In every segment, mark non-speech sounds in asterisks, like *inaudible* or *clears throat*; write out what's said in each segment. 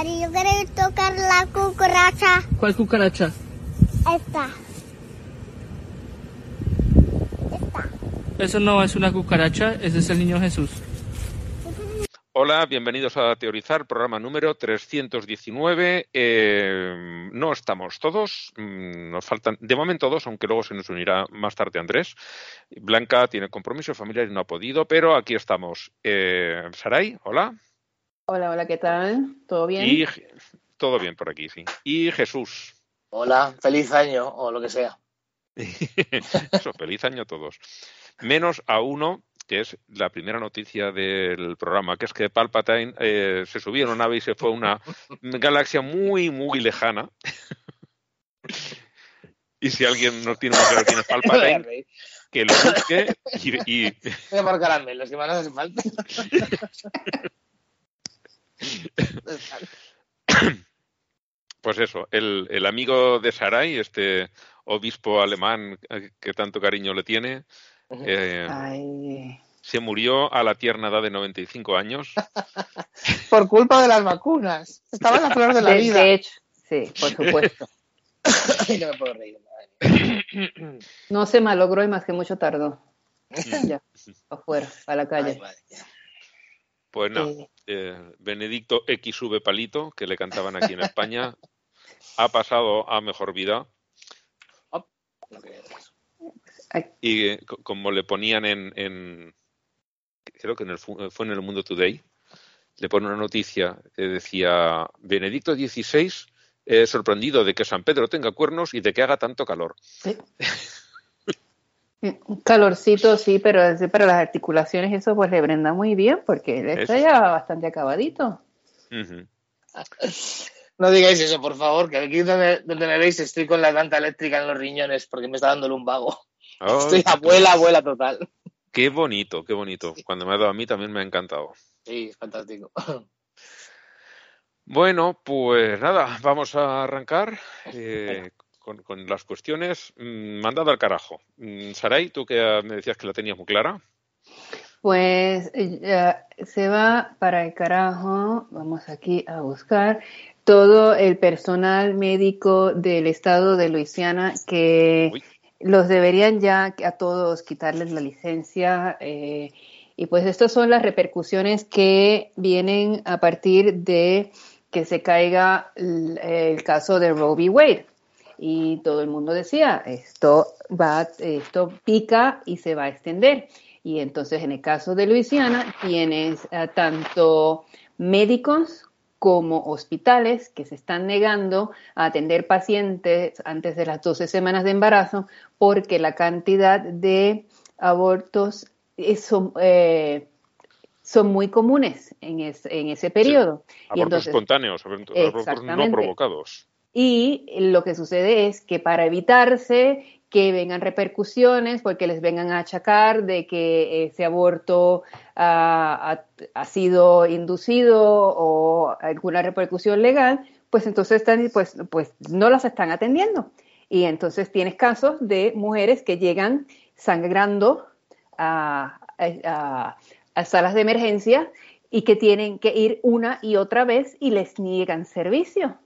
Daddy, yo quiero tocar la cucaracha. ¿Cuál cucaracha? Esta. Esta. Eso no es una cucaracha, ese es el niño Jesús. Hola, bienvenidos a Teorizar, programa número 319. Eh, no estamos todos, mm, nos faltan de momento dos, aunque luego se nos unirá más tarde Andrés. Blanca tiene compromiso familiar y no ha podido, pero aquí estamos. Eh, Saray, hola. Hola, hola, ¿qué tal? ¿Todo bien? Y todo bien por aquí, sí. Y Jesús. Hola, feliz año o lo que sea. *laughs* Eso, feliz año a todos. Menos a uno que es la primera noticia del programa, que es que Palpatine eh, se subió en una nave y se fue a una galaxia muy, muy lejana. *laughs* y si alguien no tiene más claro quién es *laughs* Palpatine, que lo busque y... y... Voy a por caramelos, que me hace falta. Pues eso, el, el amigo de Sarai, este obispo alemán que tanto cariño le tiene, eh, Ay. se murió a la tierna edad de 95 años. *laughs* Por culpa de las vacunas. Estaba en la flor de la De, vida. de hecho, sí, por supuesto. *laughs* Ay, no me puedo reír. madre. No se malogró y más que mucho tardó. ya, afuera, a la Ay, calle. madre. Pues no, eh, Benedicto XV Palito, que le cantaban aquí en España, ha pasado a mejor vida No y eh, co- como le ponían en, en- creo que en el, fu- fue en el Mundo Today, le pone una noticia que decía Benedicto XVI eh, sorprendido de que San Pedro tenga cuernos y de que haga tanto calor. sí. *laughs* Un calorcito, sí, pero es para las articulaciones eso pues le brenda muy bien porque él está Eso. ya bastante acabadito. No digáis eso, por favor, que aquí donde, donde me veis estoy con la planta eléctrica en los riñones porque me está dando el lumbago. Ay, *laughs* Estoy abuela, abuela total. Qué bonito, qué bonito. Cuando me ha dado a mí también me ha encantado. Sí, es fantástico. Bueno, pues nada, vamos a arrancar eh, con, con las cuestiones. Mm, Mandada al carajo. Mm, Saray, tú que ah, me decías que la tenías muy clara. Pues eh, se va para el carajo, vamos aquí a buscar todo el personal médico del estado de Luisiana que Uy. los deberían ya a todos quitarles la licencia. eh, y pues estas son las repercusiones que vienen a partir de que se caiga el, el caso de Roe v. Wade. Y todo el mundo decía, esto va, esto pica y se va a extender. Y entonces en el caso de Luisiana tienes tanto médicos como hospitales que se están negando a atender pacientes antes de las 12 semanas de embarazo porque la cantidad de abortos es- son, eh, son muy comunes en, es- en ese periodo. Abortos entonces- espontáneos, abortos no provocados. Y lo que sucede es que para evitarse que vengan repercusiones, porque les vengan a achacar de que ese aborto ah, ha, ha sido inducido o alguna repercusión legal, pues entonces están, pues, pues no las están atendiendo. Y entonces tienes casos de mujeres que llegan sangrando a, a- a salas de emergencia y que tienen que ir una y otra vez y les niegan servicio.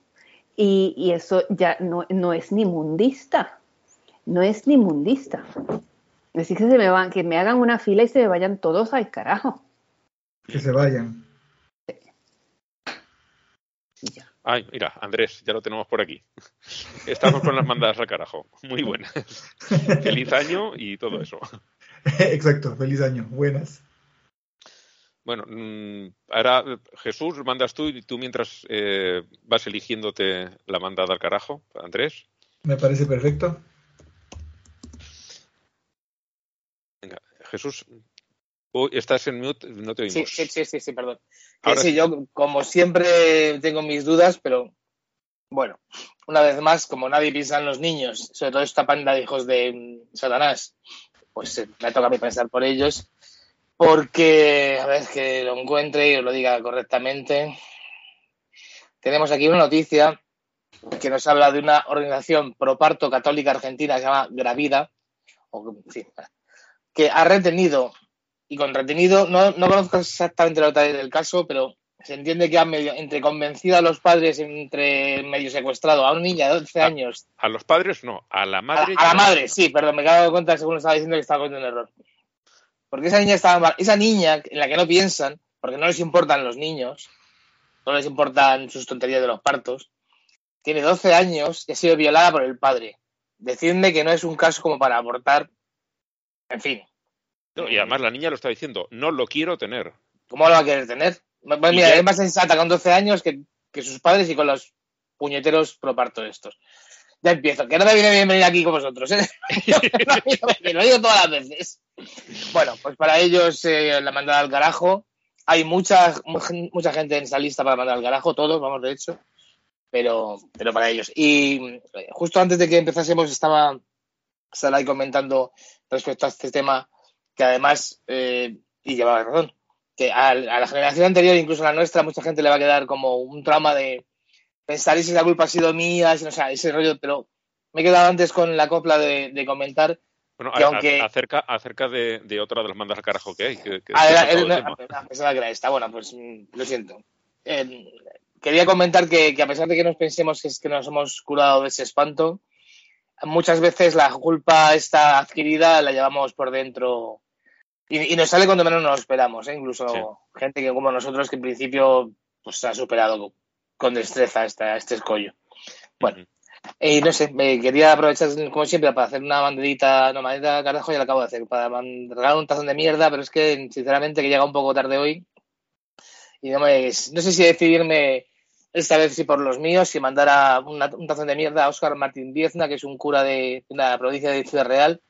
Y, y eso ya no, no es ni mundista. No es ni mundista. Decir que se me van, que me hagan una fila y se me vayan todos al carajo. Que se vayan. Ya. Ay, mira, Andrés, ya lo tenemos por aquí. Estamos con las mandadas al carajo. Muy buenas. *laughs* Feliz año y todo eso. Exacto, feliz año. Buenas. Bueno, mm, ahora Jesús, mandas tú y tú mientras eh, vas eligiéndote la mandada al carajo, Andrés. Me parece perfecto. Venga, Jesús, uy, estás en mute, no te oímos. sí, sí, sí, sí, perdón. Que Ahora sí, sí. yo como siempre tengo mis dudas, pero bueno, una vez más, como nadie piensa en los niños, sobre todo esta panda de hijos de mm, Satanás, pues eh, me toca a mí pensar por ellos, porque a ver que lo encuentre y os lo diga correctamente. Tenemos aquí una noticia que nos habla de una organización proparto católica argentina que se llama Gravida, o, que ha retenido y con retenido, no, no conozco exactamente los detalles del caso, pero se entiende que ha medio, entre convencido a los padres, entre medio secuestrado a una niña de 12 A- años. A los padres no, a la madre. a la madre, sí, perdón, me he dado cuenta según estaba diciendo que estaba cometiendo un error. Porque esa niña estaba esa niña en la que no piensan, porque no les importan los niños, no les importan sus tonterías de los partos, tiene 12 años y ha sido violada por el padre. Decidme que no es un caso como para abortar. En fin, No, y además la niña lo está diciendo, no lo quiero tener. ¿cómo lo va a querer tener? Pues mira, es más sensata con 12 años que, que sus padres y con los puñeteros propartos estos. Ya empiezo, que no me viene bien venir aquí con vosotros, ¿eh? *laughs* *laughs* Lo digo todas las veces. Bueno, pues para ellos eh, la mandada al carajo. Hay mucha, mucha gente en esa lista para mandar al carajo, todos, vamos, de hecho. Pero, pero para ellos. Y eh, justo antes de que empezásemos estaba Sarai comentando respecto a este tema que además, eh, y llevaba razón, que a, a la generación anterior, incluso a la nuestra, mucha gente le va a quedar como un trauma de pensar si la culpa ha sido mía, si no, o sea, ese rollo, pero me he quedado antes con la copla de, de comentar Bueno, Que a- aunque- a- acerca, acerca de, de otra de las mandas al carajo que hay. Que, que Ah, se ha era- que esta. Bueno, pues mm, lo siento. Eh, quería comentar que, que a pesar de que nos pensemos que es que nos hemos curado de ese espanto, muchas veces la culpa está adquirida, la llevamos por dentro y, y nos sale cuando menos nos lo esperamos. ¿eh? Incluso Sí. gente que como nosotros que en principio pues ha superado con destreza esta, este escollo. Bueno, y no sé, me quería aprovechar como siempre para hacer una banderita, no, banderita carajo ya la acabo de hacer, para regalar un tazón de mierda, pero es que sinceramente que llega un poco tarde hoy y no me, no sé si decidirme esta vez si por los míos, si mandar a una- un tazón de mierda a Óscar Martín Diezna, que es un cura de la provincia de Ciudad Real,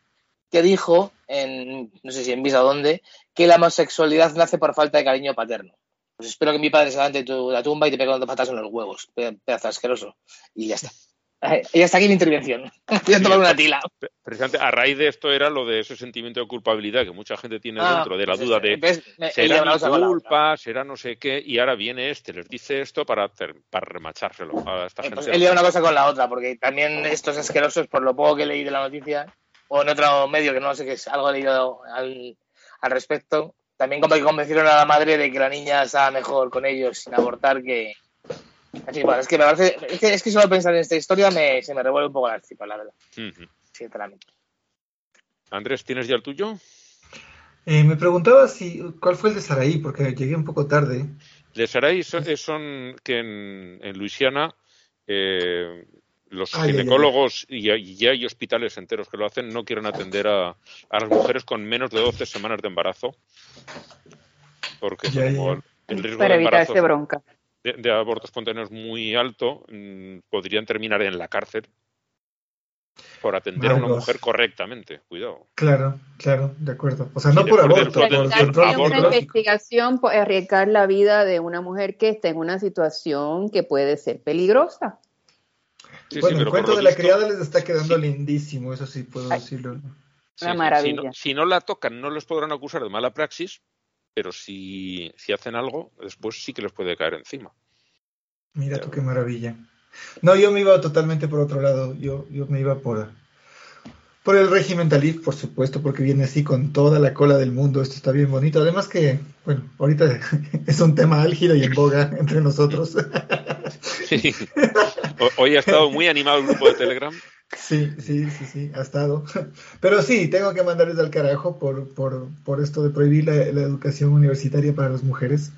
que dijo, en, no sé si en Visa o dónde, que la homosexualidad nace por falta de cariño paterno. Pues espero que mi padre se levante de tu, la tumba y te pegue dos patas en los huevos, pe- pedazo asqueroso. Y ya está. Y hasta aquí mi intervención. Voy a tomar una tila. Precisamente a raíz de esto era lo de ese sentimiento de culpabilidad que mucha gente tiene Ah, dentro, de la pues duda de me- será mi culpa, será no sé qué, y ahora viene este, les dice esto para remachárselo a esta Eh, gente. pues he liado una cosa con la otra, porque también estos asquerosos, por lo poco que leí de la noticia, o en otro medio que no sé qué es, algo he leído al, al respecto, también como que convencieron a la madre de que la niña estaba mejor con ellos sin abortar que... Así, bueno, es que me parece, es que, es que solo pensar en esta historia me, se me revuelve un poco la tripa, la verdad, Ujú. sinceramente. Andrés, ¿tienes ya el tuyo? Eh, me preguntaba si cuál fue el de Saraí, porque llegué un poco tarde. De Sarai son, eh, son que en, en Luisiana eh, los Ay, ay, ay. ginecólogos y, y ya hay hospitales enteros que lo hacen, no quieren atender a, a las mujeres con menos de 12 semanas de embarazo. Porque como el riesgo para de bronca. de, de aborto espontáneo es muy alto, mm, podrían terminar en la cárcel por atender a una mujer correctamente. Cuidado. Claro, claro, de acuerdo. O sea, no por aborto, por control una investigación puede arriesgar la vida de una mujer que está en una situación que puede ser peligrosa. Sí, sí, Bueno, el cuento de la visto- criada les está quedando Sí. lindísimo, eso sí puedo Ay. decirlo. Una sí, maravilla. Si no, si no la tocan, no les podrán acusar de mala praxis, pero si, si hacen algo, después sí que les puede caer encima. Mira Ya tú qué maravilla. No, yo me iba totalmente por otro lado. Yo, yo me iba por, por el régimen talib, por supuesto, porque viene así con toda la cola del mundo. Esto está bien bonito. Además que, bueno, ahorita *laughs* es un tema álgido y en boga *laughs* entre nosotros. Sí. Ho- Hoy ha estado muy animado el grupo de Telegram. Sí, sí, sí, sí, ha estado. Pero sí, tengo que mandarles al carajo por, por, por esto de prohibir la, la educación universitaria para las mujeres.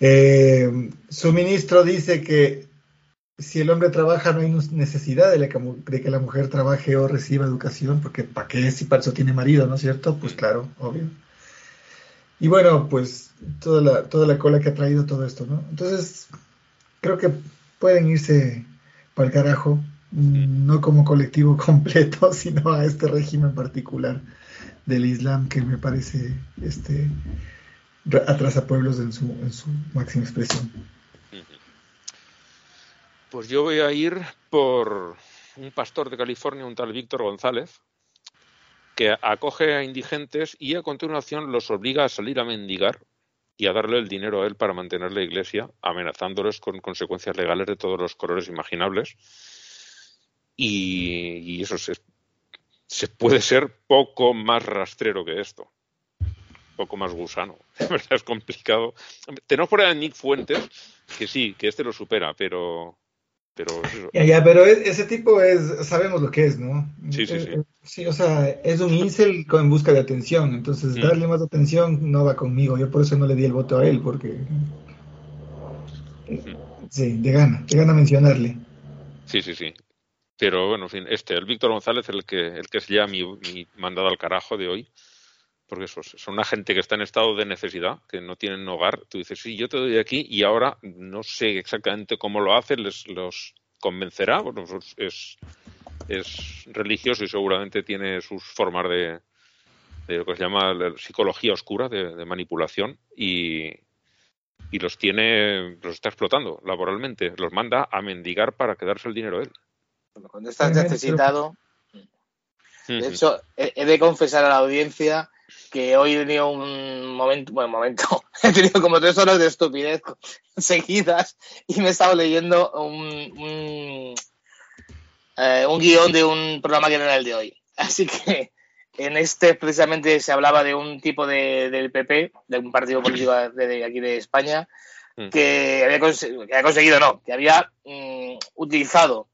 Eh, su ministro dice que si el hombre trabaja no hay necesidad de, la que mu- de que la mujer trabaje o reciba educación, porque ¿para qué si para eso tiene marido, no es cierto? Pues claro, obvio. Y bueno, pues toda la, toda la cola que ha traído todo esto, ¿no? Entonces, creo que pueden irse para el carajo, mm, no como colectivo *laughs* completo, sino a este régimen particular del Islam que me parece este ra- atrasa pueblos en su, en su máxima expresión. Pues yo voy a ir por un pastor de California, un tal Víctor González, que acoge a indigentes y a continuación los obliga a salir a mendigar y a darle el dinero a él para mantener la iglesia, amenazándoles con consecuencias legales de todos los colores imaginables. Y, eso se, se puede ser poco más rastrero que esto. poco más gusano. *laughs* De verdad es complicado. Tenemos por ahí a Nick Fuentes, que sí, que este lo supera, pero. Pero. Ya, ya, pero es- ese tipo es, sabemos lo que es, ¿no? Sí, sí, Eh, sí. eh, Sí, o sea, es un incel en busca de atención, entonces Mm. darle más atención no va conmigo. Yo por eso no le di el voto a él, porque sí, de gana, de gana mencionarle. Sí, sí, sí. Pero bueno, en fin, este, el Víctor González, el que, el que es ya mi, mi mandado al carajo de hoy, porque eso, son una gente que está en estado de necesidad, que no tienen hogar. Tú dices, sí, yo te doy aquí y ahora no sé exactamente cómo lo hace, les los convencerá. Bueno, pues es, es religioso y seguramente tiene sus formas de, de lo que se llama la psicología oscura, de, de manipulación, y, y los tiene, los está explotando laboralmente, los manda a mendigar para quedarse el dinero él. Cuando estás necesitado, de hecho, he he de confesar a la audiencia que hoy he tenido un momento, bueno, momento, *laughs* he tenido como tres horas de estupidez *laughs* seguidas y me he estado leyendo un, un, eh, un guion de un programa que no era el de hoy. Así que en este precisamente se hablaba de un tipo de, del PP, de un partido político de, de aquí de España, Mm. que había, conse- que había conseguido, no, que había mm, utilizado,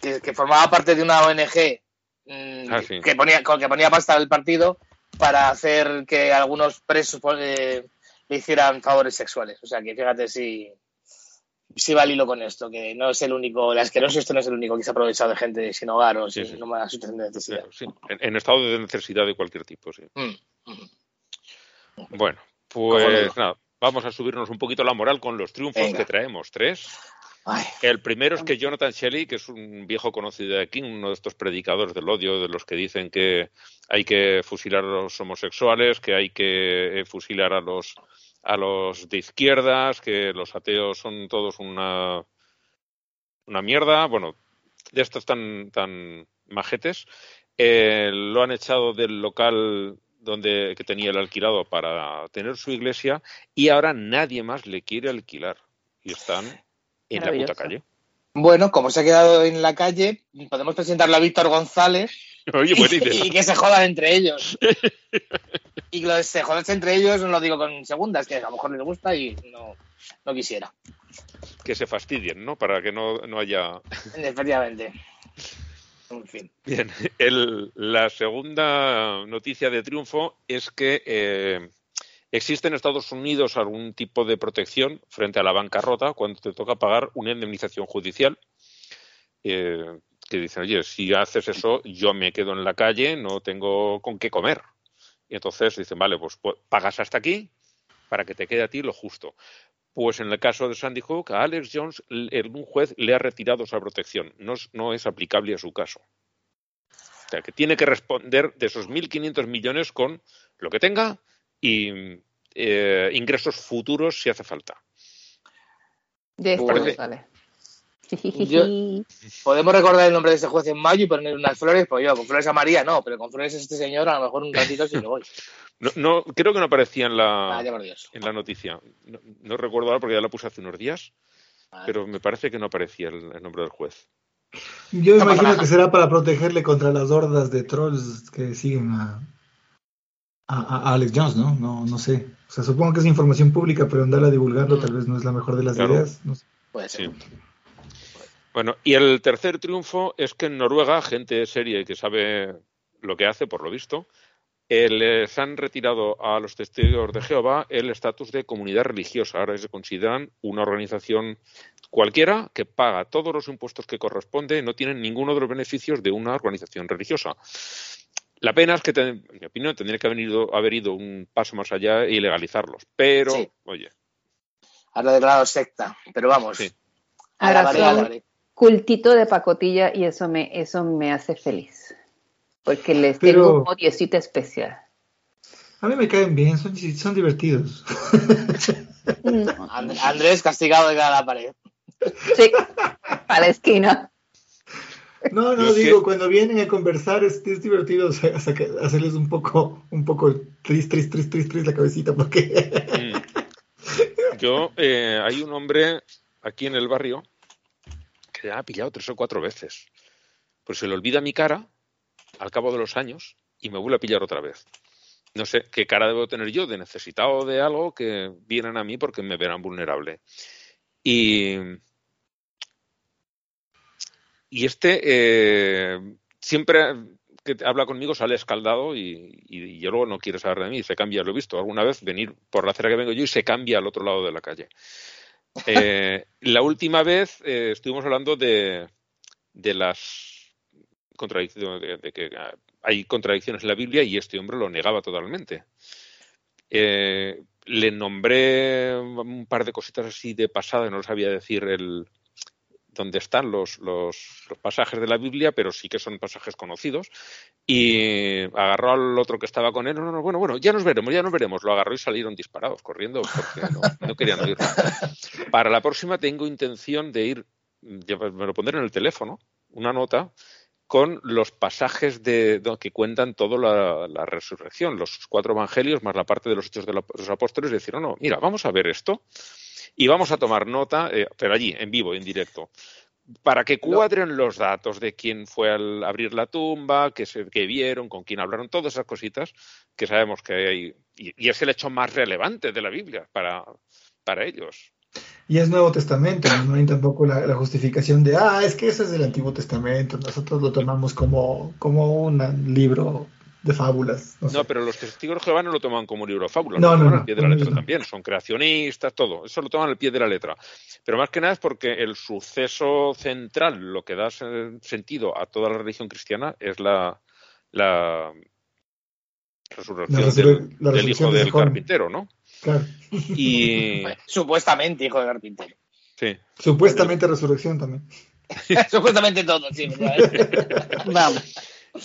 que, que formaba parte de una ONG mm, Ah, sí. que ponía con que ponía pasta al partido para hacer que algunos presos pues, eh, le hicieran favores sexuales. O sea que fíjate si, si va al hilo con esto, que no es el único, el asqueroso este no es el único que se ha aprovechado de gente sin hogar o sin sí. una situación de necesidad. Sí, en, en estado de necesidad de cualquier tipo, sí. Mm, mm. Bueno, pues nada, vamos a subirnos un poquito la moral con los triunfos Venga. que traemos. Tres. Ay, El primero es que Jonathan Shelley, que es un viejo conocido de aquí, uno de estos predicadores del odio, de los que dicen que hay que fusilar a los homosexuales, que hay que eh, fusilar a los a los de izquierdas, que los ateos son todos una una mierda, bueno, de estos tan tan majetes, eh, lo han echado del local donde que tenía el alquilado para tener su iglesia y ahora nadie más le quiere alquilar. Y están en la puta calle. Bueno, como se ha quedado en la calle, podemos presentarle a Víctor González *laughs* Oye, buena y, idea. y que se jodan entre ellos. *laughs* Y que se jodarse entre ellos no lo digo con segundas, que a lo mejor les gusta y no, no quisiera. Que se fastidien, ¿no? Para que no, no haya. *laughs* Efectivamente. En fin. Bien, el- la segunda noticia de triunfo es que eh, existe en Estados Unidos algún tipo de protección frente a la bancarrota cuando te toca pagar una indemnización judicial. eh, que dicen, oye, si haces eso, yo me quedo en la calle, no tengo con qué comer. Y entonces dicen, vale, pues pu- pagas hasta aquí para que te quede a ti lo justo. Pues en el caso de Sandy Hook, a Alex Jones, un juez le ha retirado esa protección. No no es aplicable a su caso. O sea, que tiene que responder de esos 1.500 millones con lo que tenga y eh, ingresos futuros si hace falta. De esto Pues-. Yo- *laughs* Podemos recordar el nombre de este juez en mayo y poner unas flores, pues yo, con flores a María no, pero con flores a este señor a lo mejor un ratito sí lo voy. *laughs* No, no, creo que no aparecía en la, Dios. en la noticia. No, no recuerdo ahora porque ya la puse hace unos días, Vale. pero me parece que no aparecía el, el nombre del juez. Yo imagino que será para protegerle contra las hordas de trolls que siguen a, a, a Alex Jones, ¿no? No, no sé. O sea, supongo que es información pública, pero andarla divulgando tal vez no es la mejor de las Claro. ideas. No sé. Puede Sí. ser. Bueno, y el tercer triunfo es que en Noruega, gente seria y que sabe lo que hace, por lo visto, eh, les han retirado a los testigos de Jehová el estatus de comunidad religiosa. Ahora se consideran una organización cualquiera que paga todos los impuestos que corresponde y no tienen ninguno de los beneficios de una organización religiosa. La pena es que, en mi opinión, tendría que haber ido, haber ido un paso más allá y legalizarlos. Pero, Sí. oye, Ahora declarado secta, pero vamos. Sí. Ahora cultito de pacotilla y eso me, eso me hace feliz. Porque les Pero- tengo un odiosito especial. A mí me caen bien, son, son divertidos. *laughs* No, And- Andrés castigado de cada pared. sí, a la esquina. No, no, digo, que- cuando vienen a conversar es, es divertido hacerles un poco, un poco tris, tris, tris, tris, tris la cabecita, porque Mm. Yo, eh, hay un hombre aquí en el barrio que ha pillado tres o cuatro veces. Pues se le olvida mi cara al cabo de los años y me vuelve a pillar otra vez. no sé qué cara debo tener yo de necesitado de algo que vienen a mí porque me verán vulnerable. Y, y este eh, siempre que habla conmigo sale escaldado y, y, yo luego no quiere saber de mí, se cambia, lo he visto alguna vez venir por la acera que vengo yo y se cambia al otro lado de la calle. *laughs* Eh, la última vez eh, estuvimos hablando de, de las contradicciones, de, de, que hay contradicciones en la Biblia y este hombre lo negaba totalmente. Eh, le nombré un par de cositas así de pasada, no sabía decir el dónde están los, los, pasajes de la Biblia, pero sí que son pasajes conocidos. Y agarró al otro que estaba con él. No, no, bueno, bueno, ya nos veremos, ya nos veremos. Lo agarró y salieron disparados, corriendo, porque no, no querían oírlo. Para la próxima tengo intención de ir, me lo pondré en el teléfono, una nota con los pasajes de, de que cuentan toda la, la, resurrección, los cuatro evangelios más la parte de los hechos de los apóstoles, y decir, no, no, mira, vamos a ver esto y vamos a tomar nota, eh, pero allí, en vivo, en directo, para que cuadren los datos de quién fue al abrir la tumba, qué, se, qué vieron, con quién hablaron, todas esas cositas que sabemos que hay, y, y es el hecho más relevante de la Biblia para, para ellos. Y es Nuevo Testamento, no hay tampoco la, la, justificación de, ah, es que eso es del Antiguo Testamento, nosotros lo tomamos como, como un libro de fábulas. No, no pero los testigos de Jehová no lo toman como un libro de fábulas, no, lo no, toman no, al pie de la letra también, son creacionistas, todo, eso lo toman al pie de la letra. Pero más que nada es porque el suceso central, lo que da sentido a toda la religión cristiana, es la, la resurrección la del, la del hijo del carpintero, ¿no? Claro. Y... Bueno, supuestamente hijo de carpintero. Sí. Supuestamente resurrección también. *laughs* supuestamente todo, sí. *laughs* Vamos.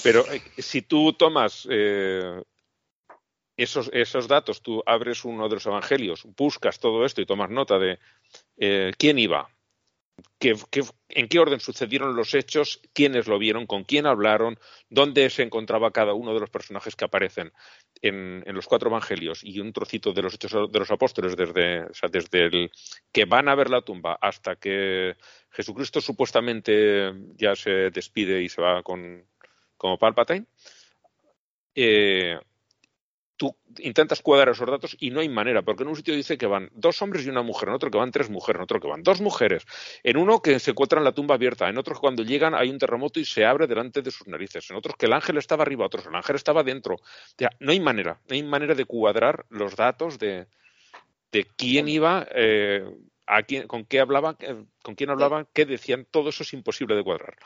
Pero eh, si tú tomas eh, esos, esos datos, tú abres uno de los evangelios, buscas todo esto y tomas nota de eh, quién iba, en qué orden sucedieron los hechos, quiénes lo vieron, con quién hablaron, dónde se encontraba cada uno de los personajes que aparecen en, en los cuatro evangelios y un trocito de los hechos de los apóstoles, desde, o sea, desde el que van a ver la tumba hasta que Jesucristo supuestamente ya se despide y se va con, como Palpatine, eh, tú intentas cuadrar esos datos y no hay manera, porque en un sitio dice que van dos hombres y una mujer, en otro que van tres mujeres, en otro que van dos mujeres, en uno que se encuentran la tumba abierta, en otros que cuando llegan hay un terremoto y se abre delante de sus narices, en otros que el ángel estaba arriba, otros el ángel estaba dentro. O sea, no hay manera, no hay manera de cuadrar los datos de, de quién iba, eh, a quién, con qué hablaban, con quién hablaban, qué decían, todo eso es imposible de cuadrar.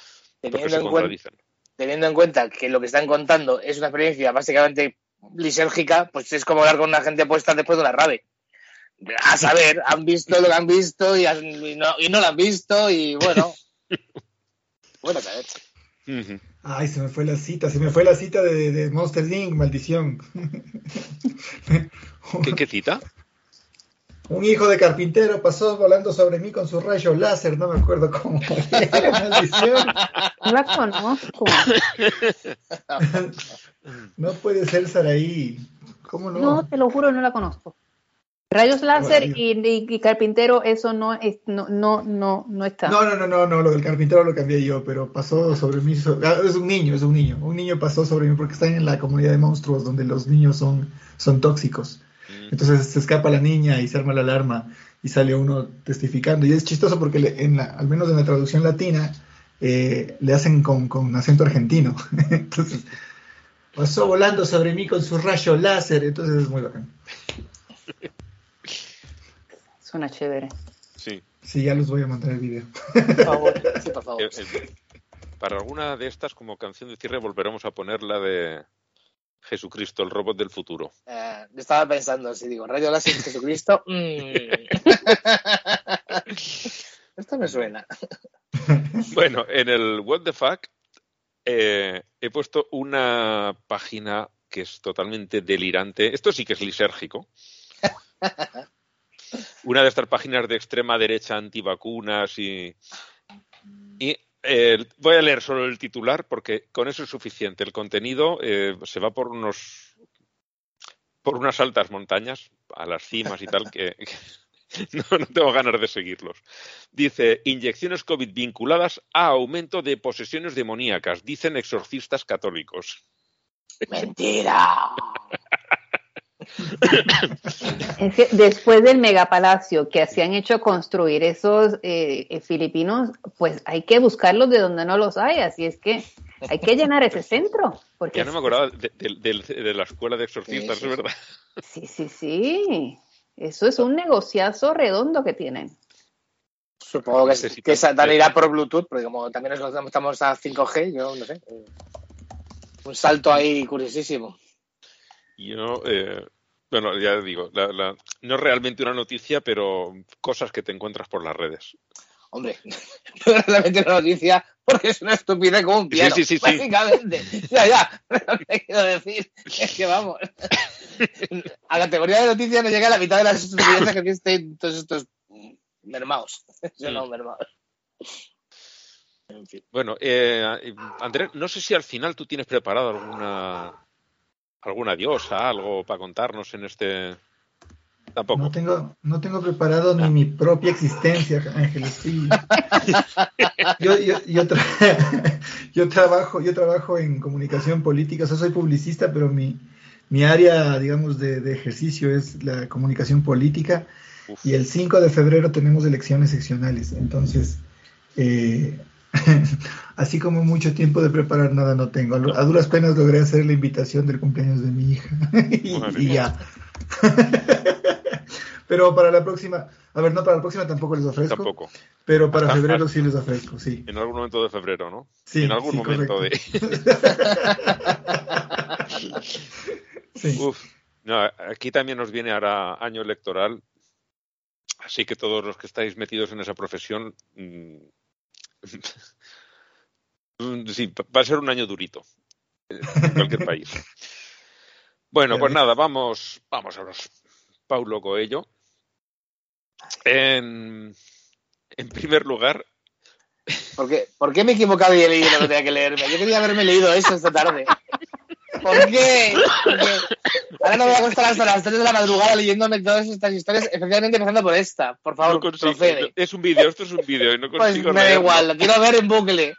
Porque se contradicen teniendo en cuenta que lo que están contando es una experiencia básicamente lisérgica, pues es como hablar con una gente puesta después de una rave. A saber, han visto lo que han visto y, han, y, no, y no, lo han visto y bueno. *laughs* bueno, saber. Ay, se me fue la cita, se me fue la cita de, de Monster Inc., maldición. ¿Qué, ¿Qué, cita? Un hijo de carpintero pasó volando sobre mí con su rayo láser, no me acuerdo cómo. No la conozco. no puede ser Saraí. ¿Cómo no? No, te lo juro, no la conozco. Rayos láser bueno, y, y, y, carpintero, eso no, es, no, no, no, no está. No, no, no, no, no, lo del carpintero lo cambié yo, pero pasó sobre mí. Sobre, ah, es un niño, es un niño. Un niño pasó sobre mí porque están en la comunidad de monstruos donde los niños son, son tóxicos. Entonces se escapa la niña y se arma la alarma y sale uno testificando. Y es chistoso porque le, en la, al menos en la traducción latina eh, le hacen con, con, acento argentino. *laughs* Entonces pasó volando sobre mí con su rayo láser. Entonces es muy bacán. Suena chévere. Sí. Sí, ya los voy a mandar el video. Por favor, sí, por favor. Para alguna de estas, como canción de cierre, volveremos a poner la de Jesucristo, el robot del futuro. Uh, estaba pensando, si digo, rayo láser Jesucristo. Mmm. *laughs* Esto me suena. *laughs* bueno, en el What the Fuck eh, he puesto una página que es totalmente delirante. Esto sí que es lisérgico. *laughs* una de estas páginas de extrema derecha antivacunas y, y eh, voy a leer solo el titular porque con eso es suficiente. El contenido eh, se va por unos por unas altas montañas a las cimas y tal que, *laughs* no, no, tengo ganas de seguirlos. Dice inyecciones COVID vinculadas a aumento de posesiones demoníacas, dicen exorcistas católicos. Mentira. Es que después del megapalacio que se han hecho construir esos eh, filipinos, pues hay que buscarlos de donde no los hay, así es que hay que llenar ese centro. Porque Ya no me acordaba de, de- de- de la escuela de exorcistas, Sí, es sí, verdad. Sí, sí, sí. Eso es un negociazo redondo que tienen. Supongo que, Necesito- que Satán irá por Bluetooth, porque como también nos estamos a 5G, yo no sé. Un salto ahí curiosísimo. Yo, eh, bueno, ya digo, la- la- no es realmente una noticia, pero cosas que te encuentras por las redes. Hombre, *laughs* no es realmente una noticia porque es una estupidez como un piano, sí, sí, sí. básicamente. Ya, ya, lo que quiero decir es que vamos. *laughs* A categoría de noticia no llega a la mitad de las estupideces que tienen todos estos mermados. Yo no, Mm. mermados. En fin. Bueno, eh, Andrés, no sé si al final tú tienes preparado alguna alguna diosa, algo para contarnos en este. Tampoco. No tengo, no tengo preparado ni mi propia existencia, Ángeles. Sí. Yo, yo, yo, tra- *laughs* yo trabajo, yo trabajo en comunicación política, o sea, soy publicista, pero mi, mi área, digamos, de, de ejercicio es la comunicación política. Uf. Y el 5 de febrero tenemos elecciones seccionales. Entonces, eh, *laughs* así como mucho tiempo de preparar nada no tengo. A duras penas logré hacer la invitación del cumpleaños de mi hija. *laughs* y, ya. *laughs* Pero para la próxima, a ver, no, para la próxima tampoco les ofrezco. Tampoco. Pero para febrero sí les ofrezco, sí. En algún momento de febrero, ¿no? Sí, en algún sí, momento correcto. de. Sí. Uf. No, aquí también nos viene ahora año electoral. Así que todos los que estáis metidos en esa profesión. *laughs* sí, va a ser un año durito. En cualquier *laughs* país. Bueno, pues nada, vamos, vamos a los Paulo Coelho. En, en primer lugar, ¿Por qué, ¿Por qué me he equivocado y he leído lo que tenía que leerme? Yo quería haberme leído eso esta tarde. ¿Por qué? Porque ahora no voy a acostar hasta las 3 de la madrugada leyéndome todas estas historias, especialmente empezando por esta. Por favor, no consigo- procede. es un vídeo, esto es un vídeo y no Pues consigo me da leerlo. igual, lo quiero ver en bucle.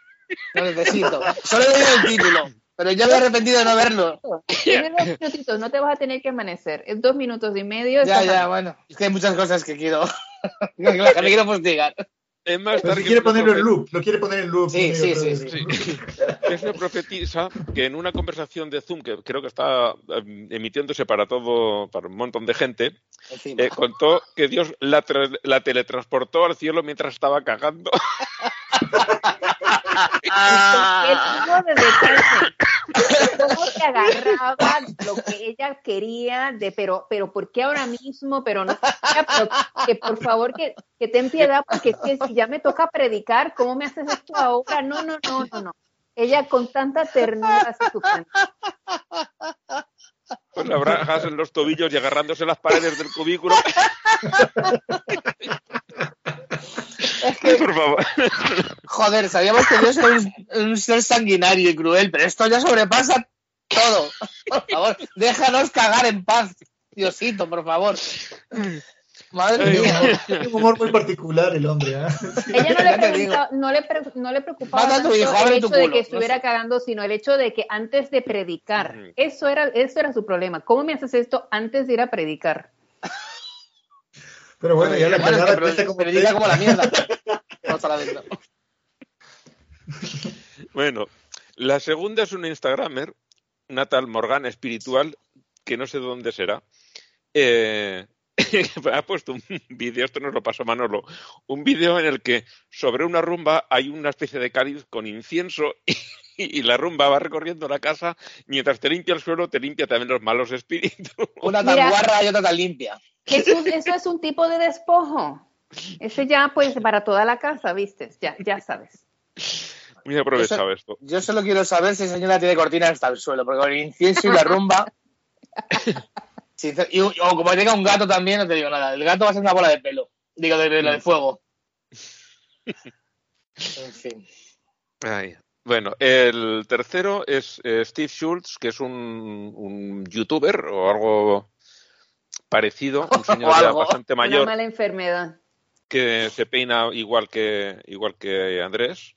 Lo necesito. Solo he leído el título, pero ya me he arrepentido de no verlo. Tienes dos minutitos, no te vas a tener que amanecer. Es dos minutos y medio. Ya, ya, bueno. Es que hay muchas cosas que quiero, *laughs* que me quiero fustigar. Es más, Pero si quiere una ponerlo en loop, lo quiere poner en loop. Sí, sí, sí. Es una profetisa que en una conversación de Zoom, que creo que está eh, emitiéndose para todo, para un montón de gente, eh, contó que Dios la, la teletransportó al cielo mientras estaba cagando. *laughs* Ah. ¿Qué tipo de detalle? ¿Cómo te agarraba lo que ella quería? De, pero, pero ¿por qué ahora mismo? Pero no, pero que por favor que, que ten piedad, porque es que si ya me toca predicar, ¿cómo me haces esto ahora? No, no, no, no, no. Ella con tanta ternura hace su cuento. Con las bragas en los tobillos y agarrándose las paredes del cubículo. *laughs* Es que, Por favor. joder, sabíamos que Dios era un, un ser sanguinario y cruel, pero esto ya sobrepasa todo. Por favor, déjanos cagar en paz, Diosito, por favor. Madre Ay, mía. Tiene un humor muy particular el hombre, ¿ah? Sí. Ella no le, *laughs* no le, pre- no le preocupaba tanto el hecho de que no estuviera sé. cagando, sino el hecho de que antes de predicar, eso era, eso era su problema. ¿Cómo me haces esto antes de ir a predicar? Pero bueno, ya la Bueno, es que cagada cuenta como la mierda. *laughs* Vamos a la no. Bueno, la segunda es una Instagramer, Natal Morgan espiritual, que no sé dónde será. Eh, *laughs* ha puesto un vídeo, esto nos lo pasó Manolo, un vídeo en el que sobre una rumba hay una especie de cáliz con incienso *laughs* y, y la rumba va recorriendo la casa, mientras te limpia el suelo, te limpia también los malos espíritus. Una tan Mira. guarra y otra tan limpia. Jesús, eso es un tipo de despojo. Ese ya, pues, para toda la casa, ¿viste? Ya, ya sabes. Muy aprovechado esto. Yo solo quiero saber si esa señora tiene cortina hasta el suelo, porque con el incienso y la rumba. *laughs* y, o como tenga un gato también, no te digo nada. El gato va a ser una bola de pelo. Digo, de, de, de fuego. *laughs* En fin. Ay. Bueno, el tercero es eh, Steve Schultz, que es un, un youtuber o algo parecido, un *laughs* señor ya bastante Una mayor mala enfermedad. que se peina igual que igual que Andrés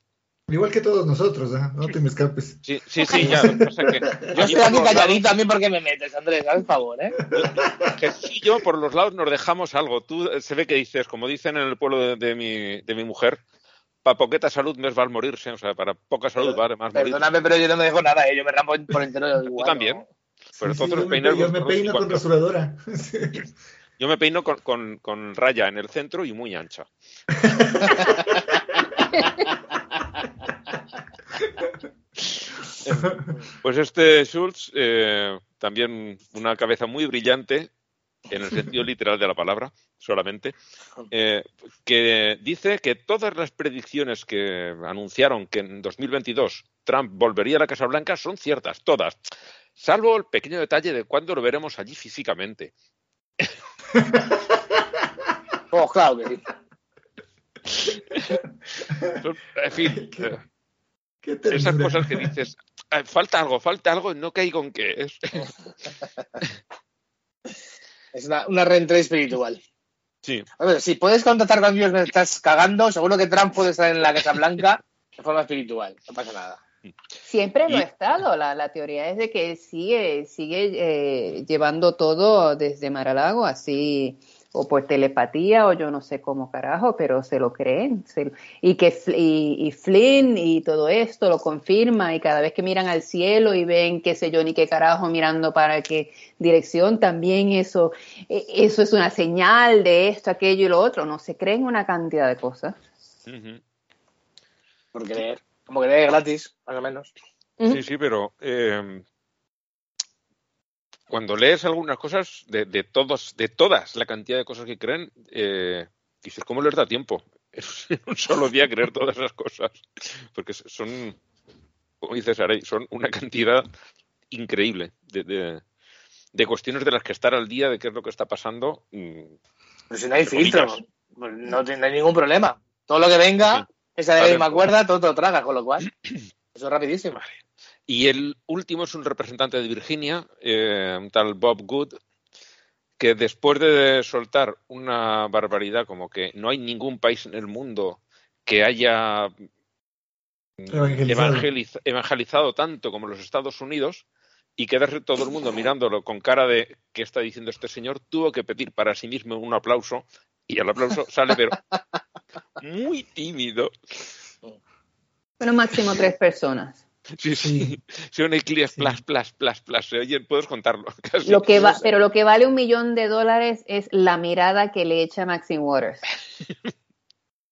Igual que todos nosotros, ¿ah? no te me escapes. Sí, sí, sí, ya. lo que que Yo estoy aquí calladito a mí porque me metes, Andrés, haz el favor, ¿eh? Jesús y yo por los lados nos dejamos algo. Tú eh, se ve que dices, como dicen en el pueblo de, de mi, de mi mujer, pa poqueta salud mes val morirse. O sea, para poca salud vale más morir. Perdóname, pero yo no me dejo nada, ¿eh? Yo me rampo por entero igual. también. ¿no? Pero Sí, yo me, yo peino con rasuradora. *laughs* Yo me peino con, con- con raya en el centro y muy ancha. *laughs* Pues este Schultz, eh, también una cabeza muy brillante, en el sentido literal de la palabra, solamente, eh, que dice que todas las predicciones que anunciaron que en 2022 Trump volvería a la Casa Blanca son ciertas, todas, salvo el pequeño detalle de cuándo lo veremos allí físicamente. *laughs* Oh, claro que sí. Son- En fin, *laughs* Qué- eh, Qué esas cosas que dices, "Ah, falta algo, falta algo, no caigo en qué es. *laughs* Es una, una reentrada espiritual. Sí, A ver, si puedes contactar con Dios me estás cagando, seguro que Trump puede estar en la Casa Blanca de forma espiritual. No pasa nada. Siempre lo Y- ha estado. La, la teoría es de que sigue, sigue eh, llevando todo desde Maralago, así, o por telepatía, o yo no sé cómo carajo, pero se lo creen. se- y que y, y Flynn y todo esto lo confirma, y cada vez que miran al cielo y ven, qué sé yo, ni qué carajo mirando para qué dirección, también eso, eh, eso es una señal de esto, aquello y lo otro. No se creen una cantidad de cosas. Por creer. Como creer gratis, más o menos. sí, sí, pero eh, cuando lees algunas cosas de, de todos, de todas la cantidad de cosas que creen, eh, dices, ¿cómo les da tiempo? *laughs* En un solo día creer todas esas cosas. Porque son, como dice Saray, son una cantidad increíble de, de- de cuestiones de las que estar al día de qué es lo que está pasando. mm, Pero si no hay Entre filtro, comillas. pues no tiene ningún problema. Todo lo que venga, esa de la Vale. misma cuerda, todo te lo traga, con lo cual. *clears throat* Eso es rapidísimo. Y el último es un representante de Virginia, eh, un tal Bob Good, que después de soltar una barbaridad como que no hay ningún país en el mundo que haya Evangelizado. evangeliz- evangelizado tanto como los Estados Unidos y quedarse todo el mundo mirándolo con cara de ¿qué está diciendo este señor? Tuvo que pedir para sí mismo un aplauso y el aplauso sale pero muy tímido. Pero máximo tres personas. Sí, sí. Si un eclipse, Sí. plas, plas, plas, plas. Se puedes contarlo. *laughs* Casi. Lo que va, pero lo que vale un millón de dólares es la mirada que le echa Maxine Waters. *laughs*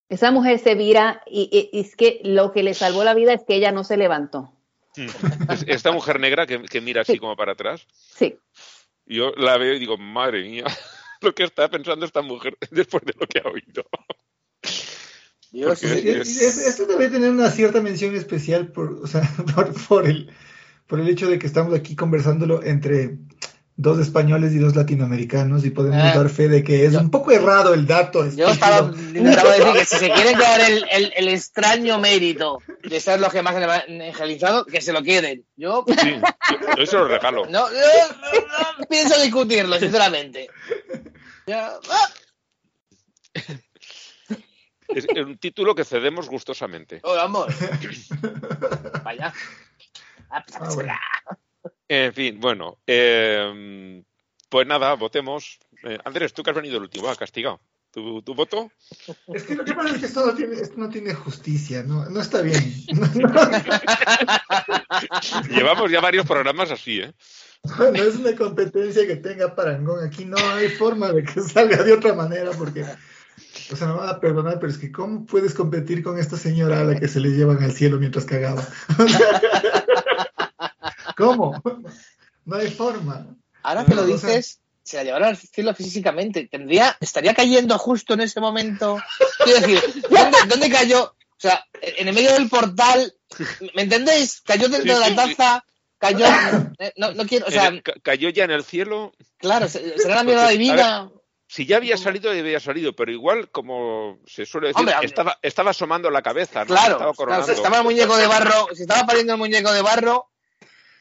Esa mujer se vira y, y- y es que lo que le salvó la vida es que ella no se levantó. Mm. Es- Esta mujer negra que, que mira así Sí. como para atrás, Sí, yo la veo y digo, madre mía, *laughs* lo que está pensando esta mujer después de lo que ha oído. Dios, Porque Sí, es- es- es- esto debe tener una cierta mención especial por, o sea, *laughs* por, por el, por el hecho de que estamos aquí conversándolo entre dos españoles y dos latinoamericanos y podemos Ah. dar fe de que es Yo- un poco errado el dato. Yo estúpido. estaba *laughs* intentando decir que si se quieren quedar el, el- el extraño mérito de ser los que más han evangelizado, que se lo queden. Yo Sí, yo, yo se lo regalo. no, yo no- no pienso discutirlo, sinceramente. Ya, ah, Es un título que cedemos gustosamente. oh, vamos. *laughs* Vaya. Ah, pues, Ah, bueno. En fin, bueno, eh, pues nada, votemos. Eh, Andrés, tú que has venido el último, has castigado. ¿Tu, tu voto? Es que lo que pasa es que esto no tiene, esto no tiene justicia, no, no está bien. *laughs* Llevamos ya varios programas así, ¿eh? No, no es una competencia que tenga parangón. Aquí no hay forma de que salga de otra manera porque, o sea, me van a perdonar, pero es que ¿cómo puedes competir con esta señora a la que se le llevan al cielo mientras cagaba? *laughs* ¿Cómo? No hay forma. Ahora que lo No, o sea- dices, se la llevaron al cielo físicamente. Tendría, estaría cayendo justo en ese momento. Quiero decir, ¿dónde, dónde cayó? O sea, en el medio del portal, ¿me entendéis? Cayó dentro Sí, de la sí. taza, cayó. eh, No, no quiero, o sea, el- cayó ya en el cielo. claro, se- será la mirada Porque, divina. Si ya había salido, ya había salido, pero igual, como se suele decir, Hombre, hombre. estaba, estaba asomando la cabeza, ¿no? Claro, estaba claro, si estaba el muñeco de barro, si estaba pariendo el muñeco de barro,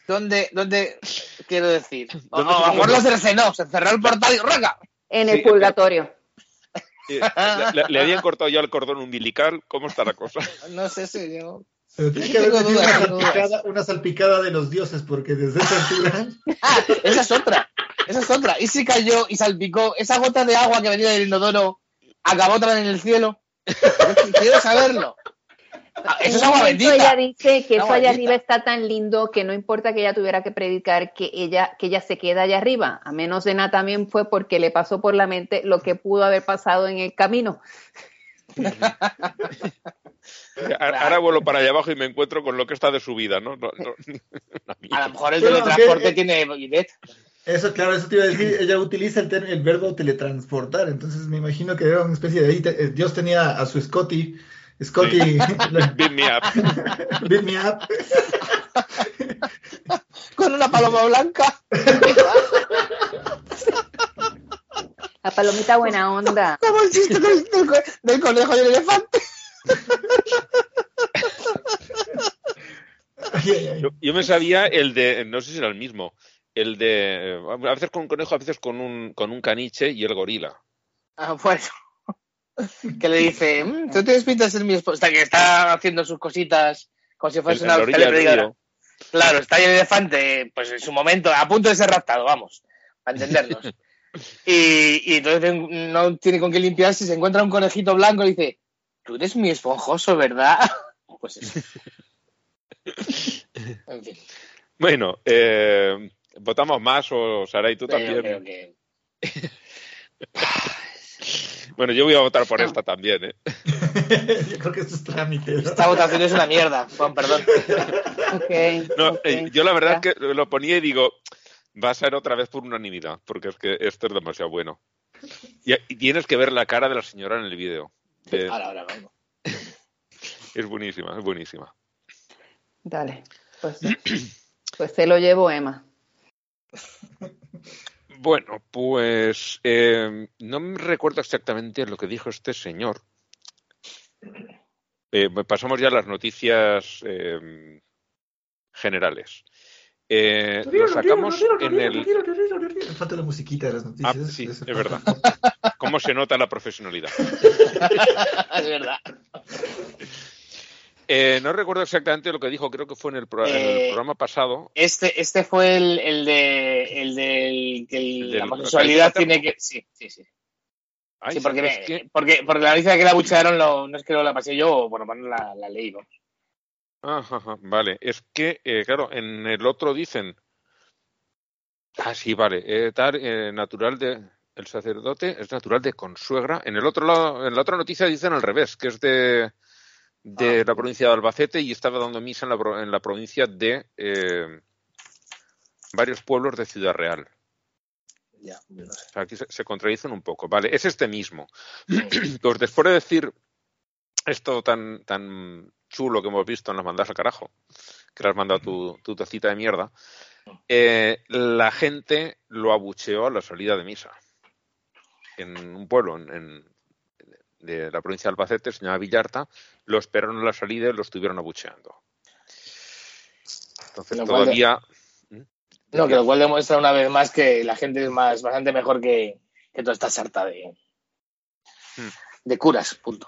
¿dónde, dónde quiero decir? O, ¿Dónde o se a lo mejor lo cercenó, se cerró el portal y ¡raca! en Sí, el purgatorio. Eh, le, le- le habían cortado ya el cordón umbilical, ¿cómo está la cosa? *laughs* No sé si yo. Pero tiene que haber dudas, una salpicada, una salpicada de los dioses, porque desde esa altura. *laughs* Ah, esa es otra. Esa es otra. ¿Y si cayó y salpicó? ¿Esa gota de agua que venía del inodoro acabó otra vez en el cielo? *laughs* Quiero saberlo. Ah, En Eso es agua momento bendita. Ella dice que eso allá bendita. arriba está tan lindo que no importa que ella tuviera que predicar, que ella, que ella se queda allá arriba. A menos de nada también fue porque le pasó por la mente lo que pudo haber pasado en el camino. *laughs* Ahora vuelo para allá abajo y me encuentro con lo que está de subida, ¿no? No. A lo mejor el teletransporte tiene. Eso, claro, eso te iba a decir. Ella utiliza el, el verbo teletransportar. Entonces me imagino que era una especie de. ahí te- eh, Dios tenía a su Scotty. Scotty. *laughs* Beat me up. Beat me up. Con una paloma blanca. La palomita buena onda. Como el chiste del, del del conejo y el elefante. Yo me sabía el de, no sé si era el mismo, el de, eh, a veces con un conejo, a veces con un, con un caniche y el gorila. Ah, bueno. *laughs* Que le dice, "Mm, tú tienes pinta de ser mi esposa. Que está haciendo sus cositas como si fuese en una río. Claro, está ahí el elefante, pues en su momento, a punto de ser raptado, vamos, para entendernos. *laughs* y, y entonces no tiene con qué limpiarse, se encuentra un conejito blanco y dice, tú eres mi esponjoso, ¿verdad? *laughs* Pues eso. En fin, Bueno, eh, ¿votamos más o Sara y tú también? creo que... *laughs* Bueno, yo voy a votar por No. esta también, ¿eh? *laughs* Yo creo que esto es trámite. ¿no? Esta votación es una mierda, Juan, perdón. *laughs* Ok, No, ok. eh, yo la verdad es que lo ponía y digo, va a ser otra vez por unanimidad, porque es que esto es demasiado bueno. Y, y tienes que ver la cara de la señora en el vídeo. Eh, Ahora, ahora, vamos. es buenísima, es buenísima. Dale. Pues, pues se lo llevo, Emma. *laughs* Bueno, pues eh, no me recuerdo exactamente lo que dijo este señor. Eh, pasamos ya a las noticias eh, generales. Eh, lo sacamos en el... Falta la musiquita de las Ah, noticias. sí, Eso es verdad. ¿Cómo se nota la profesionalidad? *laughs* *laughs* es verdad. Eh, no recuerdo exactamente lo que dijo, creo que fue en el, pro- en el Eh, programa pasado. Este, este fue el, el de el del que el- El del la homosexualidad tiene que. Sí, sí, sí. Ay, sí porque, porque, porque la noticia que la bucharon lo- no es que lo la pasé yo, o bueno, bueno, la, la leí. ¿no? Ajá, ajá, vale, es que, eh, claro, en el otro dicen. Ah, sí, vale, tal, eh, natural de. El sacerdote es natural de consuegra. En el otro lado, en la otra noticia dicen al revés, que es de, de Ah. la provincia de Albacete y estaba dando misa en la, en la provincia de eh, varios pueblos de Ciudad Real. Ya, no sé. O sea, aquí se, se contradicen un poco. Vale, es este mismo. *clears throat* pues después de decir esto tan, tan chulo que hemos visto en las mandas al carajo, que le has mandado tu, tu tacita de mierda, eh, la gente lo abucheó a la salida de misa. En un pueblo en, en- de la provincia de Albacete, se llama Villarta, lo esperaron a la salida y lo estuvieron abucheando. Entonces Lo cual de- todavía... No, que lo cual demuestra una vez más que la gente es más bastante mejor que, que toda esta sarta de, Hmm. de curas, punto.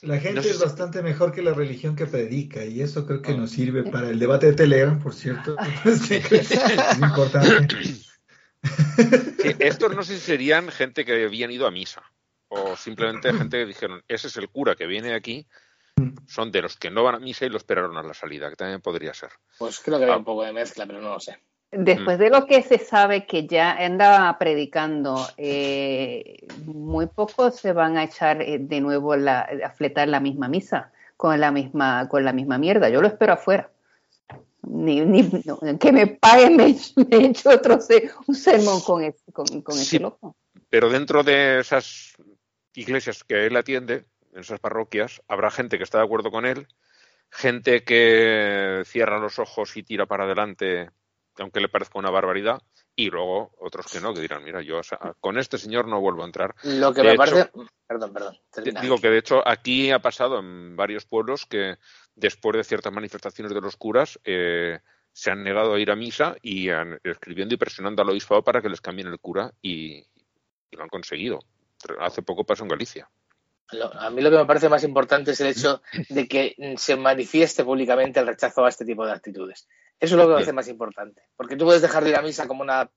La gente No sé es bastante mejor que la religión que predica y eso creo que nos sirve para el debate de Telegram, por cierto. *laughs* Es importante. Sí, estos no sé si serían gente que habían ido a misa o simplemente gente que dijeron, ese es el cura que viene aquí, son de los que no van a misa y lo esperaron a la salida, que también podría ser. Pues creo que había Ah. un poco de mezcla, pero no lo sé. Después de lo que se sabe que ya andaba predicando, eh, muy pocos se van a echar eh, de nuevo la, a fletar la misma misa con la misma, con la misma mierda. Yo lo espero afuera. Ni, ni- no, que me paguen, me, me echo otro un sermón con, es- con, con Sí. ese loco. Pero dentro de esas iglesias que él atiende, en esas parroquias, habrá gente que está de acuerdo con él, gente que cierra los ojos y tira para adelante, aunque le parezca una barbaridad, y luego otros que no, que dirán, mira, yo o sea, con este señor no vuelvo a entrar. Lo que De me hecho- parece. Perdón, perdón. Digo que de hecho aquí ha pasado en varios pueblos que después de ciertas manifestaciones de los curas eh, se han negado a ir a misa y han, escribiendo y presionando al obispado para que les cambien el cura y, y lo han conseguido. Hace poco pasó en Galicia. A mí lo que me parece más importante es el hecho de que se manifieste públicamente el rechazo a este tipo de actitudes. Eso es lo que me parece Bien. más importante. Porque tú puedes dejar de ir a misa como una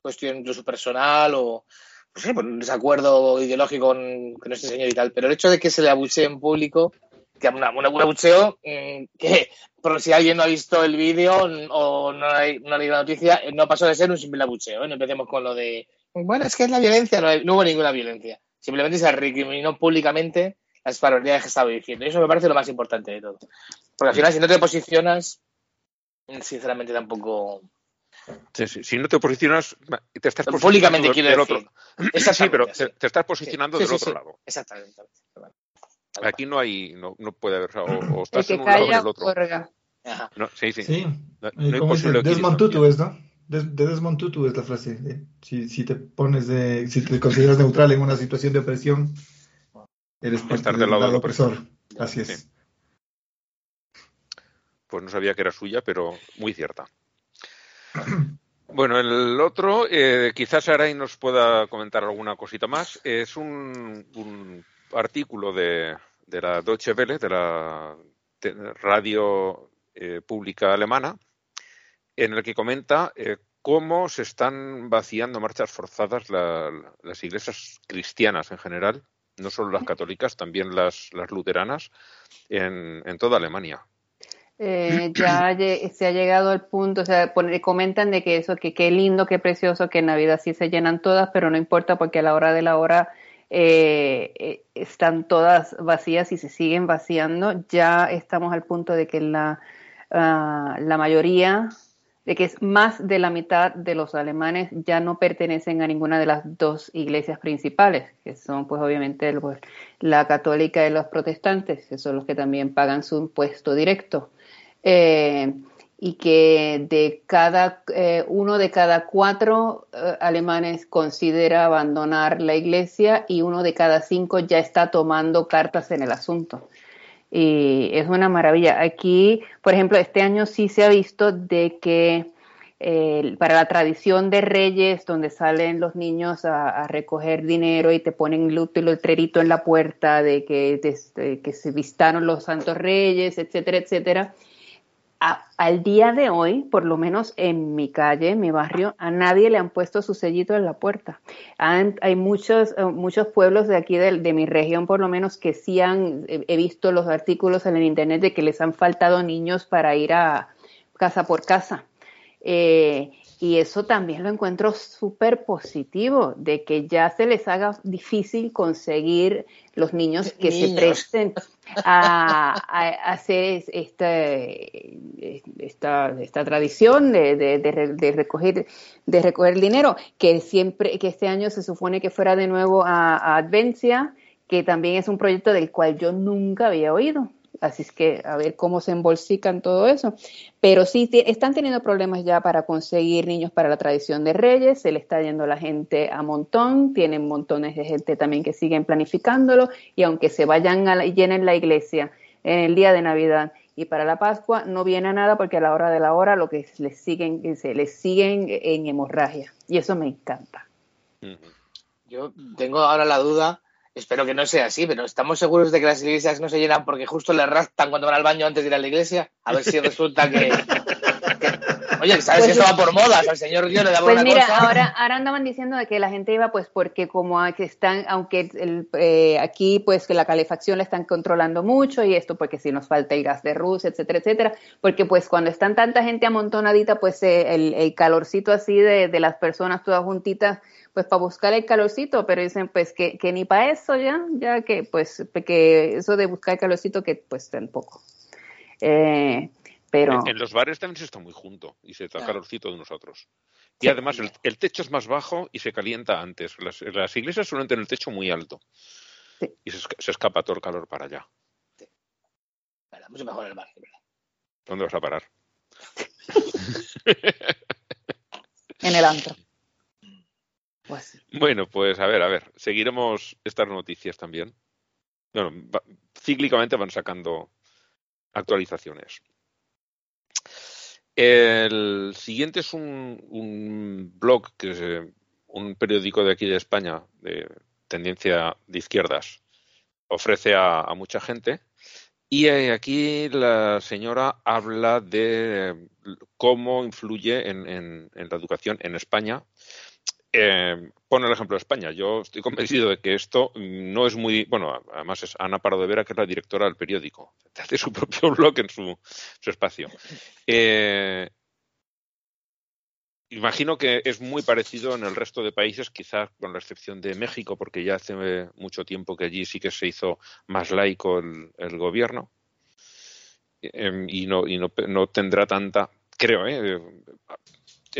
cuestión incluso personal o pues sí, por un desacuerdo ideológico con, con este señor y tal, pero el hecho de que se le abuchee en público, que una, una- un abucheo mm, que, por si alguien no ha visto el vídeo mm, o no ha, no ha leído la noticia, eh, no pasó de ser un simple abucheo. ¿eh? No empecemos con lo de, bueno, es que es la violencia, no, hay- no hubo ninguna violencia. Simplemente se recriminó públicamente las barbaridades que estaba diciendo. Y eso me parece lo más importante de todo. Porque al final, si no te posicionas, sinceramente tampoco. Sí, sí. Si no te posicionas, te estás posicionando Públicamente del- quiero del decir. otro. Sí, pero te, te estás posicionando Sí, del sí, otro sí. lado. Exactamente. Aquí no hay, no, no puede haber, o, o El estás que en un lado o en el otro. No, sí, sí. Sí, No, eh, no hay como dice, posible Desmond equilibrio. Tutu es, ¿no? De Desmond Tutu es la frase. de, si, si te pones de, si te consideras neutral en una situación de opresión, eres parte Estar del lado del opresor. Así es. Sí. Pues no sabía que era suya, pero muy cierta. *clears throat* Bueno, el otro, eh, quizás Aray nos pueda comentar alguna cosita más. Es un, un artículo de, de la Deutsche Welle, de la radio eh, pública alemana, en el que comenta eh, cómo se están vaciando marchas forzadas la- la- las iglesias cristianas en general, no solo las católicas, también las, luteranas, en, toda Alemania. Eh, ya se ha llegado al punto, o sea, pone- comentan de que eso, que qué lindo, qué precioso, que en Navidad sí se llenan todas, pero no importa porque a la hora de la hora eh, eh, están todas vacías y se siguen vaciando. Ya estamos al punto de que la, ah, la mayoría, de que es más de la mitad de los alemanes ya no pertenecen a ninguna de las dos iglesias principales, que son pues obviamente pues, la católica y los protestantes, que son los que también pagan su impuesto directo. Eh, y que de cada eh, uno de cada cuatro eh, alemanes considera abandonar la iglesia y uno de cada cinco ya está tomando cartas en el asunto. Y es una maravilla. Aquí, por ejemplo, este año sí se ha visto de que eh, para la tradición de Reyes, donde salen los niños a, recoger dinero y te ponen el letrerito en la puerta de que, de- que se vistaron los santos reyes, etcétera, etcétera. Al día de hoy, por lo menos en mi calle, en mi barrio, a nadie le han puesto su sellito en la puerta. Hay muchos, eh, muchos pueblos de aquí de, mi región, por lo menos, que sí han, he visto los artículos en el internet de que les han faltado niños para ir a casa por casa. Eh, y eso también lo encuentro súper positivo, de que ya se les haga difícil conseguir los niños que se presten a, hacer es- este, esta, esta tradición de, de- de re- de recoger de recoger dinero, que siempre, que este año se supone que fuera de nuevo a, a Advencia, que también es un proyecto del cual yo nunca había oído. Así es que a ver cómo se embolsican todo eso. Pero sí están teniendo problemas ya para conseguir niños para la tradición de Reyes, se le está yendo la gente a montón, tienen montones de gente también que siguen planificándolo y aunque se vayan a la, llenen la iglesia en el día de Navidad y para la Pascua no viene a nada porque a la hora de la hora lo que les siguen que se les siguen en hemorragia y eso me encanta. Yo tengo ahora la duda, espero que no sea así, pero ¿estamos seguros de que las iglesias no se llenan porque justo le rastan cuando van al baño antes de ir a la iglesia? A ver si *laughs* resulta que... que- oye, ¿sabes Pues que esto va por modas? Al señor Dios le daba Pues una mira, cosa... ahora, ahora andaban diciendo de que la gente iba pues porque como aquí están, aunque el, eh, aquí pues que la calefacción la están controlando mucho y esto porque si nos falta el gas de Rusia, etcétera, etcétera, porque pues cuando están tanta gente amontonadita pues eh, el, el calorcito así de, de las personas todas juntitas pues para buscar el calorcito, pero dicen pues que, que ni para eso ya, ya que pues que eso de buscar el calorcito que pues tampoco. Eh, pero... En, en los bares también se está muy junto y se está calorcito de nosotros. Y Sí. además el, el techo es más bajo y se calienta antes. Las, las iglesias suelen tener el techo muy alto. Sí. Y se, esca- se escapa todo el calor para allá. Mucho mejor el bar. ¿Dónde vas a parar? *laughs* en el antro. Pues. Bueno, pues a ver, a ver. Seguiremos estas noticias también. Bueno, va- cíclicamente van sacando actualizaciones. El siguiente es un, un blog que es eh, un periódico de aquí de España de tendencia de izquierdas ofrece a, mucha gente. Y eh, aquí la señora habla de cómo influye en la educación en España. Eh, pone el ejemplo de España. Yo estoy convencido de que esto no es muy. Bueno, además es Ana Pardo de Vera, que es la directora del periódico. Hace su *laughs* propio blog en su, su espacio. Eh, Imagino que es muy parecido en el resto de países, quizás con la excepción de México, porque ya hace eh, mucho tiempo que allí sí que se hizo más laico el, el gobierno eh, y, no, y no, no tendrá tanta, creo, ¿eh?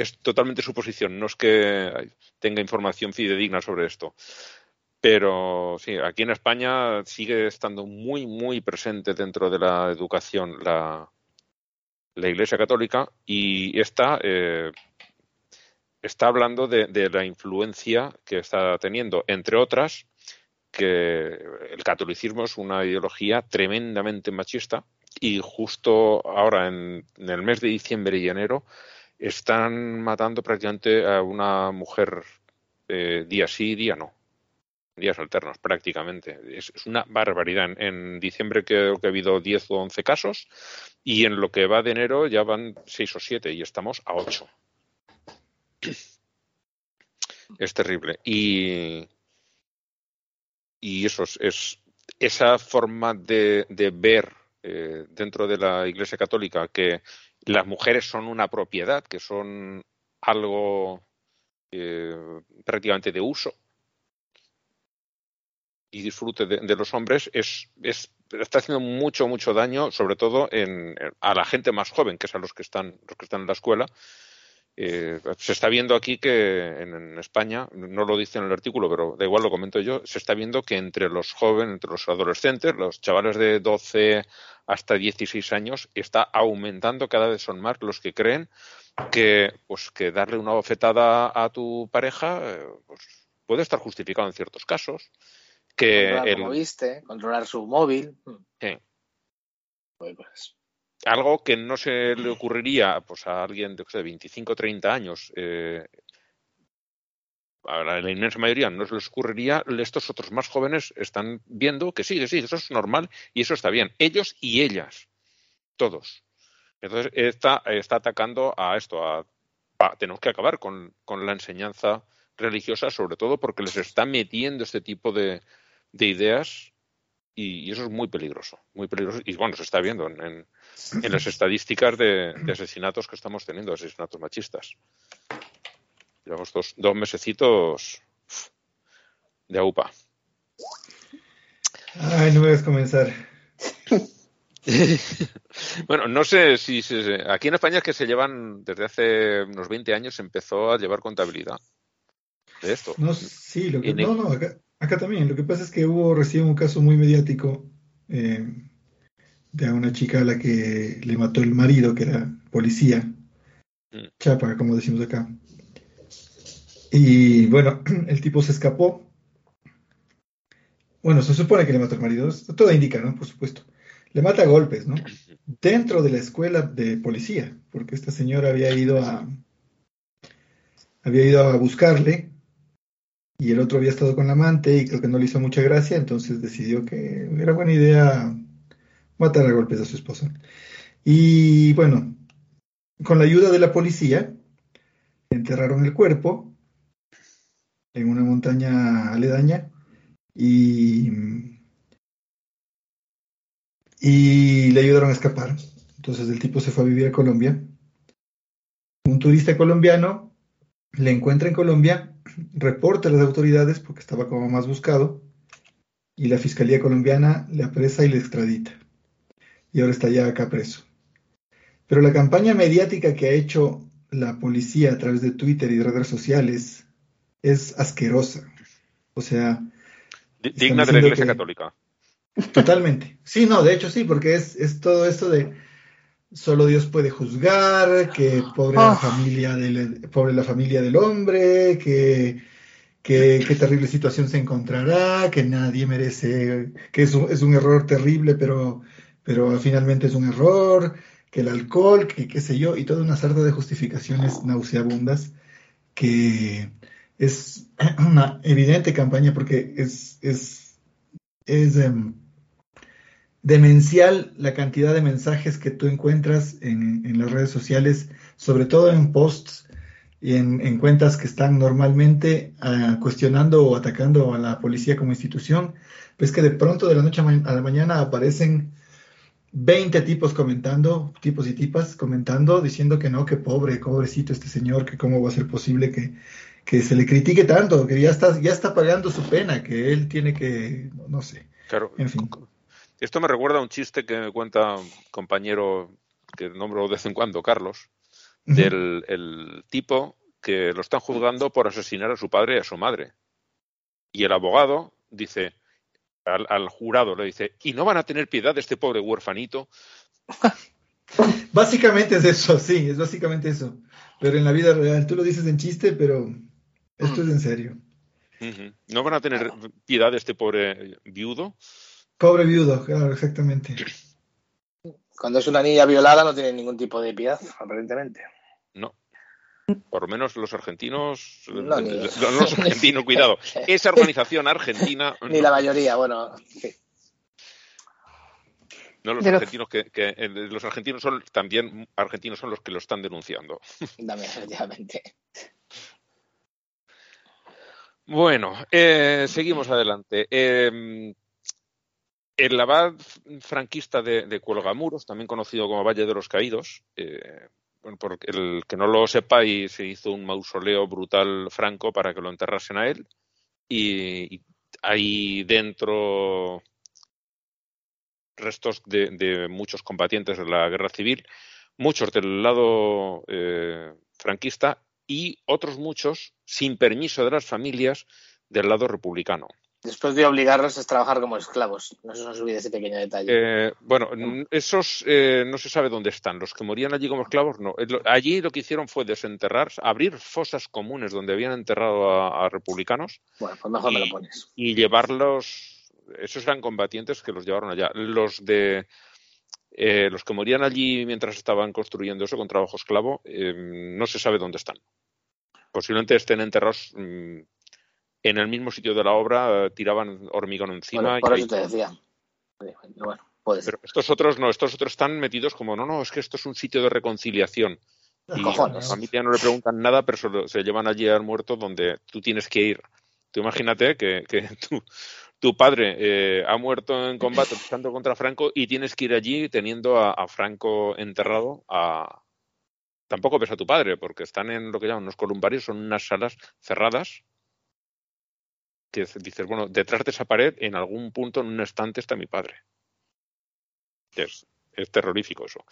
Es totalmente suposición, no es que tenga información fidedigna sobre esto. Pero sí, aquí en España sigue estando muy, muy presente dentro de la educación la, la Iglesia Católica y esta eh, está hablando de, la influencia que está teniendo, entre otras, que el catolicismo es una ideología tremendamente machista y justo ahora en el mes de diciembre y enero están matando prácticamente a una mujer eh, día sí, día no. Días alternos, prácticamente. Es, una barbaridad. En, diciembre creo que ha habido 10 o 11 casos y en lo que va de enero ya van 6 o 7 y estamos a 8. *clears throat* Es terrible. Y, y eso es, es esa forma de, de ver eh, dentro de la Iglesia Católica que las mujeres son una propiedad, que son algo eh, prácticamente de uso y disfrute de, los hombres, es, es, está haciendo mucho, mucho daño, sobre todo en, a la gente más joven, que es a los que están, los que están en la escuela. Eh, se está viendo aquí que en, en, España, no lo dice en el artículo, pero da igual lo comento yo, se está viendo que entre los jóvenes, entre los adolescentes, los chavales de 12 hasta 16 años, está aumentando, cada vez son más los que creen que, pues, que darle una bofetada a tu pareja eh, pues, puede estar justificado en ciertos casos. Que controlar el, como viste, controlar su móvil. Sí. Pues, algo que no se le ocurriría pues, a alguien de, de 25 o 30 años, eh, a la inmensa mayoría no se les ocurriría, estos otros más jóvenes están viendo que sí, que sí, eso es normal y eso está bien. Ellos y ellas, todos. Entonces está, está atacando a esto, a, a tenemos que acabar con, con, la enseñanza religiosa, sobre todo porque les está metiendo este tipo de, de ideas y, y, eso es muy peligroso, muy peligroso. Y bueno, se está viendo en, en, en las estadísticas de, de, asesinatos que estamos teniendo, asesinatos machistas. Llevamos dos, dos mesecitos de AUPA. Ay, no me vas a comenzar. *laughs* bueno, no sé si se, aquí en España es que se llevan desde hace unos 20 años se empezó a llevar contabilidad de esto. No, sí, lo que, no, no, acá, acá, también. Lo que pasa es que hubo recién un caso muy mediático eh, de una chica a la que le mató el marido, que era policía, mm. chapa, como decimos acá. Y bueno, *clears throat* el tipo se escapó. Bueno, se supone que le mató el marido, todo indica, ¿no? Por supuesto. Le mata a golpes, ¿no? *clears throat* Dentro de la escuela de policía, porque esta señora había ido a había ido a buscarle y el otro había estado con la amante y creo que no le hizo mucha gracia, entonces decidió que era buena idea matar a golpes a su esposa. Y bueno, con la ayuda de la policía, enterraron el cuerpo en una montaña aledaña y, y le ayudaron a escapar. Entonces el tipo se fue a vivir a Colombia. Un turista colombiano le encuentra en Colombia, reporta a las autoridades porque estaba como más buscado y la Fiscalía colombiana le apresa y le extradita. Y ahora está ya acá preso. Pero la campaña mediática que ha hecho la policía a través de Twitter y de redes sociales es asquerosa. O sea... Digna de la Iglesia que... Católica. Totalmente. Sí, no, de hecho sí, porque es, es todo esto de solo Dios puede juzgar, que pobre, oh. la, familia del, pobre la familia del hombre, que, que, qué terrible situación se encontrará, que nadie merece, que es un, es un error terrible, pero, pero finalmente es un error, que el alcohol, que qué sé yo, y toda una sarta de justificaciones nauseabundas que es *clears throat* una evidente campaña porque es, es es em, demencial la cantidad de mensajes que tú encuentras en, en las redes sociales, sobre todo en posts y en, en cuentas que están normalmente ah, cuestionando o atacando a la policía como institución, pues que de pronto de la noche a, la mañana aparecen 20 tipos comentando, tipos y tipas comentando, diciendo que no, que pobre, pobrecito este señor, que cómo va a ser posible que, que se le critique tanto, que ya está, ya está pagando su pena, que él tiene que, no, no sé, Claro. en fin. Esto me recuerda a un chiste que me cuenta un compañero que nombro de vez en cuando, Carlos, del el tipo que lo están juzgando por asesinar a su padre y a su madre. Y el abogado dice al, al jurado, le dice, ¿y no van a tener piedad de este pobre huerfanito? *laughs* Básicamente es eso, sí, es básicamente eso. Pero en la vida real, tú lo dices en chiste, pero esto es en serio. ¿No van a tener piedad de este pobre viudo? Pobre viudo, claro, exactamente. Cuando es una niña violada no tiene ningún tipo de piedad, aparentemente. No. Por lo menos los argentinos, No, ni- no los argentinos, cuidado, *laughs* esa organización argentina, Ni la mayoría, bueno, sí. no los De los- argentinos que, que- eh, los argentinos son también argentinos son los que lo están denunciando. *laughs* Dame, efectivamente. Bueno, eh, seguimos adelante. Eh, el abad franquista de, de Cuelgamuros, también conocido como Valle de los Caídos, eh, por el que no lo sepa, y se hizo un mausoleo brutal franco para que lo enterrasen a él. Y, y ahí dentro restos de, de muchos combatientes de la guerra civil, muchos del lado eh, franquista y otros muchos sin permiso de las familias del lado republicano. Después de obligarlos a trabajar como esclavos. No se nos olvide ese pequeño detalle. Eh, bueno, esos eh, no se sabe dónde están. Los que morían allí como esclavos, no. Eh, Allí lo que hicieron fue desenterrar, abrir fosas comunes donde habían enterrado a, a republicanos Bueno, pues mejor me y- lo pones. y llevarlos. Esos eran combatientes que los llevaron allá. Los de eh, los que morían allí mientras estaban construyendo eso con trabajo esclavo, no se sabe dónde están. Posiblemente estén enterrados mm, en el mismo sitio de la obra, eh, tiraban hormigón encima. Bueno, y por ahí- eso te decía. Bueno, puede ser. pero estos otros no, estos otros están metidos como, no, no, es que esto es un sitio de reconciliación. Y a la Cojones. familia no le preguntan nada, pero se, llevan allí al muerto donde tú tienes que ir. Tú imagínate que, que *laughs* tu, tu padre eh, ha muerto en combate luchando contra Franco y tienes que ir allí teniendo a, a Franco enterrado a... Tampoco ves a tu padre, porque están en lo que llaman unos columbarios, son unas salas cerradas que dices, bueno, detrás de esa pared, en algún punto, en un estante, está mi padre. Es, es terrorífico eso.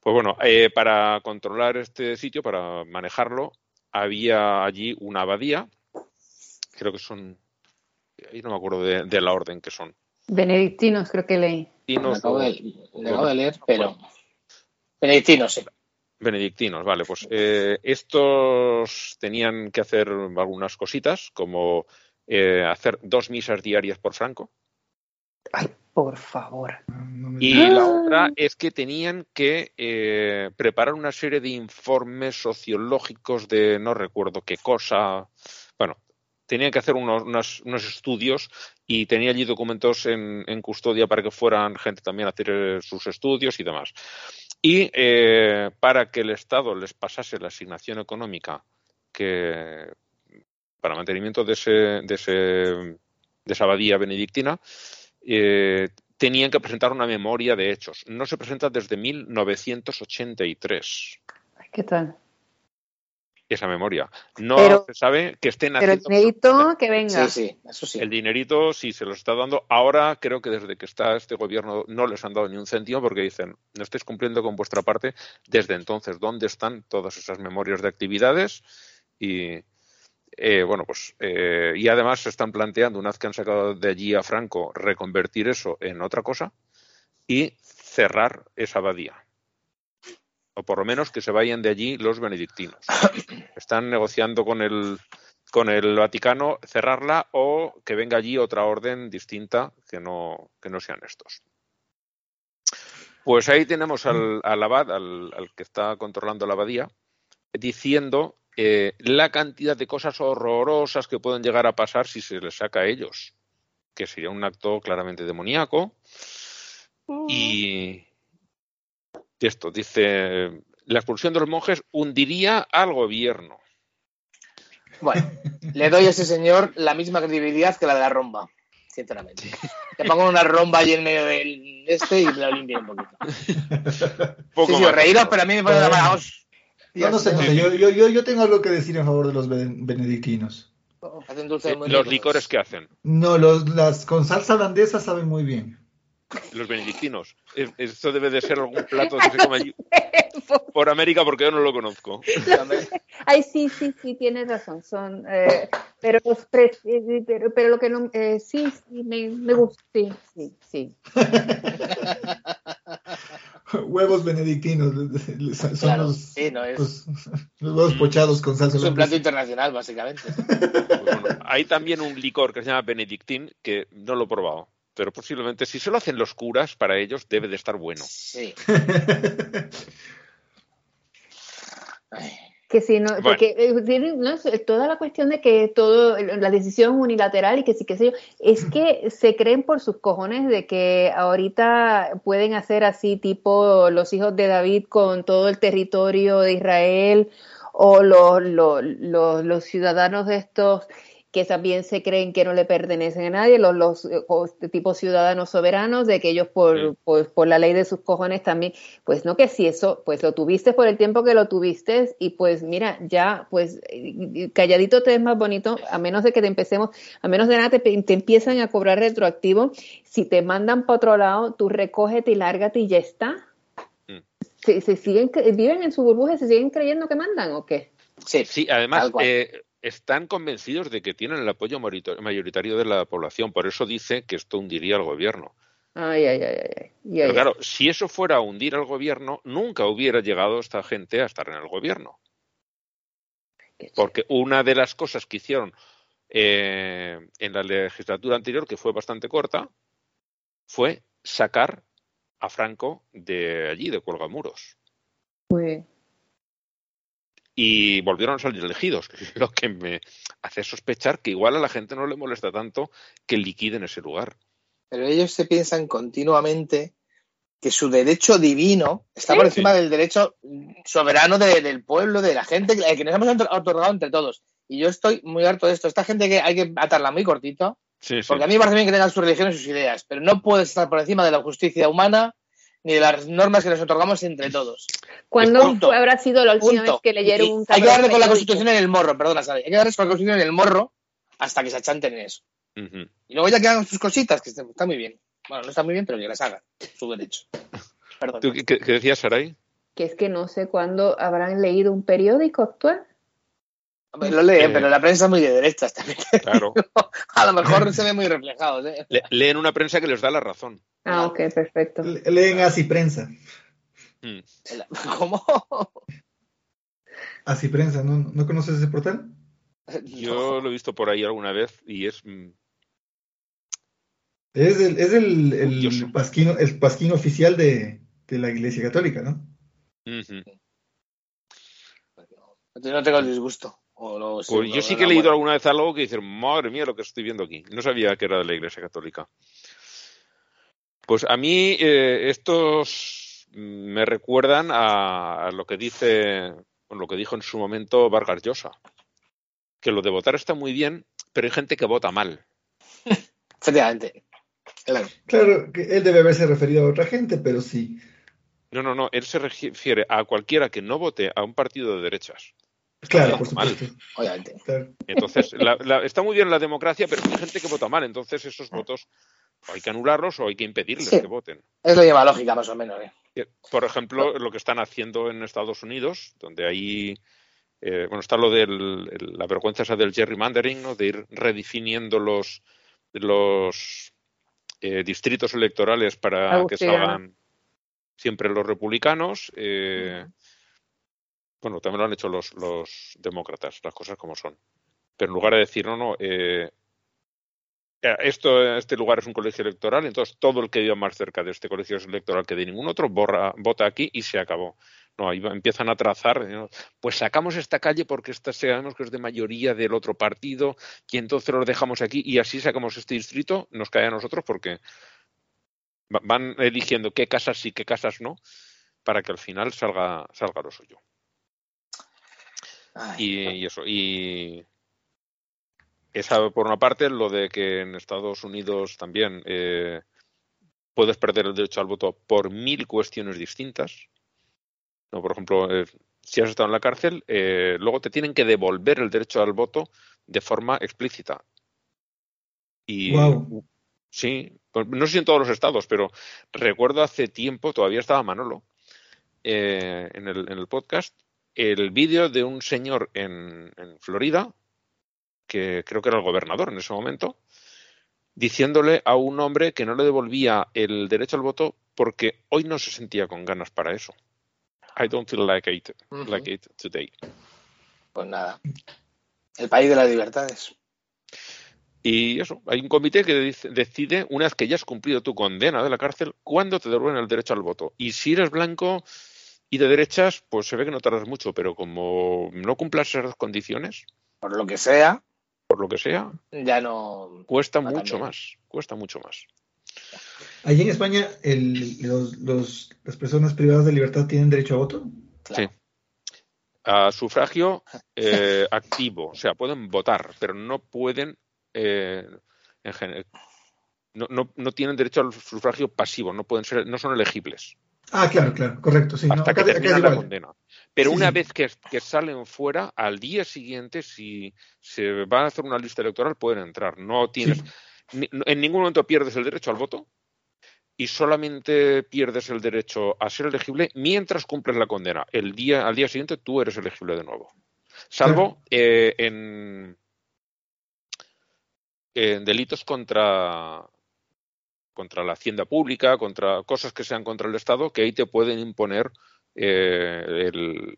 Pues bueno, eh, para controlar este sitio, para manejarlo, había allí una abadía, creo que son, ahí no me acuerdo de, de la orden que son. Benedictinos, creo que leí. Benedictinos acabo de, me acabo de leer, pero. Benedictino, sí. Benedictinos, vale, pues eh, estos tenían que hacer algunas cositas, como eh, hacer dos misas diarias por Franco. Ay, por favor. No Y la otra es que tenían que eh, preparar una serie de informes sociológicos de no recuerdo qué cosa. Bueno, tenían que hacer unos, unos, unos estudios y tenía allí documentos en, en custodia para que fueran gente también a hacer eh, sus estudios y demás. Y eh, para que el Estado les pasase la asignación económica que para mantenimiento de, ese, de, ese, de esa abadía benedictina, eh, tenían que presentar una memoria de hechos. No se presenta desde 1983 Ay, ¿Qué tal? esa memoria. No Pero- se sabe que estén Pero el haciendo dinerito que venga. Sí, sí, eso sí. el dinerito, sí se los está dando. Ahora creo que desde que está este gobierno no les han dado ni un céntimo porque dicen, no estáis cumpliendo con vuestra parte. Desde entonces, ¿dónde están todas esas memorias de actividades? Y eh, bueno, pues eh, y además se están planteando, una vez que han sacado de allí a Franco, reconvertir eso en otra cosa y cerrar esa abadía. O por lo menos que se vayan de allí los benedictinos. *coughs* Están negociando con el, con el Vaticano cerrarla o que venga allí otra orden distinta que no, que no sean estos. Pues ahí tenemos al, al abad, al, al que está controlando la abadía, diciendo eh, la cantidad de cosas horrorosas que pueden llegar a pasar si se les saca a ellos. que sería un acto claramente demoníaco. Mm. Y esto dice, la expulsión de los monjes hundiría al gobierno. Bueno, le doy a ese señor la misma credibilidad que la de la romba, sinceramente. Te pongo una romba ahí en medio del este y me lo limpio un poquito. *laughs* Poco Sí, reíros, pero a mí me pone la mala hostia. No, no sé, José, yo, yo, yo, yo tengo algo que decir en favor de los ben- benedictinos. Hacen dulces muy Los ricos. licores que hacen, No, los, las con salsa holandesa saben muy bien. los benedictinos. Es- Esto debe de ser algún plato que se come allí *laughs* por América porque yo no lo conozco. *laughs* Ay, sí, sí, sí, tienes razón. Son, eh, pero, los pre- pero, pero lo que no, eh, sí, sí, me, me gusta, sí, sí, sí. *laughs* *laughs* Huevos benedictinos son Claro, los, sí, no es. los, los huevos pochados con salsa Es un plato internacional, básicamente. *laughs* Pues bueno, hay también un licor que se llama Benedictín que no lo he probado. Pero posiblemente, si se lo hacen los curas, para ellos debe de estar bueno. Sí. *laughs* Ay, Que si no, Bueno. porque eh, no, toda la cuestión de que todo, la decisión unilateral y que sí, que sé yo, es que se creen por sus cojones de que ahorita pueden hacer así tipo los hijos de David con todo el territorio de Israel o los, los, los, los ciudadanos de estos que también se creen que no le pertenecen a nadie, los, los eh, este tipo ciudadanos soberanos, de que ellos por, Sí. por, por la ley de sus cojones también, pues no que si eso, pues lo tuviste por el tiempo que lo tuviste y pues mira, ya pues calladito te es más bonito, a menos de que te empecemos, a menos de nada te, te empiezan a cobrar retroactivo, si te mandan para otro lado, tú recógete y lárgate y ya está. Mm. Se, se siguen, viven en su burbuja y se siguen creyendo que mandan o qué? Sí, Sí, además eh, están convencidos de que tienen el apoyo mayoritario de la población. Por eso dice que esto hundiría al gobierno. Ay, ay, ay, Pero claro, si eso fuera a hundir al gobierno, nunca hubiera llegado esta gente a estar en el gobierno. Porque una de las cosas que hicieron eh, en la legislatura anterior, que fue bastante corta, fue sacar a Franco de allí, de Cuelgamuros. Uy. Y volvieron a salir elegidos, lo que me hace sospechar que igual a la gente no le molesta tanto que liquiden ese lugar. pero ellos se piensan continuamente que su derecho divino está Sí. por encima del derecho soberano de- del pueblo, de la gente, que nos hemos otor- otorgado entre todos. Y yo estoy muy harto de esto. Esta gente que hay que atarla muy cortito, Sí, sí. porque a mí me parece bien que tengan su religión y sus ideas, pero no puede estar por encima de la justicia humana ni de las normas que nos otorgamos entre todos. ¿Cuándo Punto. habrá sido la última Punto. vez que leyeron un hay que darle con la? Constitución en el morro, perdona, Sara. Hay que darles con la Constitución en el morro hasta que se achanten en eso. Y luego ya que hagan sus cositas, que está muy bien. Bueno, no está muy bien, pero que las hagan. Su derecho. Perdón. ¿Tú qué, qué- qué decías, Saray? Que es que no sé cuándo habrán leído un periódico actual. Lo leen, Eh. pero la prensa es muy de derechas también. *laughs* Claro. A lo mejor se ve muy reflejado. ¿eh? Le- leen una prensa que les da la razón. Ah, ok, perfecto. Le- Leen así prensa. Mm. *laughs* ¿Cómo? Así prensa, ¿no, ¿no conoces ese portal? Yo lo he visto por ahí alguna vez y es mm, Es el, es el, el pasquín, el pasquín oficial de, de la Iglesia Católica, ¿no? ujú. Yo no tengo el disgusto. O Pues yo sí que he leído alguna vez algo que dice, madre mía, lo que estoy viendo aquí. No sabía que era de la Iglesia Católica. Pues a mí eh, estos me recuerdan a, a lo que dice, lo que dijo en su momento Vargas Llosa, que lo de votar está muy bien, pero hay gente que vota mal. *laughs* Efectivamente. Claro. Claro, que él debe haberse referido a otra gente, pero sí. No, no, no, él se refiere a cualquiera que no vote a un partido de derechas. Claro, por mal. supuesto. Obviamente. Claro. Entonces, la- la- está muy bien la democracia, pero hay gente que vota mal, entonces esos votos o hay que anularlos o hay que impedirles Sí. que voten. Es la misma lógica, más o menos. ¿eh? Por ejemplo, lo que están haciendo en Estados Unidos, donde hay, eh, bueno, está lo de la vergüenza esa del gerrymandering, ¿no? de ir redefiniendo los, los eh, distritos electorales para que salgan siempre los republicanos. eh, bueno, también lo han hecho los, los demócratas, las cosas como son. Pero en lugar de decir, no, no, eh, eh, esto, este lugar es un colegio electoral, entonces todo el que viva más cerca de este colegio electoral que de ningún otro borra, vota aquí y se acabó. No, ahí empiezan a trazar, pues sacamos esta calle porque esta sabemos que es de mayoría del otro partido y entonces lo dejamos aquí y así sacamos este distrito, nos cae a nosotros porque va- van eligiendo qué casas sí, qué casas no, para que al final salga, salga lo suyo. Ay, Y, y eso, y esa por una parte, lo de que en Estados Unidos también eh, puedes perder el derecho al voto por mil cuestiones distintas. No, por ejemplo, eh, si has estado en la cárcel, eh, luego te tienen que devolver el derecho al voto de forma explícita. Y sí, pues no sé si en todos los estados, pero recuerdo hace tiempo, todavía estaba Manolo eh, en, el, en el podcast, el vídeo de un señor en, en Florida, que creo que era el gobernador en ese momento, diciéndole a un hombre que no le devolvía el derecho al voto porque hoy no se sentía con ganas para eso. I don't feel like it, like it today. Pues nada. El país de las libertades. Y eso, hay un comité que dice- decide, una vez que ya has cumplido tu condena de la cárcel, cuándo te devuelven el derecho al voto. Y si eres blanco y de derechas, pues se ve que no tardas mucho, pero como no cumplas esas condiciones, Por lo que sea, por lo que sea, ya no. cuesta mucho también. más, cuesta mucho más. Allí en España, el- los, los- las personas privadas de libertad tienen derecho a voto. Claro. A sufragio eh, *laughs* activo, o sea, pueden votar, pero no pueden, eh, en general, no, no, no tienen derecho al sufragio pasivo, no pueden ser, no son elegibles. Ah, claro, claro, correcto. Sí, hasta que termina la condena. Pero Sí, una sí. vez que, que salen fuera, al día siguiente, si se va a hacer una lista electoral, pueden entrar. No tienes, Sí. ni- en ningún momento pierdes el derecho al voto y solamente pierdes el derecho a ser elegible mientras cumples la condena. El día, al día siguiente tú eres elegible de nuevo. Salvo eh, en, en delitos contra contra la hacienda pública, contra cosas que sean contra el Estado, que ahí te pueden imponer eh, el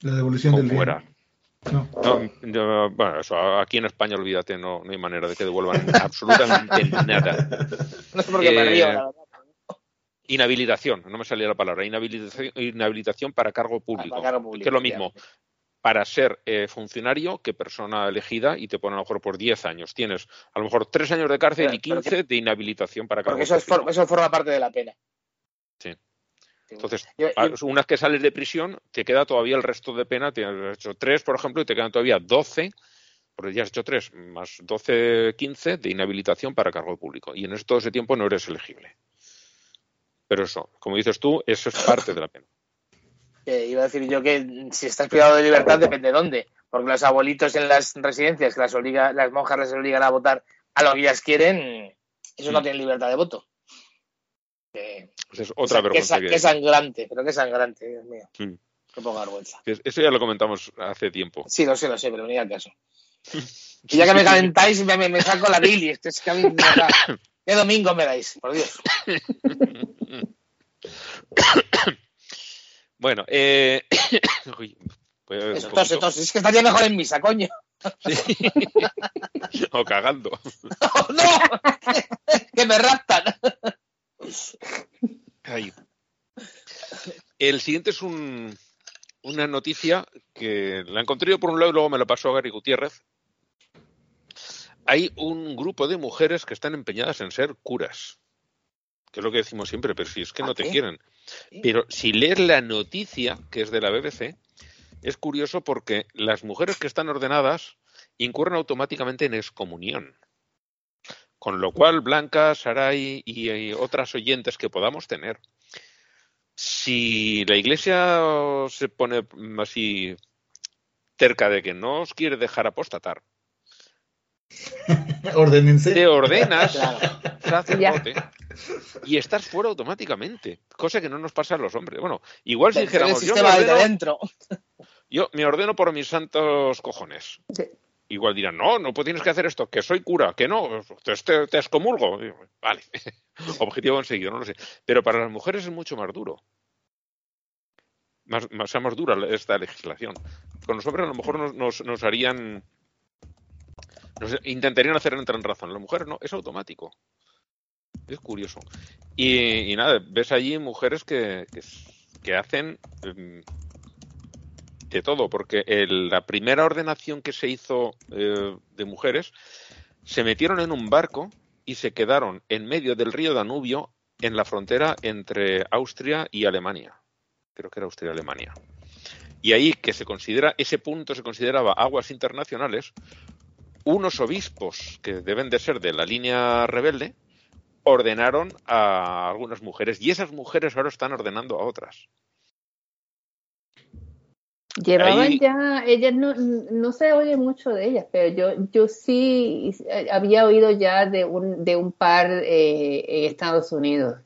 La devolución del fuera. No. No, no, bueno, eso aquí en España, olvídate, no, no hay manera de que devuelvan *laughs* absolutamente nada. No sé por qué me Eh, río, la verdad. Inhabilitación, no me salía la palabra, inhabilitación, inhabilitación para cargo público, Para cargo público, que es lo mismo para ser eh, funcionario que persona elegida y te ponen a lo mejor por 10 años. Tienes a lo mejor 3 años de cárcel Pero- y pero 15 de inhabilitación para cargo Porque eso, es público. for- eso forma parte de la pena. Sí. Entonces, Yo- yo- una vez que sales de prisión, te queda todavía el resto de pena. Tienes hecho tres, por ejemplo, y te quedan todavía 12, porque ya has hecho tres, más 12, 15 de inhabilitación para cargo público. Y en todo ese tiempo no eres elegible. Pero eso, como dices tú, eso es parte de la pena. Que iba a decir yo que si estás privado de libertad depende de dónde. Porque los abuelitos en las residencias, que las, obliga, las monjas les obligan a votar a lo que ellas quieren, eso no tienen libertad de voto. Esa es otra que, vergüenza. sa- que sangrante, pero que sangrante, Dios mío. Mm. Qué poca vergüenza. Eso ya lo comentamos hace tiempo. Sí, lo sé, lo sé, pero ni al caso. Y ya que me calentáis, me, me- me saco la bilis. Esto es que a mí, *coughs* ¿Qué domingo me dais? Por Dios. *coughs* *coughs* Bueno, eh... *coughs* uy, a poquito. Es que estaría mejor en misa, coño. *laughs* o cagando. *laughs* ¡No! que me raptan. Ahí. El siguiente es un, una noticia que la encontré yo por un lado y luego me la pasó Gary Gutiérrez. Hay un grupo de mujeres que están empeñadas en ser curas. Que es lo que decimos siempre, pero si es que ¿Ah, no te qué? quieren. Pero si lees la noticia, que es de la BBC, es curioso porque las mujeres que están ordenadas incurren automáticamente en excomunión. Con lo cual, Blanca, Saray y, y otras oyentes que podamos tener, si la Iglesia se pone así cerca de que no os quiere dejar apostatar, Ordenense. te ordenas, *laughs* sacerdote, y estás fuera automáticamente, cosa que no nos pasa a los hombres. Bueno, igual si dijéramos, yo me, ordeno, dentro. yo me ordeno por mis santos cojones. Sí. Igual dirán, no, no pues tienes que hacer esto, que soy cura, que no, te, te, te excomulgo. Vale, *laughs* objetivo conseguido, no lo sé. Pero para las mujeres es mucho más duro. Más, más, sea más dura esta legislación. Con los hombres a lo mejor nos, nos, nos harían. Intentarían hacer entrar en razón. Las mujeres no, es automático. Es curioso. Y, nada, ves allí mujeres que, que hacen em, de todo, porque el- la primera ordenación que se hizo eh, de mujeres se metieron en un barco y se quedaron en medio del río Danubio en la frontera entre Austria y Alemania. Creo que era Austria y Alemania. Y ahí que se considera, ese punto se consideraba aguas internacionales, unos obispos que deben de ser de la línea rebelde ordenaron a algunas mujeres y esas mujeres ahora están ordenando a otras. Llevaban Ahí- ya, ellas no, no se oye mucho de ellas, pero yo, yo sí eh, había oído ya de un, de un par eh, en Estados Unidos.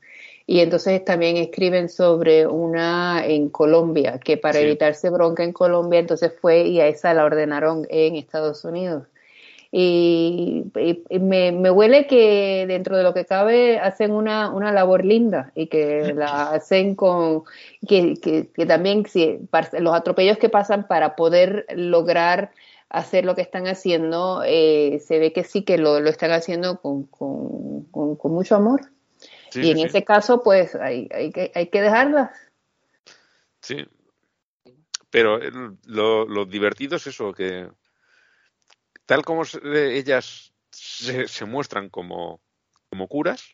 Y entonces también escriben sobre una en Colombia, que para Sí. evitarse bronca en Colombia, entonces fue y a esa la ordenaron en Estados Unidos. Y, me, me huele que dentro de lo que cabe hacen una, una labor linda y que la hacen con, que, que, que también si, los atropellos que pasan para poder lograr hacer lo que están haciendo, eh, se ve que sí que lo, lo están haciendo con, con, con, con mucho amor. Sí, y en sí. ese caso, pues hay, hay, que, hay que dejarlas. Sí. Pero lo, lo divertido es eso, que tal como se- ellas se, se muestran como, como curas,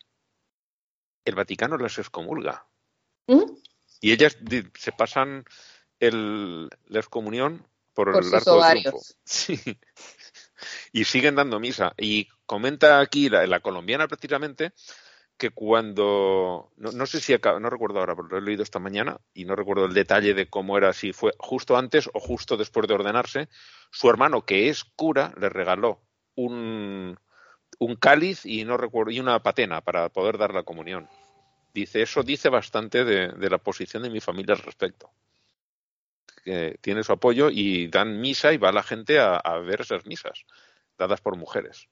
el Vaticano las excomulga. ¿Mm? Y ellas se pasan el, la excomunión por, Por el arco del ovarios. triunfo. *laughs* Sí. Y siguen dando misa. Y comenta aquí la, la colombiana precisamente que cuando, no, no sé si acaba, no recuerdo ahora, pero lo he leído esta mañana y no recuerdo el detalle de cómo era, si fue justo antes o justo después de ordenarse, su hermano, que es cura, le regaló un, un cáliz y no recuerdo, y una patena para poder dar la comunión. Dice, eso dice bastante de, la posición de mi familia al respecto. Que tiene su apoyo y dan misa y va la gente a, a ver esas misas, dadas por mujeres.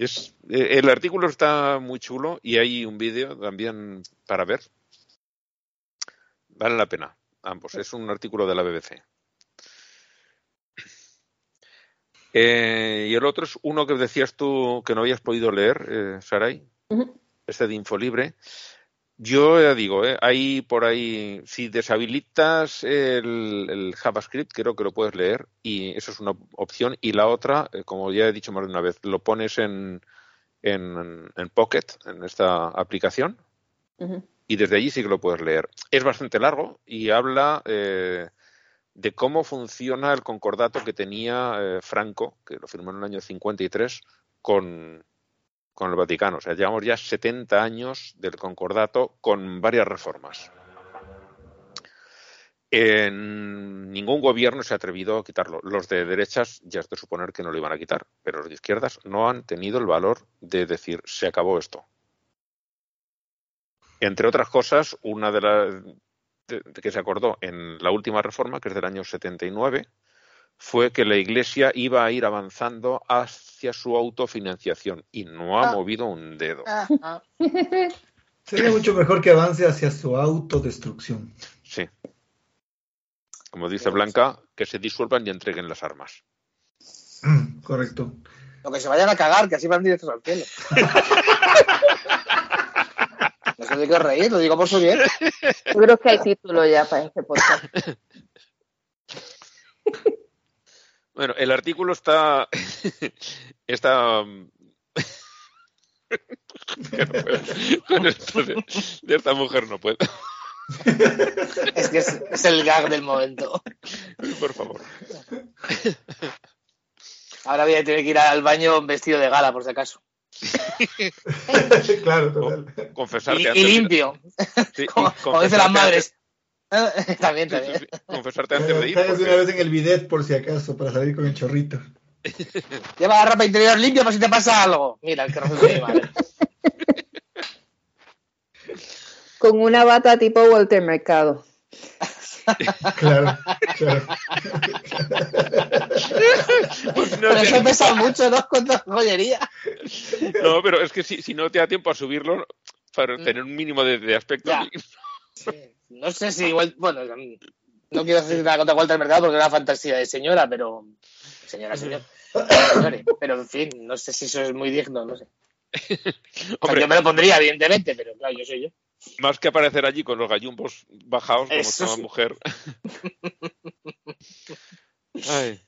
Es, eh, el artículo está muy chulo y hay un vídeo también para ver. Vale la pena, ambos. Es un artículo de la BBC. Eh, y el otro es uno que decías tú que no habías podido leer, eh, Saray, este de Infolibre. Yo ya digo, eh, hay por ahí, si deshabilitas el, el JavaScript, creo que lo puedes leer y eso es una opción. Y la otra, eh, como ya he dicho más de una vez, lo pones en, en, en Pocket, en esta aplicación, y desde allí sí que lo puedes leer. Es bastante largo y habla eh, de cómo funciona el concordato que tenía eh, Franco, que lo firmó en el año 53, con, con el Vaticano. O sea, llevamos ya 70 años del concordato con varias reformas. Ningún gobierno se ha atrevido a quitarlo. Los de derechas ya es de suponer que no lo iban a quitar, pero los de izquierdas no han tenido el valor de decir se acabó esto. Entre otras cosas, una de las que se acordó en la última reforma, que es del año 79, fue que la Iglesia iba a ir avanzando hacia su autofinanciación y no ha Ah. movido un dedo. Ah, ah. *laughs* Sería mucho mejor que avance hacia su autodestrucción. Sí. Como dice Blanca, que se disuelvan y entreguen las armas. Correcto. Lo que se vayan a cagar, que así van directos al cielo. *laughs* No sé de qué reír, lo digo por su bien. Yo creo que hay título ya para este podcast. *laughs* Bueno, el artículo está. *laughs* está. *laughs* Con esto de, de esta mujer no puedo. Es que es, es el gag del momento. Por favor. Ahora voy a tener que ir al baño vestido de gala, por si acaso. *laughs* claro, total. Confesarte Y, antes y de- limpio, sí, y como, como dicen las madres. *laughs* también, también. confesarte antes de ir. Porque- una vez en el bidet por si acaso, para salir con el chorrito. *laughs* Lleva la ropa interior limpia por si te pasa algo. Mira, el que mi madre. Con una bata tipo Walter Mercado. *laughs* Claro, claro. Pues no, Pero eso he pensado mucho, ¿no? Con toda joyería. no, pero es que si, si no te da tiempo a subirlo, para Mm. tener un mínimo de, de aspecto. Ya. Sí. No sé si igual, bueno, no quiero hacer nada contra Walter Mercado porque es una fantasía de señora, pero señora, señor. Señores, Pero en fin, no sé si eso es muy digno, no sé. *laughs* O sea, yo me lo pondría, evidentemente, pero claro, yo soy yo. Más que aparecer allí con los gallumbos bajados como Eso esta sí. mujer. *laughs* Ay.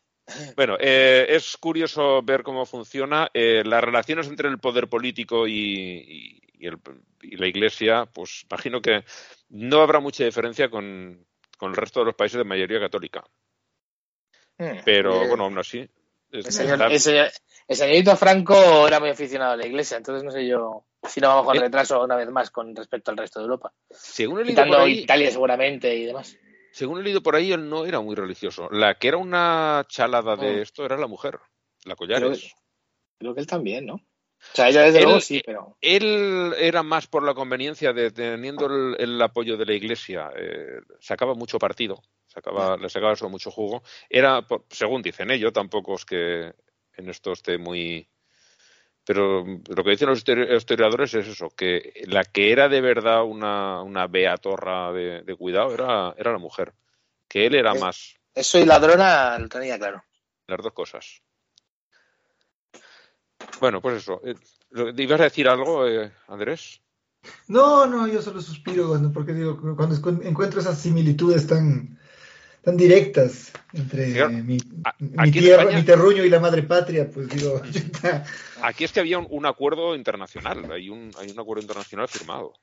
Bueno, eh, es curioso ver cómo funciona. Eh, las relaciones entre el poder político y, y- el- y la Iglesia, pues imagino que no habrá mucha diferencia con, con el resto de los países de mayoría católica. Pero Eh, bueno, aún así. es- El, señor- está- el señor- el señorito Franco era muy aficionado a la iglesia, entonces no sé yo si no vamos con Eh. retraso una vez más con respecto al resto de Europa. según he leído por ahí, Italia seguramente y demás. según he leído por ahí, él no era muy religioso. La que era una chalada de Mm. esto era la mujer, la Creo, Collares. creo que él también, ¿no? O sea, ella desde Él- luego sí, pero... Él era más por la conveniencia de teniendo el, el apoyo de la Iglesia, eh, sacaba mucho partido, sacaba, le sacaba eso mucho jugo. Era, por- según dicen ellos, tampoco es que en esto esté muy. Pero lo que dicen los histori- historiadores es eso, que la que era de verdad una, una beatorra de, de cuidado era, era la mujer, que él era Es- más Eso y ladrona lo tenía claro. las dos cosas. Bueno, pues eso. Eh, ¿Ibas a decir algo, eh, Andrés? No, no, yo solo suspiro cuando, porque digo, cuando encuentro esas similitudes tan, tan directas entre Claro, mi, tierra, España- mi terruño y la madre patria, pues digo. *laughs* Aquí es que había un, un acuerdo internacional, hay un, hay un acuerdo internacional firmado.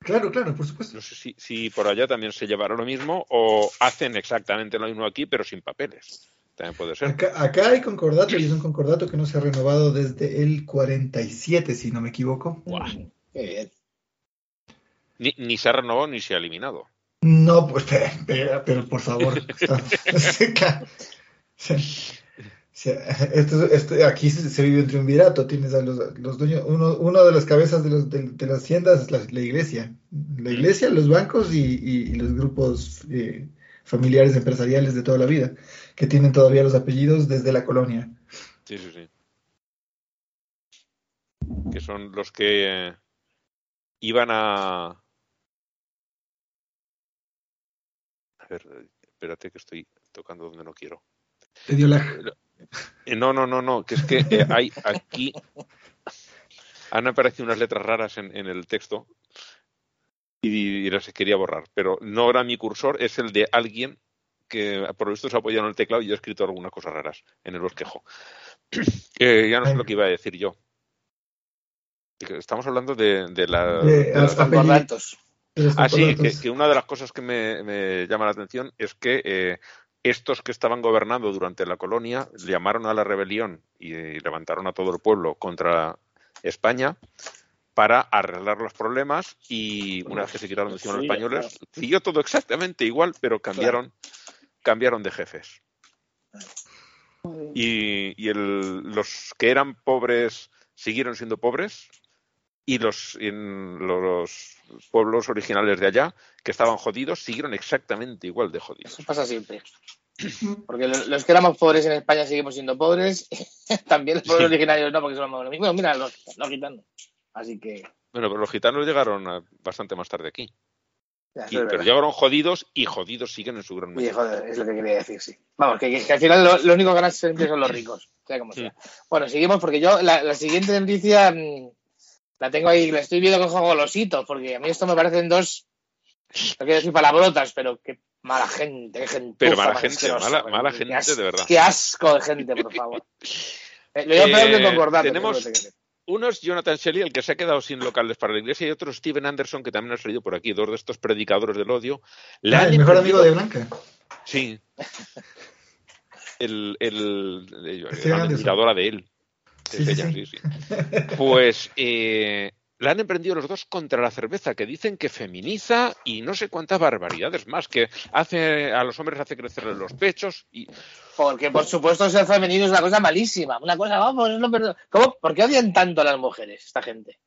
claro, claro, por supuesto. No sé si, si por allá también se llevará lo mismo o hacen exactamente lo mismo aquí, pero sin papeles. También puede ser. Acá, acá hay concordato y es un concordato que no se ha renovado desde el 47, si no me equivoco. Buah. Qué bien. Ni, ni se ha renovado ni se ha eliminado. No, pues, pero, pero- pero por favor. *laughs* esto- esto- aquí se, se vive un triunvirato. Tienes a los, los dueños, uno, uno de las cabezas de, los, de, de las haciendas es la, la iglesia. La iglesia, los bancos y, y- y los grupos eh, familiares empresariales de toda la vida, que tienen todavía los apellidos desde la colonia. Sí, sí, sí. Que son los que eh, iban a. A ver, espérate que estoy tocando donde no quiero. Te dio la... Eh, No, no, no, no, que es que eh, hay aquí han aparecido unas letras raras en, en el texto y, y las quería borrar, pero no era mi cursor, es el de alguien que por lo visto se apoya en el teclado y yo he escrito algunas cosas raras en el bosquejo. *clears throat* Eh, ya no sé lo que iba a decir yo. Estamos hablando de, de la... De- de los Ah, sí, que, que una de las cosas que me, me llama la atención es que eh, estos que estaban gobernando durante la colonia llamaron a la rebelión y, eh, levantaron a todo el pueblo contra España para arreglar los problemas y una vez que se quitaron de encima los españoles, claro. siguió todo exactamente igual, pero cambiaron, cambiaron de jefes. Y, y el- los que eran pobres siguieron siendo pobres y los, en los pueblos originales de allá que estaban jodidos siguieron exactamente igual de jodidos. Eso pasa siempre. Porque lo- los que éramos pobres en España seguimos siendo pobres. *laughs* También los pobres Sí. originarios no, porque somos lo mismo. Mira, los, los gitanos. Así que. Bueno, pero los gitanos llegaron bastante más tarde aquí. ya, Y- pero llegaron jodidos y jodidos siguen en su gran joder, es lo que quería decir, sí. Vamos, que, que- que al final lo, lo único que ganan siempre son los ricos, sea como sea. Bueno, seguimos porque yo la, la siguiente noticia mm, la tengo ahí, la estoy viendo con ojo golosito, porque a mí esto me parecen dos, no quiero decir palabrotas, pero qué mala gente, qué gente. Pero mala gente, mala- mala gente de verdad. Qué asco de gente, por favor. *laughs* Eh, lo digo peor que Eh, concordar. tenemos- Uno es Jonathan Shelley, el que se ha quedado sin locales para la iglesia, y otro Steven Anderson, que también ha salido por aquí, dos de estos predicadores del odio. Ah, el mejor amigo de Blanca. Sí. El, el, el- la de él. Sí, Es sí, ella, sí. sí, sí. Pues eh, la han emprendido los dos contra la cerveza, que dicen que feminiza y no sé cuántas barbaridades más, que hace a los hombres hace crecerles los pechos y Porque, por supuesto, ser femenino es una cosa malísima. Una cosa, vamos, es lo peor. ¿Cómo? ¿Por qué odian tanto a las mujeres, esta gente?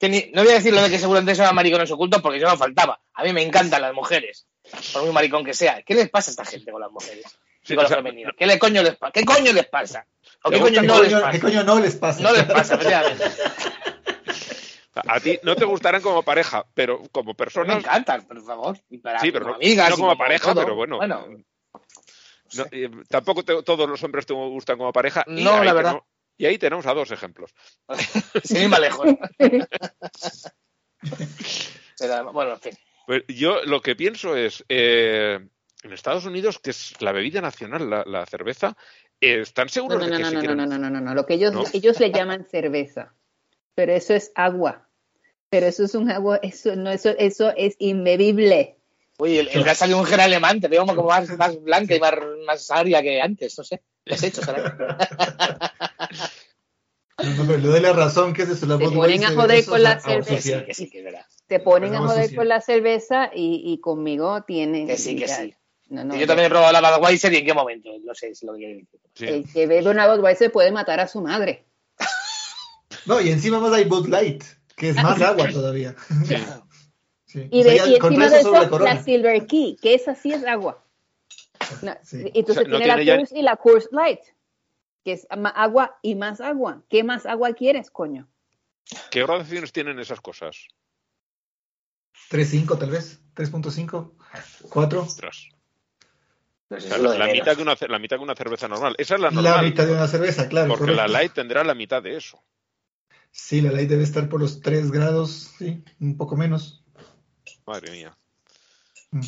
Que ni- no voy a decir lo de que seguramente son maricones ocultos porque eso no faltaba. A mí me encantan las mujeres, por muy maricón que sea. ¿Qué les pasa a esta gente con las mujeres? Sí, y con o sea. ¿Qué, le coño les pa- ¿Qué coño les pasa? ¿O qué ¿Qué coño ¿Qué no les pasa? qué coño no les pasa? No les pasa, efectivamente. *laughs* a ti no te gustarán como pareja, pero como Me personas encantan, por favor. Y para, Sí, pero no- amigas. no como pareja, todo. pero bueno. Bueno, no, eh, tampoco te- todos los hombres te gustan como pareja. y No, ahí la verdad. tenemos- y ahí tenemos a dos ejemplos. sin ir más lejos. Pero, bueno, en fin. Pues yo lo que pienso es, eh, en Estados Unidos, que es la bebida nacional, la, la cerveza, eh, ¿están seguros no, de no, que no, no, no, quieren- no, no, no, no, no. Lo que ellos, ¿No? ellos le llaman cerveza, pero eso es agua. Pero eso es un agua, eso no, eso, eso es inbebible. Uy, el, el gas salió un gen alemán, te veo como más, más blanca y más, más agria que antes, no sé. ¿Qué has hecho, le *laughs* doy la razón que es eso, la Se Budweiser, ponen a joder con la cerveza. sucia. Que sí, que es verdad. Se ponen a joder con la cerveza y, y conmigo tienen. Que sí, que sí. No, no, yo también he probado la Budweiser y en qué momento, no sé, es lo que quiero decir. Sí. El que bebe una Budweiser puede matar a su madre. *laughs* No, y encima más hay Bud Light, que es más *laughs* agua todavía. Sí. *laughs* Sí. Y, O sea, ya y encima de eso, la Silver Key, que esa sí es agua. No, Sí. Y entonces O sea, no tiene la ya- Coors y la Coors Light, que es agua y más agua. ¿Qué más agua quieres, coño? ¿Qué gradaciones tienen esas cosas? 3.5 tal vez, 3.5, 4. Ostras. Pues O sea, la, mitad que una, la mitad que una cerveza normal. Esa es la La normal. mitad de una cerveza, claro. porque correcto. la light tendrá la mitad de eso. Sí, la light debe estar por los 3 grados, sí, un poco menos. Madre mía. Mm.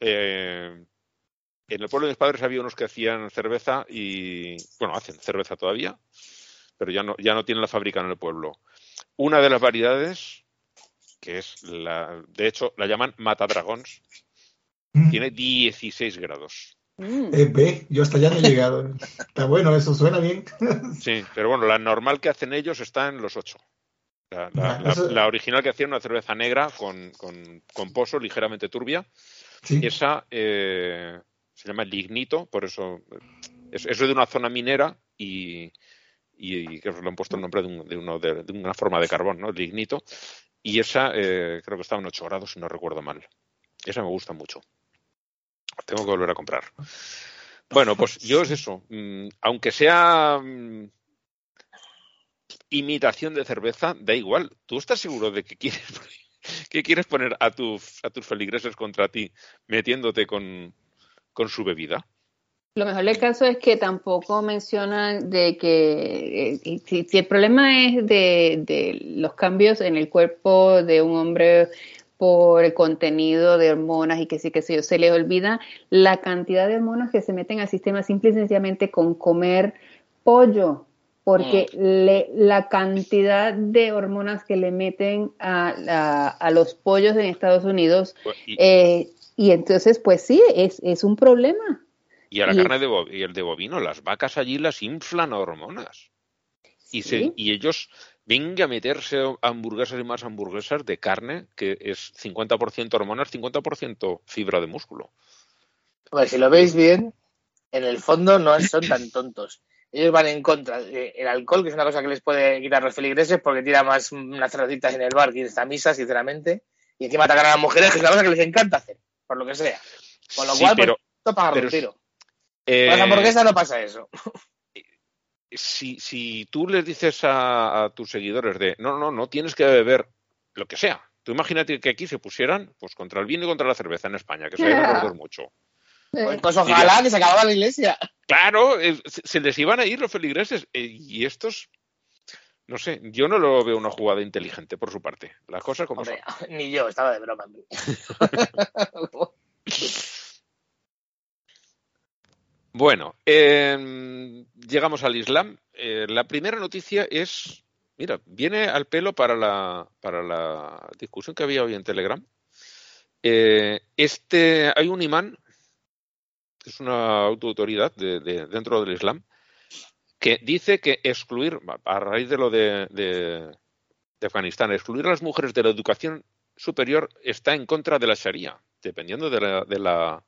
Eh, en el pueblo de mis padres había unos que hacían cerveza y, bueno, hacen cerveza todavía, pero ya no, ya no tienen la fábrica en el pueblo. Una de las variedades, que es la, de hecho, la llaman Matadragons, Mm. tiene 16 grados. Mm. Eh, ve, yo hasta ya no he llegado. Está bueno, eso suena bien. *laughs* Sí, pero bueno, la normal que hacen ellos está en los 8. La, la- Ah, la- eso- la original que hacían una cerveza negra con, con, con pozo ligeramente turbia. Sí. Esa eh, se llama lignito, por eso es, eso es de una zona minera y, y que le han puesto el nombre de, un- de uno de, de una forma de carbón, ¿no? Lignito. Y esa eh, creo que estaba en 8 grados, si no recuerdo mal. Esa me gusta mucho. Tengo que volver a comprar. Bueno, pues yo es eso. Mm, aunque sea mm, imitación de cerveza, da igual. ¿Tú estás seguro de que quieres, que quieres poner a, tus a tus feligreses contra ti metiéndote con, con su bebida? Lo mejor del caso es que tampoco mencionan de que eh, si, si el problema es de, de los cambios en el cuerpo de un hombre por el contenido de hormonas y que sí que sé yo, se les olvida la cantidad de hormonas que se meten al sistema simple y sencillamente con comer pollo, porque le- la cantidad de hormonas que le meten a, a- a los pollos en Estados Unidos, Pues, Y, eh, y entonces pues sí, es, es un problema. y a la y- carne de bo- y el de bovino, las vacas allí las inflan hormonas. Y, se- Sí. y ellos venga a meterse hamburguesas y más hamburguesas de carne que es 50% hormonas, 50% fibra de músculo. Hombre, si lo veis bien, en el fondo no son tan tontos. Ellos van en contra del alcohol, que es una cosa que les puede quitar los feligreses porque tira más unas cervecitas en el bar que esta misa, sinceramente. Y encima atacan a las mujeres, que es una cosa que les encanta hacer, por lo que sea. Con lo Sí, cual, pero- pues, esto pagarlo pero un tiro. eh, Con las hamburguesas no pasa eso. Si, si tú les dices a, a tus seguidores de no, no, no tienes que beber lo que sea. Tú imagínate que aquí se pusieran pues contra el vino y contra la cerveza en España, que se vayan los dos mucho. Pues, pues ojalá que se acabara la iglesia. Claro, eh, se se les iban a ir los feligreses. eh, y estos, no sé, yo no lo veo una jugada inteligente por su parte. Las cosas como Hombre, son. *laughs* ni yo, estaba de broma. *laughs* Bueno, eh, llegamos al Islam. Eh, la primera noticia es, mira, viene al pelo para la, para la discusión que había hoy en Telegram. Eh, este, hay un imán, que es una autoridad de, de- dentro del Islam, que dice que excluir, a raíz de lo de, de- de Afganistán, excluir a las mujeres de la educación superior está en contra de la Sharia, dependiendo de la, de la,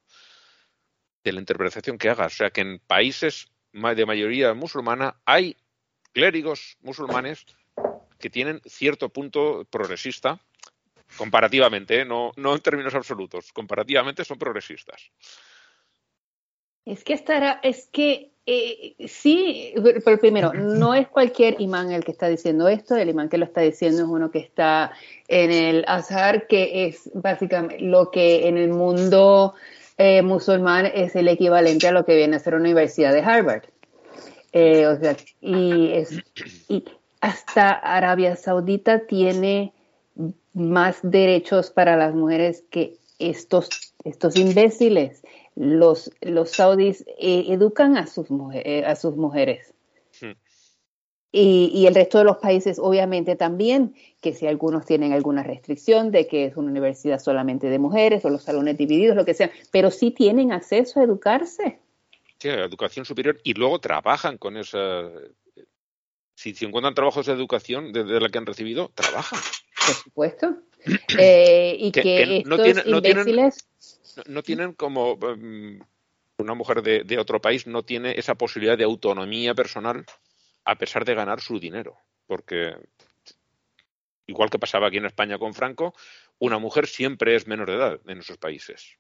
de la interpretación que hagas. O sea, que en países de mayoría musulmana hay clérigos musulmanes que tienen cierto punto progresista, comparativamente, ¿eh? no, no en términos absolutos, comparativamente son progresistas. Es que estará, es que eh, sí, pero primero, no es cualquier imán el que está diciendo esto, el imán que lo está diciendo es uno que está en el Azhar, que es básicamente lo que en el mundo eh, musulmán es el equivalente a lo que viene a ser una universidad de Harvard. Eh, o sea, y, es, y hasta Arabia Saudita tiene más derechos para las mujeres que estos, estos imbéciles. Los, los saudíes eh, educan a sus, mujeres, a sus mujeres. Y, y, el resto de los países, obviamente, también, que si algunos tienen alguna restricción de que es una universidad solamente de mujeres o los salones divididos, lo que sea, pero sí tienen acceso a educarse. Sí, a educación superior y luego trabajan con esa. Si, si encuentran trabajos de educación desde la que han recibido, trabajan. Por supuesto. *clears throat* Eh, y que, Que- que estos no tienen- no tienen- imbéciles. No, no tienen como mm, una mujer de, de otro país no tiene esa posibilidad de autonomía personal a pesar de ganar su dinero, porque igual que pasaba aquí en España con Franco, una mujer siempre es menor de edad en esos países.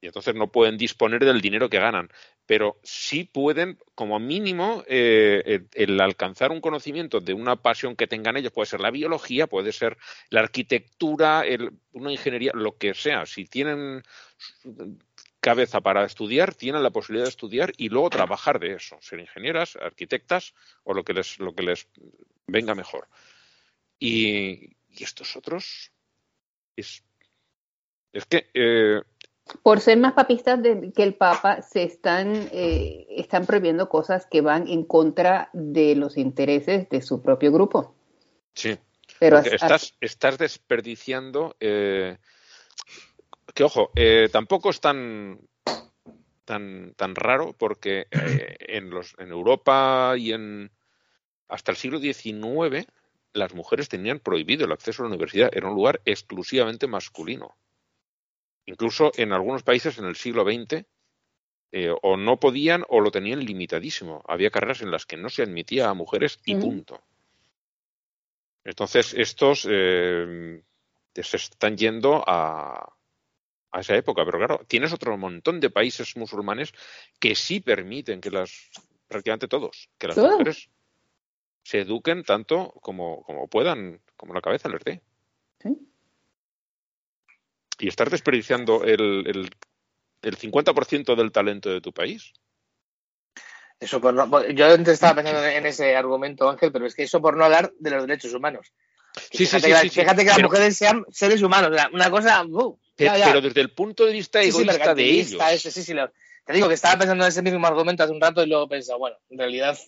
Y entonces no pueden disponer del dinero que ganan, pero sí pueden, como mínimo, eh, el, alcanzar un conocimiento de una pasión que tengan ellos. Puede ser la biología, puede ser la arquitectura, una ingeniería, lo que sea. Si tienen cabeza para estudiar, tienen la posibilidad de estudiar y luego trabajar de eso, ser ingenieras, arquitectas o lo que les, lo que les venga mejor. Y, y estos otros es, es que eh, Por ser más papistas de- que el Papa, se están, eh, están prohibiendo cosas que van en contra de los intereses de su propio grupo. sí, Pero Porque as- estás, estás desperdiciando. eh, que ojo, eh, tampoco es tan, tan, tan raro porque eh, en, los, en Europa y en hasta el siglo XIX las mujeres tenían prohibido el acceso a la universidad. Era un lugar exclusivamente masculino. Incluso en algunos países en el siglo XX eh, o no podían o lo tenían limitadísimo. Había carreras en las que no se admitía a mujeres y punto. Entonces, estos eh, se están yendo a, a esa época. Pero claro, tienes otro montón de países musulmanes que sí permiten que las, prácticamente todos, que las mujeres se eduquen tanto como, como puedan, como la cabeza les dé. Sí. Y estar desperdiciando el, el, el 50% del talento de tu país. Eso por no- yo antes estaba pensando en ese argumento, Ángel, pero es que eso por no hablar de los derechos humanos. Sí, sí, fíjate sí, que, sí, sí. fíjate que las Pero- mujeres sean seres humanos, una cosa. ¡uh! Pe- ya, ya. Pero desde el punto de vista Sí, sí, egoísta de ellos. sí, sí, lo- te digo que estaba pensando en ese mismo argumento hace un rato y luego he pensado, bueno, en realidad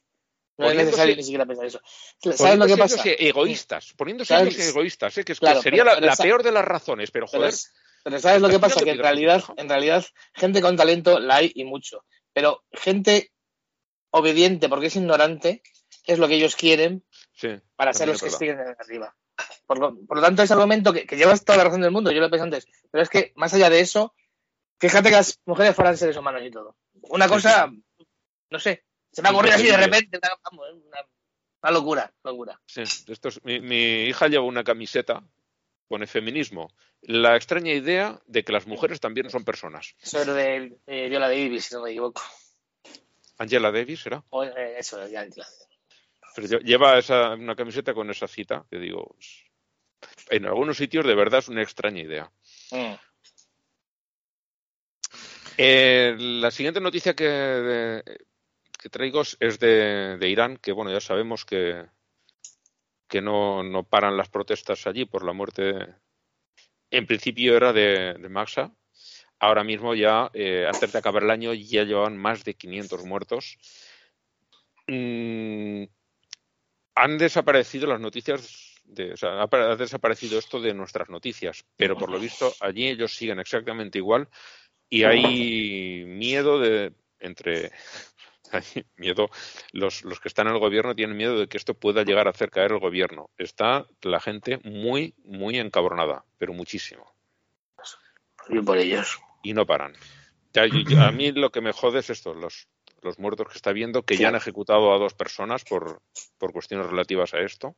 no es necesario ni siquiera pensar eso. ¿Sabes lo que pasa? egoístas, poniéndose egoístas, ¿eh? que, es- que sería pero- la, pero la esa- peor de las razones, pero Pero, joder, es- pero ¿sabes lo que pasa? Que en realidad, en realidad, gente con talento la hay y mucho. Pero gente obediente porque es ignorante es lo que ellos quieren sí, para ser los que siguen de arriba. Por lo, por lo tanto, ese argumento que, que llevas toda la razón del mundo, yo lo he pensado antes, pero es que más allá de eso, fíjate que las mujeres fueran seres humanos y todo. Una cosa, no sé, se me ha ocurrido así de repente, una, vamos, una, una locura, locura. Sí, esto es- mi, mi hija lleva una camiseta, pone feminismo, la extraña idea de que las mujeres también son personas. Eso es de eh, Viola Davis, si no me equivoco. Angela Davis será, O, eh, eso, ya, ya. Pero lleva esa, una camiseta con esa cita que digo, pues, en algunos sitios de verdad es una extraña idea. Mm. Eh, la siguiente noticia que, de- que traigo es- es de, de Irán, que bueno, ya sabemos que, que no, no paran las protestas allí por la muerte. En principio era de, de Maxa. Ahora mismo ya, eh, antes de acabar el año, ya llevaban más de 500 muertos. Mm, han desaparecido las noticias, de, o sea, ha pa- ha desaparecido esto de nuestras noticias, pero por lo visto allí ellos siguen exactamente igual y hay miedo de entre *laughs* hay miedo los, los que están en el gobierno tienen miedo de que esto pueda llegar a hacer caer el gobierno. Está la gente muy muy encabronada pero muchísimo. Y por ellos. y no paran. Ya, a mí lo que me jode es esto los los muertos que está viendo que ya han ejecutado a dos personas por por cuestiones relativas a esto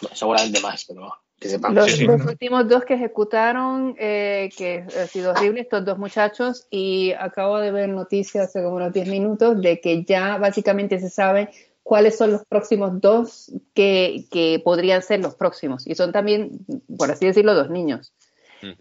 Bueno, seguramente más, pero que sepamos. Los, Sí, sí. los últimos dos que ejecutaron, eh, que ha sido horrible, estos dos muchachos, y acabo de ver noticias hace como unos 10 minutos de que ya básicamente se sabe cuáles son los próximos dos que, que podrían ser los próximos. Y son también, por así decirlo, dos niños.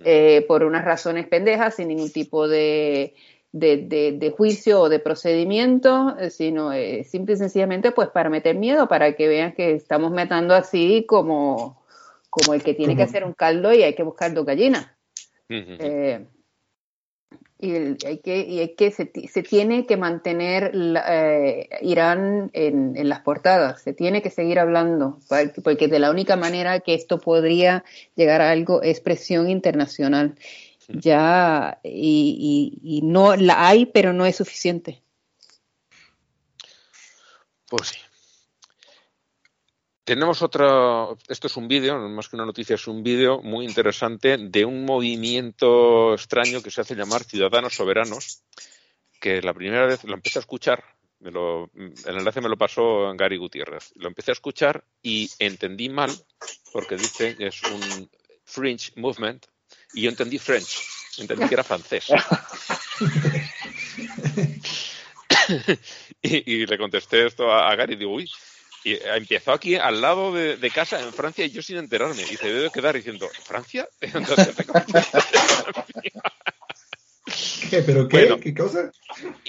Eh, por unas razones pendejas, sin ningún tipo de, de, de- de juicio o de procedimiento, eh, sino eh, simple y sencillamente pues para meter miedo, para que vean que estamos matando así como, como el que tiene que hacer un caldo y hay que buscar dos gallinas. Eh, y el- hay que, y hay que se, ti- se tiene que mantener la- eh, Irán en, en las portadas, se tiene que seguir hablando, porque de la única manera que esto podría llegar a algo es presión internacional. Ya, y, y- y no la hay, pero no es suficiente. Pues sí. Tenemos otra, esto es un vídeo, no más que una noticia, es un vídeo muy interesante de un movimiento extraño que se hace llamar Ciudadanos Soberanos, que la primera vez lo empecé a escuchar, me lo- el enlace me lo pasó Gary Gutiérrez, lo empecé a escuchar y entendí mal, porque dice que es un French Movement, y yo entendí French, entendí que era francés. *laughs* y, y le contesté esto a, a Gary, digo, uy, y eh, empezó aquí al lado de, de casa en Francia y yo sin enterarme. Y se debe quedar diciendo, ¿Francia? *laughs* Entonces, ¿Qué? ¿Pero qué? Bueno. ¿Qué cosa?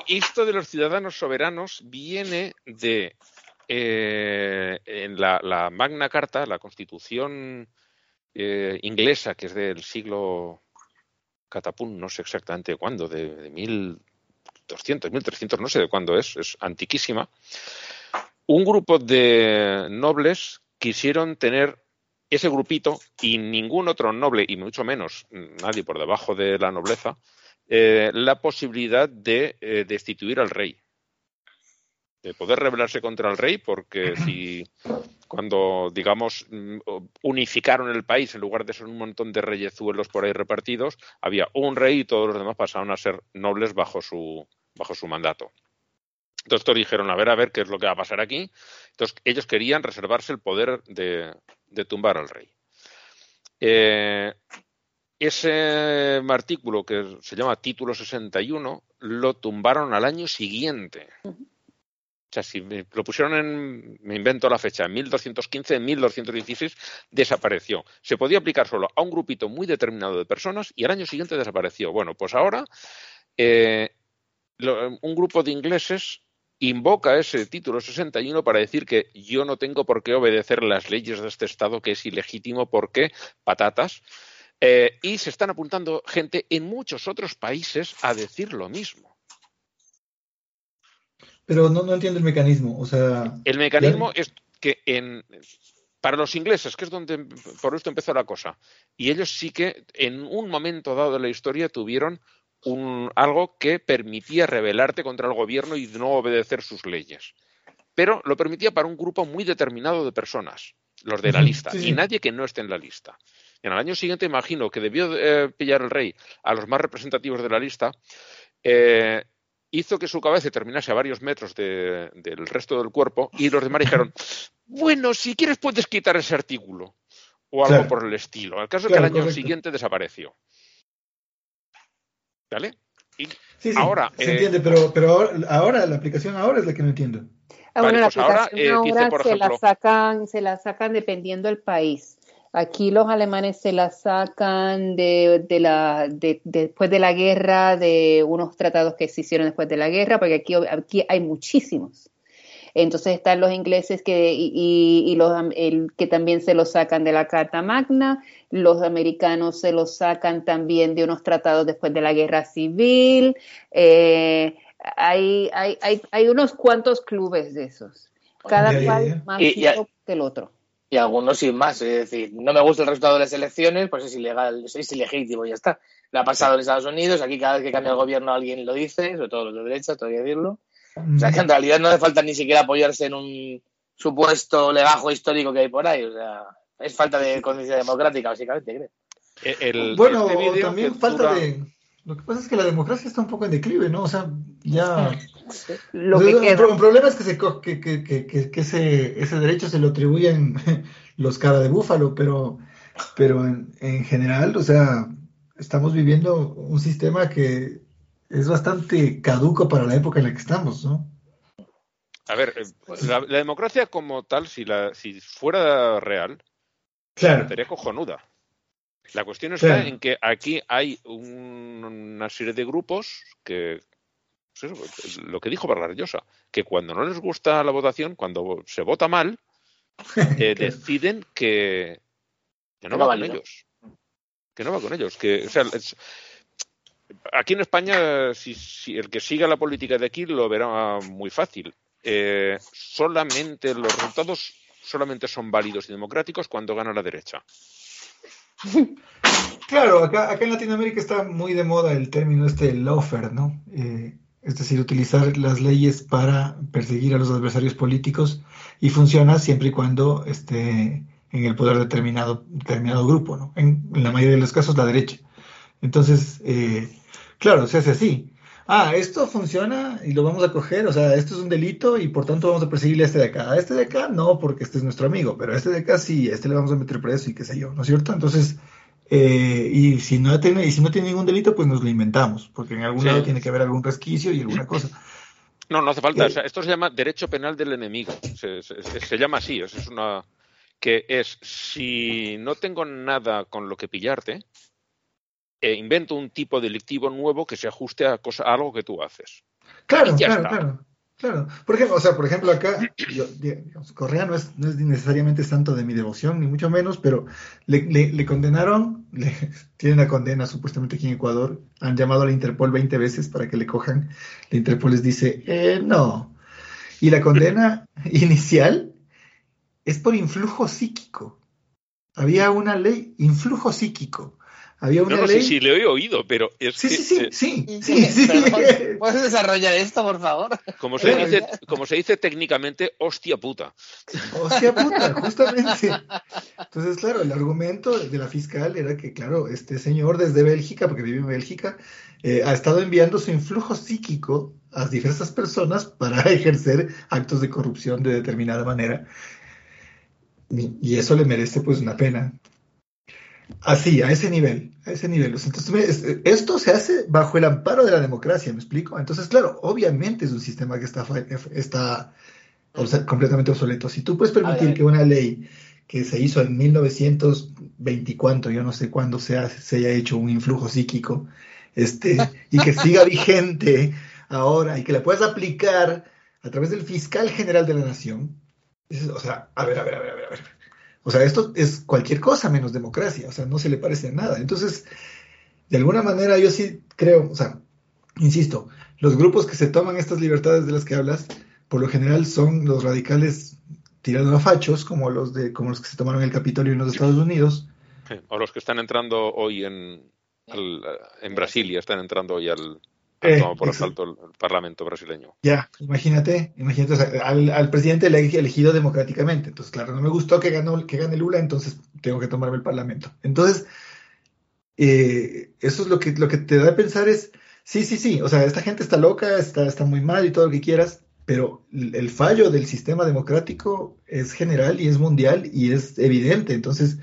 esto de los ciudadanos soberanos viene de eh, en la, la Magna Carta, la Constitución eh, inglesa, que es del siglo catapún, no sé exactamente cuándo, de, de 1200, 1300, no sé de cuándo es, es antiquísima. Un grupo de nobles quisieron tener ese grupito y ningún otro noble, y mucho menos nadie por debajo de la nobleza, eh, la posibilidad de eh, destituir al rey. De poder rebelarse contra el rey, porque *clears throat* si cuando, digamos, mm, unificaron el país, en lugar de ser un montón de reyezuelos por ahí repartidos, había un rey y todos los demás pasaron a ser nobles bajo su, bajo su mandato. Entonces estos dijeron, a ver, a ver, qué es lo que va a pasar aquí. Entonces ellos querían reservarse el poder de, de tumbar al rey. Eh, ese artículo que se llama Título 61 lo tumbaron al año siguiente. O sea, si me lo pusieron en, me invento la fecha, en 1215, en 1216 desapareció. Se podía aplicar solo a un grupito muy determinado de personas y al año siguiente desapareció. Bueno, pues ahora eh, un grupo de ingleses invoca ese título 61 para decir que yo no tengo por qué obedecer las leyes de este Estado, que es ilegítimo porque patatas. Eh, y se están apuntando gente en muchos otros países a decir lo mismo. Pero no, no entiendo el mecanismo. O sea, El mecanismo es que en, para los ingleses, que es donde por esto empezó la cosa, y ellos sí que en un momento dado de la historia tuvieron un, algo que permitía rebelarte contra el gobierno y no obedecer sus leyes. Pero lo permitía para un grupo muy determinado de personas, los de la lista, sí, y nadie que no esté en la lista. En el año siguiente imagino que debió eh, pillar el rey a los más representativos de la lista, eh, hizo que su cabeza terminase a varios metros de- del resto del cuerpo y los demás dijeron, bueno, si quieres puedes quitar ese artículo o algo Claro. por el estilo. El caso es Claro, que el año correcto. siguiente desapareció. ¿Vale? Y sí, sí, Ahora, se eh, entiende, pero, pero ahora, ahora la aplicación ahora es la que no entiendo. Ah, Vale, pues ahora, aplicación eh, dice, ahora por se la sacan, se la sacan dependiendo del país. Aquí los alemanes se la sacan de, de la, de- después de la guerra, de unos tratados que se hicieron después de la guerra, porque aquí, aquí hay muchísimos. Entonces están los ingleses que, y, los el- que también se los sacan de la Carta Magna, los americanos se los sacan también de unos tratados después de la guerra civil. eh, hay, hay, hay, hay unos cuantos clubes de esos, cada cual más Y- que el otro. Y algunos sin más, es decir, no me gusta el resultado de las elecciones, pues es ilegal, es ilegítimo y ya está. Lo ha pasado en Estados Unidos, aquí cada vez que cambia el gobierno alguien lo dice, sobre todo los de derecha, que decirlo. O sea, que en realidad no hace falta ni siquiera apoyarse en un supuesto legajo histórico que hay por ahí. O sea, es falta de conciencia democrática, básicamente, creo. Eh, el- bueno, este también falta dura- de... Lo que pasa es que la democracia está un poco en declive, ¿no? O sea, ya... Lo O sea, que el queda. el problema es que, se, co- que, que, que, que- que ese, ese derecho se lo atribuyen *laughs* los cara de búfalo, pero, pero en, en general, o sea, estamos viviendo un sistema que es bastante caduco para la época en la que estamos, ¿no? A ver, eh, la, la democracia como tal, si, la, si fuera real, Claro, sería cojonuda. La cuestión está en que aquí hay un- una serie de grupos que, pues eso, lo que dijo Vargas Llosa, que cuando no les gusta la votación, cuando se vota mal, *laughs* eh, deciden que, Que no No va con ellos. Que no va con ellos. Que, o sea, es- aquí en España, si, si el que siga la política de aquí lo verá muy fácil. Eh, solamente los resultados solamente son válidos y democráticos cuando gana la derecha. Claro, acá, acá en Latinoamérica está muy de moda el término este lawfare, ¿no? Eh, es decir, utilizar las leyes para perseguir a los adversarios políticos y funciona siempre y cuando esté en el poder determinado, determinado grupo, ¿no? En, en la mayoría de los casos, la derecha. Entonces, eh, claro, se hace así. Ah, esto funciona y lo vamos a coger, o sea, esto es un delito y por tanto vamos a perseguirle a este de acá. A este de acá no, porque este es nuestro amigo, pero a este de acá sí, a este le vamos a meter preso y qué sé yo, ¿no es cierto? Entonces, eh, y si no tiene, y si no tiene ningún delito, pues nos lo inventamos, porque en algún Sí. lado tiene que haber algún resquicio y alguna cosa. No, no hace falta. Eh. O sea, esto se llama derecho penal del enemigo. Se, se- llama así. Es una que es si no tengo nada con lo que pillarte, eh, invento un tipo delictivo nuevo que se ajuste a, cosa, a algo que tú haces. Claro, claro, está. claro, claro. Por ejemplo, o sea, por ejemplo, acá, *clears throat* yo, digamos, Correa no es, no es necesariamente santo de mi devoción, ni mucho menos, pero le, le- le condenaron, *laughs* le, tiene una condena supuestamente aquí en Ecuador, han llamado a la Interpol 20 veces para que le cojan, la Interpol les dice, eh, no. Y la condena *laughs* inicial es por influjo psíquico. Había una ley, influjo psíquico. Había No, una no sé ley. si le he oído, pero es Sí, que, sí, sí, sí, sí, *laughs* ¿Puedes desarrollar esto, por favor? como, se dice, como se dice técnicamente, hostia puta. Hostia puta, *laughs* justamente. Entonces, claro, el argumento de la fiscal era que, claro, este señor desde Bélgica, porque vive en Bélgica, eh, ha estado enviando su influjo psíquico a diversas personas para *laughs* ejercer actos de corrupción de determinada manera. Y, y eso le merece, pues, una pena. Así, a ese nivel, a ese nivel. Entonces, esto se hace bajo el amparo de la democracia, ¿me explico? Entonces, claro, obviamente es un sistema que está, está completamente obsoleto. Si tú puedes permitir que una ley que se hizo en 1920 y cuánto, yo no sé cuándo se, ha- se haya hecho un influjo psíquico, este, y que siga vigente ahora y que la puedas aplicar a través del fiscal general de la nación, o sea, a ver, a ver, a ver, a ver, a ver. O sea, esto es cualquier cosa menos democracia, o sea, no se le parece a nada. Entonces, de alguna manera yo sí creo, o sea, insisto, los grupos que se toman estas libertades de las que hablas, por lo general son los radicales tirando a fachos, como los de, como los que se tomaron el Capitolio en los Estados Unidos. O los que están entrando hoy en, al- en Brasilia, están entrando hoy al, Eh, tomado por asalto el, el Parlamento brasileño. Ya, imagínate, imagínate, o sea, al, al presidente ele- elegido democráticamente. Entonces, claro, no me gustó que ganó, que gane Lula, entonces tengo que tomarme el Parlamento. Entonces, eh, eso es lo que, lo que te da a pensar es, sí, sí, sí, o sea, esta gente está loca, está, está muy mal y todo lo que quieras, pero el fallo del sistema democrático es general y es mundial y es evidente. Entonces,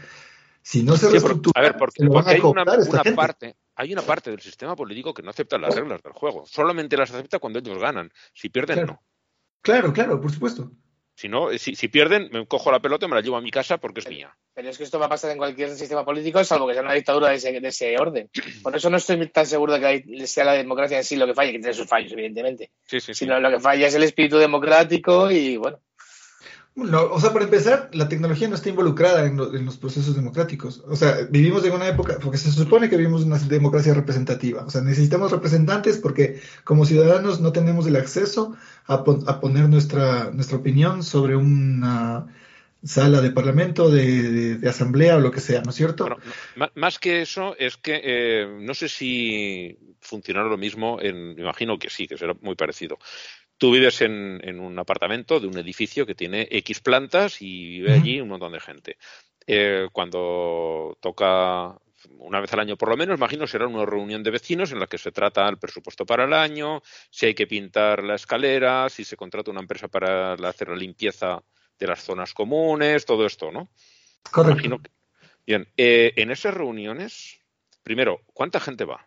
si no se Sí, por- reestructura, a ver, porque, se lo van a hay una, esta una gente. parte, hay una parte del sistema político que no acepta las reglas del juego. Solamente las acepta cuando ellos ganan. Si pierden, Claro. no. Claro, claro, por supuesto. Si no, si, si pierden, me cojo la pelota y me la llevo a mi casa porque es mía. Pero es que esto va a pasar en cualquier sistema político, salvo que sea una dictadura de ese, de ese orden. *clears throat* Por eso no estoy tan seguro de que sea la democracia en sí lo que falla, que tiene sus fallos, evidentemente. Sí, sí, sí. Sino lo que falla es el espíritu democrático y, bueno, No, o sea, para empezar, la tecnología no está involucrada en, lo- en los procesos democráticos. O sea, vivimos en una época, porque se supone que vivimos una democracia representativa. O sea, necesitamos representantes porque como ciudadanos no tenemos el acceso a, pon- a poner nuestra, nuestra opinión sobre una sala de parlamento, de, asamblea o lo que sea, ¿no es cierto? Más que eso, es que eh, no sé si funcionará lo mismo en. Imagino que sí, que será muy parecido. Tú vives en, en un apartamento de un edificio que tiene X plantas y vive allí un montón de gente. Eh, cuando toca una vez al año por lo menos, imagino será una reunión de vecinos en la que se trata el presupuesto para el año, si hay que pintar la escalera, si se contrata una empresa para hacer la limpieza de las zonas comunes, todo esto, ¿no? Correcto. Imagino que- Bien, eh, en esas reuniones, primero, ¿cuánta gente va?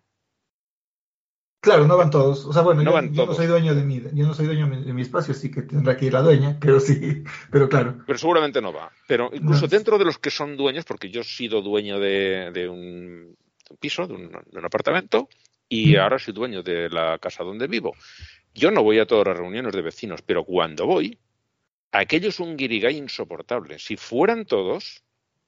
Claro, no van todos. O sea, bueno, No yo, no soy dueño de mi, yo no soy dueño de mi, de mi espacio, así que tendrá que ir la dueña, pero sí, *laughs* pero claro. Pero seguramente no va. Pero incluso No. dentro de los que son dueños, porque yo he sido dueño de, de un, de un piso, de un, de un apartamento, y Mm. ahora soy dueño de la casa donde vivo. Yo no voy a todas las reuniones de vecinos, pero cuando voy, aquello es un guirigay insoportable. Si fueran todos,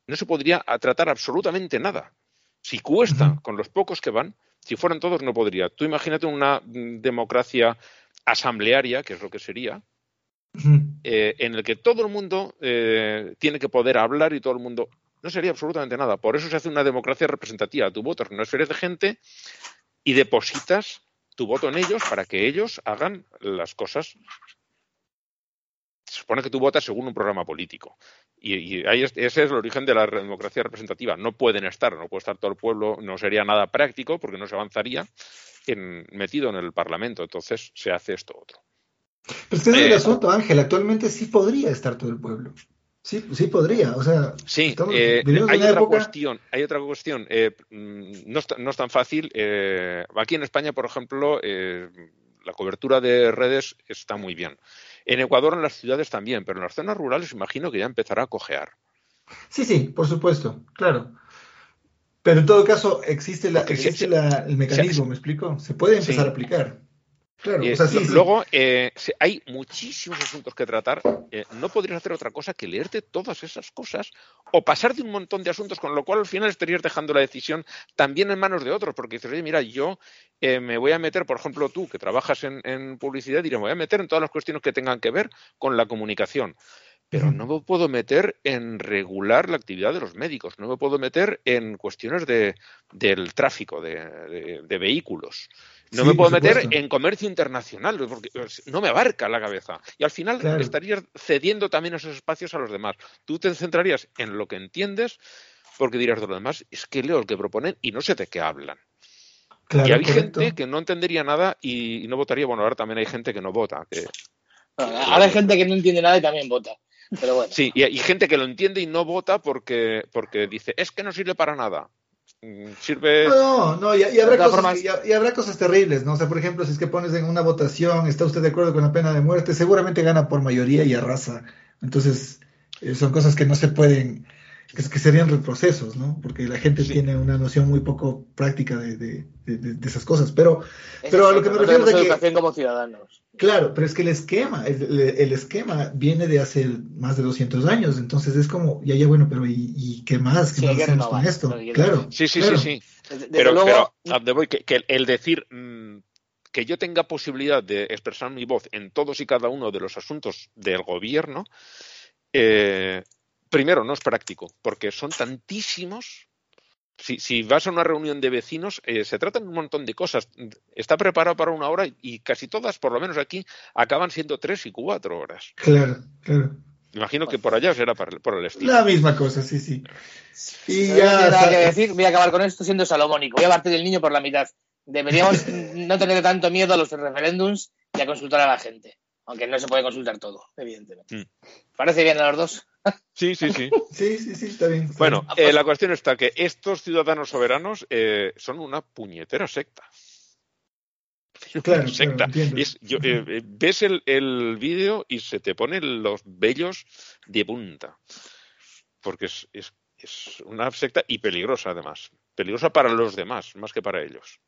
no se podría tratar absolutamente nada. Si cuesta con los pocos que van, si fueran todos no podría. Tú imagínate una mm, democracia asamblearia, que es lo que sería, eh, en el que todo el mundo eh, tiene que poder hablar y todo el mundo no sería absolutamente nada. Por eso se hace una democracia representativa. Tu voto es una serie de gente y depositas tu voto en ellos para que ellos hagan las cosas. Supone que tú votas según un programa político. Y, ahí ese es el origen de la democracia representativa. No pueden estar, no puede estar todo el pueblo, no sería nada práctico porque no se avanzaría en, metido en el Parlamento. Entonces se hace esto otro. Pero este es el eh, asunto, Ángel. Actualmente sí podría estar todo el pueblo. Sí, sí podría, o sea. Sí, eh, hay, otra cuestión, hay otra cuestión. Eh, no, no, es tan fácil. Eh, aquí en España, por ejemplo, la cobertura de redes está muy bien. En Ecuador, en las ciudades también, pero en las zonas rurales imagino que ya empezará a cojear. Sí, sí, por supuesto, claro. Pero en todo caso, existe, la, existe el mecanismo, ¿me explico? Se puede empezar a aplicar. Claro, luego, eh, hay muchísimos asuntos que tratar. Eh, no podrías hacer otra cosa que leerte todas esas cosas o pasar de un montón de asuntos, con lo cual al final estarías dejando la decisión también en manos de otros, porque dices, oye, mira, yo eh, me voy a meter, por ejemplo, tú que trabajas en, en publicidad, diré, me voy a meter en todas las cuestiones que tengan que ver con la comunicación pero no me puedo meter en regular la actividad de los médicos, no me puedo meter en cuestiones de, del tráfico de, de vehículos. No me puedo meter en comercio internacional, porque no me abarca la cabeza. Y al final estarías cediendo también esos espacios a los demás. Tú te centrarías en lo que entiendes, porque dirás de lo demás, es que leo el que proponen y no sé de qué hablan. y hay gente que no entendería nada y, no votaría. Bueno, ahora también hay gente que no vota. ahora hay gente que no entiende nada y también vota. Pero bueno. Sí, y hay gente que lo entiende y no vota porque, porque dice, es que no sirve para nada. Mm, sirve. No, no, y, habrá cosas, y, habrá cosas terribles, ¿no? O sea, por ejemplo, si es que pones en una votación, ¿está usted de acuerdo con la pena de muerte? Seguramente gana por mayoría y arrasa. Entonces, eh, son cosas que no se pueden, que, que serían retrocesos, ¿no? Porque la gente tiene una noción muy poco práctica de, de, de, esas cosas. Pero, pero a lo que me refiero es que. educación como ciudadanos. Claro, pero es que el esquema, el, esquema viene de hace más de 200 años, entonces es como, ya, ya, bueno, pero ¿y, qué más? ¿Qué más hacemos con esto? Claro. Sí, sí, sí, sí. pero, luego... voy, que, el decir mm, que yo tenga posibilidad de expresar mi voz en todos y cada uno de los asuntos del gobierno, eh, primero, no es práctico, porque son tantísimos si, vas a una reunión de vecinos, eh, se tratan un montón de cosas. Está preparado para una hora y casi todas, por lo menos aquí, acaban siendo tres y cuatro horas. Claro, claro. Imagino que por allá será por el estilo. La misma cosa, sí, sí. Y ya. Nada que decir, voy a acabar con esto siendo salomónico. Voy a partir del niño por la mitad. Deberíamos *laughs* no tener tanto miedo a los referéndums y a consultar a la gente. Aunque no se puede consultar todo, evidentemente. Mm. ¿Parece bien a los dos? Sí, sí, sí. *laughs* sí, sí, sí, está bien. bueno, eh, la cuestión está que estos ciudadanos soberanos eh, son una puñetera secta. *laughs* Claro, secta. Eh, ves el, el vídeo y se te ponen los vellos de punta. Porque es, es, es una secta y peligrosa además. Peligrosa para los demás, más que para ellos.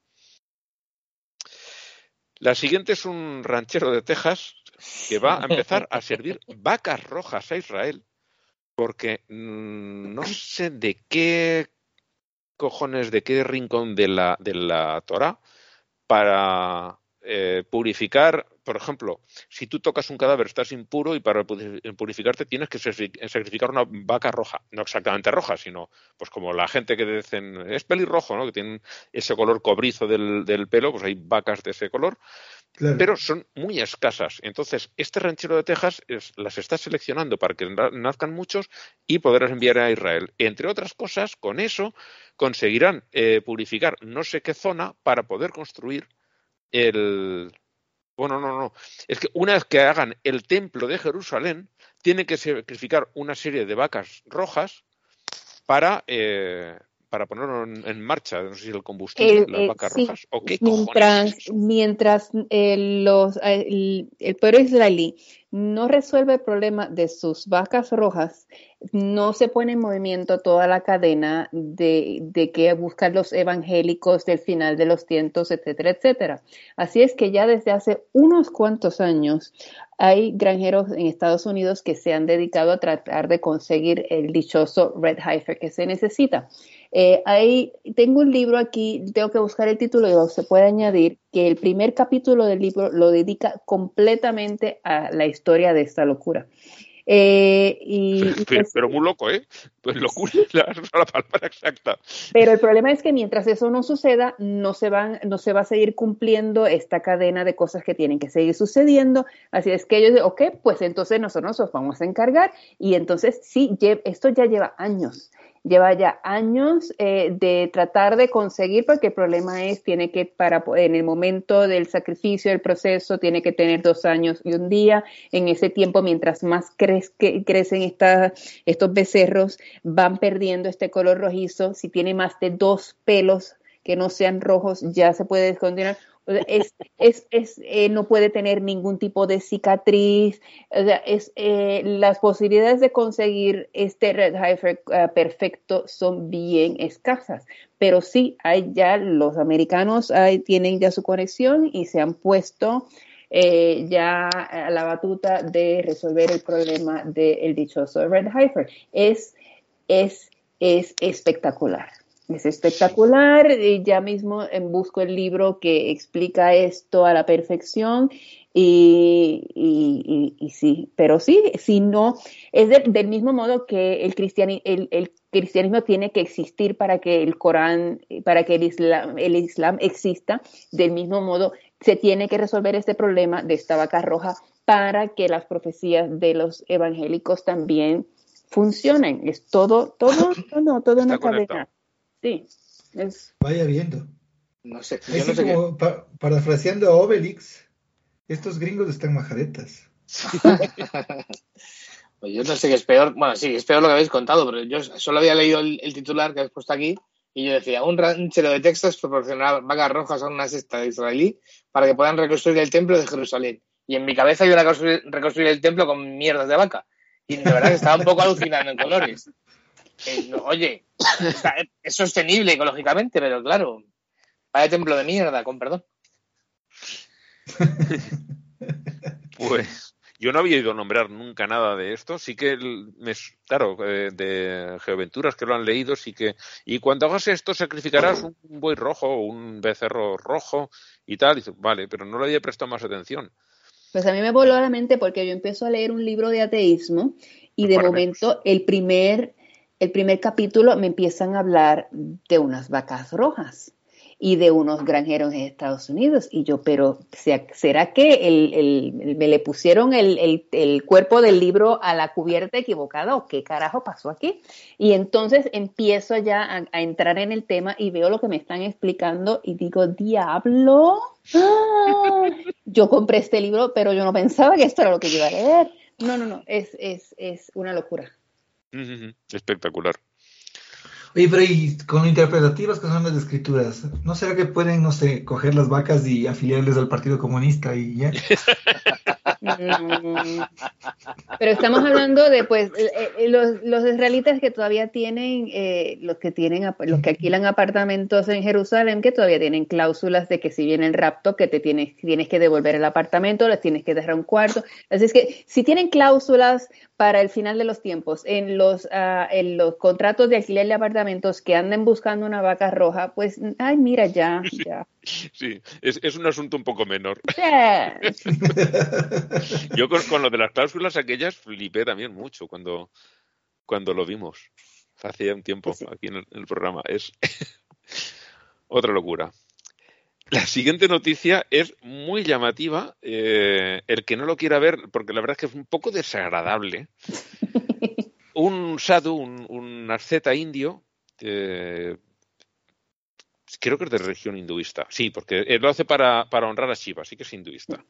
La siguiente es un ranchero de Texas que va a empezar a servir vacas rojas a Israel porque no sé de qué cojones, de qué rincón de la, de la Torah para eh, purificar, por ejemplo, si tú tocas un cadáver estás impuro y para purificarte tienes que sacrificar una vaca roja, no exactamente roja, sino pues como la gente que dicen es pelirrojo, ¿no? que tienen ese color cobrizo del, del pelo, pues hay vacas de ese color, pero son muy escasas. Entonces, este ranchero de Texas las está seleccionando para que nazcan muchos y podrás enviar a Israel. Entre otras cosas, con eso conseguirán eh, purificar no sé qué zona para poder construir el... Bueno, no, no. Es que una vez que hagan el templo de Jerusalén, tienen que sacrificar una serie de vacas rojas para, eh, para ponerlo en, marcha, no sé si el combustible, las eh, vacas rojas, o qué mientras, Mientras eh, los, el, pueblo israelí no resuelve el problema de sus vacas rojas, no se pone en movimiento toda la cadena de, de que buscan los evangélicos del final de los tiempos, etcétera, etcétera. Así es que ya desde hace unos cuantos años hay granjeros en Estados Unidos que se han dedicado a tratar de conseguir el dichoso red heifer que se necesita. Eh, tengo un libro aquí, tengo que buscar el título y se puede añadir que el primer capítulo del libro lo dedica completamente a la historia de esta locura. Eh, y, *laughs* pero, pues- pero muy loco, ¿eh? Pues locura es *laughs* la, la palabra exacta. Pero el problema es que mientras eso no suceda, no se, van, no se va a seguir cumpliendo esta cadena de cosas que tienen que seguir sucediendo. Así es que ellos dicen, ok, pues entonces nosotros nos vamos a encargar. Y entonces sí, esto ya lleva años. Lleva ya años eh, de tratar de conseguir, porque el problema es, tiene que, para en el momento del sacrificio, del proceso, tiene que tener dos años y un día. En ese tiempo, mientras más crecen estos becerros, van perdiendo este color rojizo. Si tiene más de dos pelos que no sean rojos, ya se puede descontinuar. Es, es, es, eh, no puede tener ningún tipo de cicatriz. O sea, es, eh, las posibilidades de conseguir este red heifer eh, perfecto son bien escasas. Pero sí, hay ya los americanos hay, tienen ya su conexión y se han puesto eh, ya a la batuta de resolver el problema del dichoso red heifer. Es, es, es espectacular. Es espectacular. y ya mismo en busco el libro que explica esto a la perfección. Y, y, y, y sí, pero sí, si no, es de, del mismo modo que el, cristiani, el, el, cristianismo tiene que existir para que el Corán, para que el Islam, el Islam exista, del mismo modo se tiene que resolver este problema de esta vaca roja para que las profecías de los evangélicos también funcionen. Es todo, todo, todo, todo una cadena. Sí. Es... Vaya viendo. No sé. Yo no sé como pa- parafraseando a Obelix, estos gringos están majadetas. Pues *laughs* yo no sé qué es peor. Bueno, sí, es peor lo que habéis contado, pero yo solo había leído el, el titular que habéis puesto aquí y yo decía, un ranchero de Texas proporcionará vacas rojas a una cesta israelí para que puedan reconstruir el templo de Jerusalén. Y en mi cabeza iban a reconstruir, reconstruir el templo con mierdas de vaca. Y de verdad que estaba un poco alucinando en colores. Eh, no, oye, está- es sostenible ecológicamente, pero claro, vaya templo de mierda, con perdón. *laughs* Pues yo no había ido a nombrar nunca nada de esto. Sí que, el- me, claro, eh, de Geoventuras que lo han leído, sí que. Y cuando hagas esto, sacrificarás un buey rojo o un becerro rojo y tal. Y dices, vale, pero no le había prestado más atención. Pues a mí me voló a la mente porque yo empiezo a leer un libro de ateísmo y de Para momento el primer, el primer capítulo me empiezan a hablar de unas vacas rojas y de unos granjeros en Estados Unidos. Y yo, pero ¿se- ¿será que el, me le pusieron el, el- el cuerpo del libro a la cubierta equivocada o qué carajo pasó aquí? Y entonces empiezo ya a, a entrar en el tema y veo lo que me están explicando y digo, diablo. ¡Ah! *laughs* Yo compré este libro, pero yo no pensaba que esto era lo que yo iba a leer. No, no, no, es, es, es una locura. Espectacular. Oye, pero y con interpretativas que son las escrituras, ¿no será que pueden, no sé, coger las vacas y afiliarles al Partido Comunista y ya? *laughs* Mm, *laughs* Pero estamos hablando de pues eh, eh, los, los israelitas que todavía tienen, eh, los que tienen, los que alquilan apartamentos en Jerusalén, que todavía tienen cláusulas de que si viene el rapto, que te tienes, tienes que devolver el apartamento, les tienes que dejar un cuarto. Así es que si tienen cláusulas para el final de los tiempos en los, ah, en los contratos de alquiler de apartamentos que anden buscando una vaca roja, pues, ay, mira, ya, ya. Sí, es, es un asunto un poco menor. *laughs* Yo con, con lo de las cláusulas aquellas flipé también mucho cuando, cuando lo vimos. Hacía un tiempo aquí en el, en el programa. Es *laughs* otra locura. La siguiente noticia es muy llamativa. eh, el que no lo quiera ver, porque la verdad es que es un poco desagradable. *laughs* Un sadhu, un, un asceta indio, eh, creo que es de religión hinduista. Sí, porque él lo hace para, para honrar a Shiva, sí que es hinduista.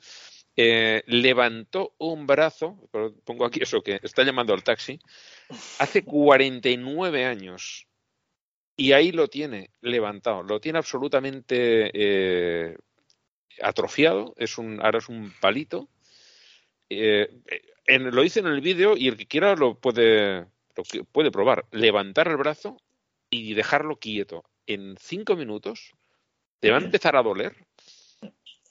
Eh, levantó un brazo, pongo aquí eso que está llamando al taxi, hace 49 años. Y ahí lo tiene levantado, lo tiene absolutamente eh, atrofiado, es un, ahora es un palito. eh, lo hice en el vídeo y el que quiera lo puede, lo puede probar. Levantar el brazo y dejarlo quieto. En cinco minutos te va a empezar a doler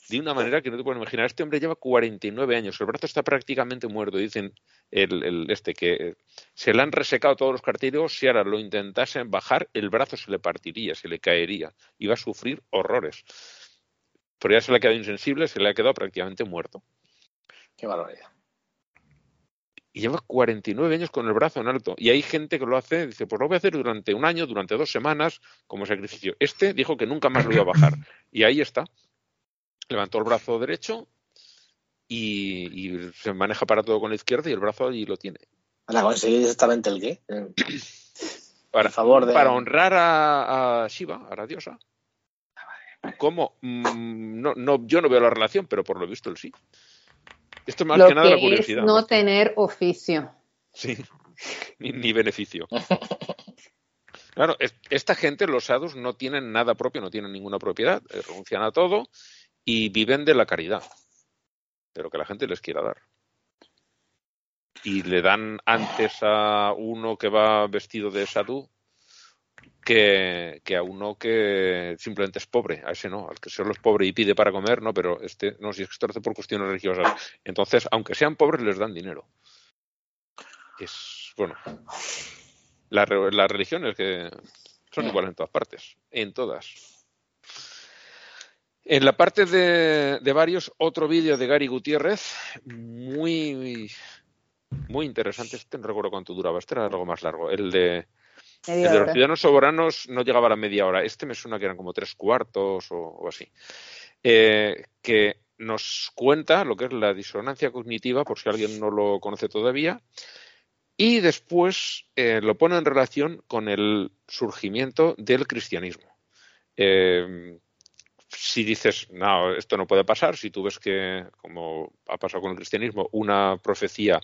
de una manera que no te puedes imaginar. Este hombre lleva 49 años, el brazo está prácticamente muerto. Dicen el, el- este que se le han resecado todos los cartílagos. Si ahora lo intentasen bajar, el brazo se le partiría, se le caería va a sufrir horrores. Pero ya se le ha quedado insensible, se le ha quedado prácticamente muerto. Qué barbaridad. Y lleva 49 años con el brazo en alto. Y hay gente que lo hace, dice, pues lo voy a hacer durante un año, durante dos semanas, como sacrificio. Este dijo que nunca más lo iba a bajar. Y ahí está. Levantó el brazo derecho y, y se maneja para todo con la izquierda y el brazo allí lo tiene. Para conseguir exactamente el qué. Para, favor de- para honrar a, a Shiva, a la diosa. ¿Cómo? Mm, no, no, yo no veo la relación, pero por lo visto él sí. Esto es más Lo que nada la es no más tener oficio. Sí, *laughs* ni, ni beneficio. Claro, es- esta gente, los sadhus, no tienen nada propio, no tienen ninguna propiedad, eh, renuncian a todo y viven de la caridad, de lo que la gente les quiera dar. Y le dan antes a uno que va vestido de sadhu que, a uno que simplemente es pobre, a ese no, al que solo es pobre y pide para comer, no, pero este, no, si es que esto hace por cuestiones religiosas. Entonces, aunque sean pobres, les dan dinero. Es bueno las religiones que son iguales en todas partes en todas. En la parte de, de varios otro vídeo de Gary Gutiérrez muy muy interesante. Este no recuerdo cuánto duraba este era algo más largo. El de el de los ciudadanos soberanos no llegaba a la media hora. Este me suena que eran como tres cuartos o, o así. Eh, que nos cuenta lo que es la disonancia cognitiva, por si alguien no lo conoce todavía, y después eh, lo pone en relación con el surgimiento del cristianismo. Eh, si dices, no, esto no puede pasar, si tú ves que, como ha pasado con el cristianismo, una profecía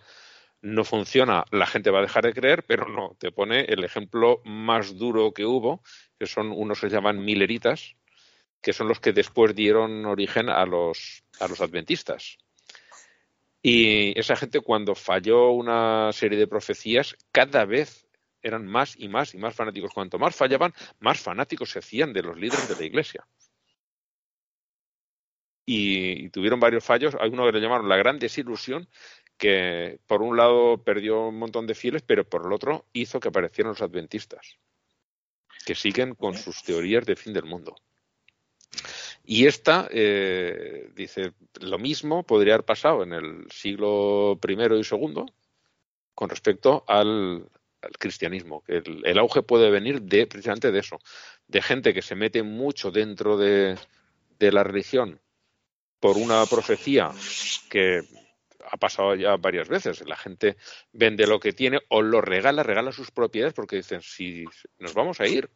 no funciona, la gente va a dejar de creer, pero no, te pone el ejemplo más duro que hubo, que son unos que se llaman mileritas, que son los que después dieron origen a los, a los adventistas. Y esa gente cuando falló una serie de profecías, cada vez eran más y más y más fanáticos. Cuanto más fallaban, más fanáticos se hacían de los líderes de la iglesia. Y, y tuvieron varios fallos. Hay uno que le llamaron la gran desilusión, que por un lado perdió un montón de fieles, pero por el otro hizo que aparecieran los adventistas, que siguen con sus teorías de fin del mundo. Y esta, eh, dice, lo mismo podría haber pasado en el siglo I y II con respecto al, al cristianismo. que El, el auge puede venir de precisamente de eso, de gente que se mete mucho dentro de, de la religión por una profecía que ha pasado ya varias veces. La gente vende lo que tiene o lo regala, regala sus propiedades porque dicen, si nos vamos a ir,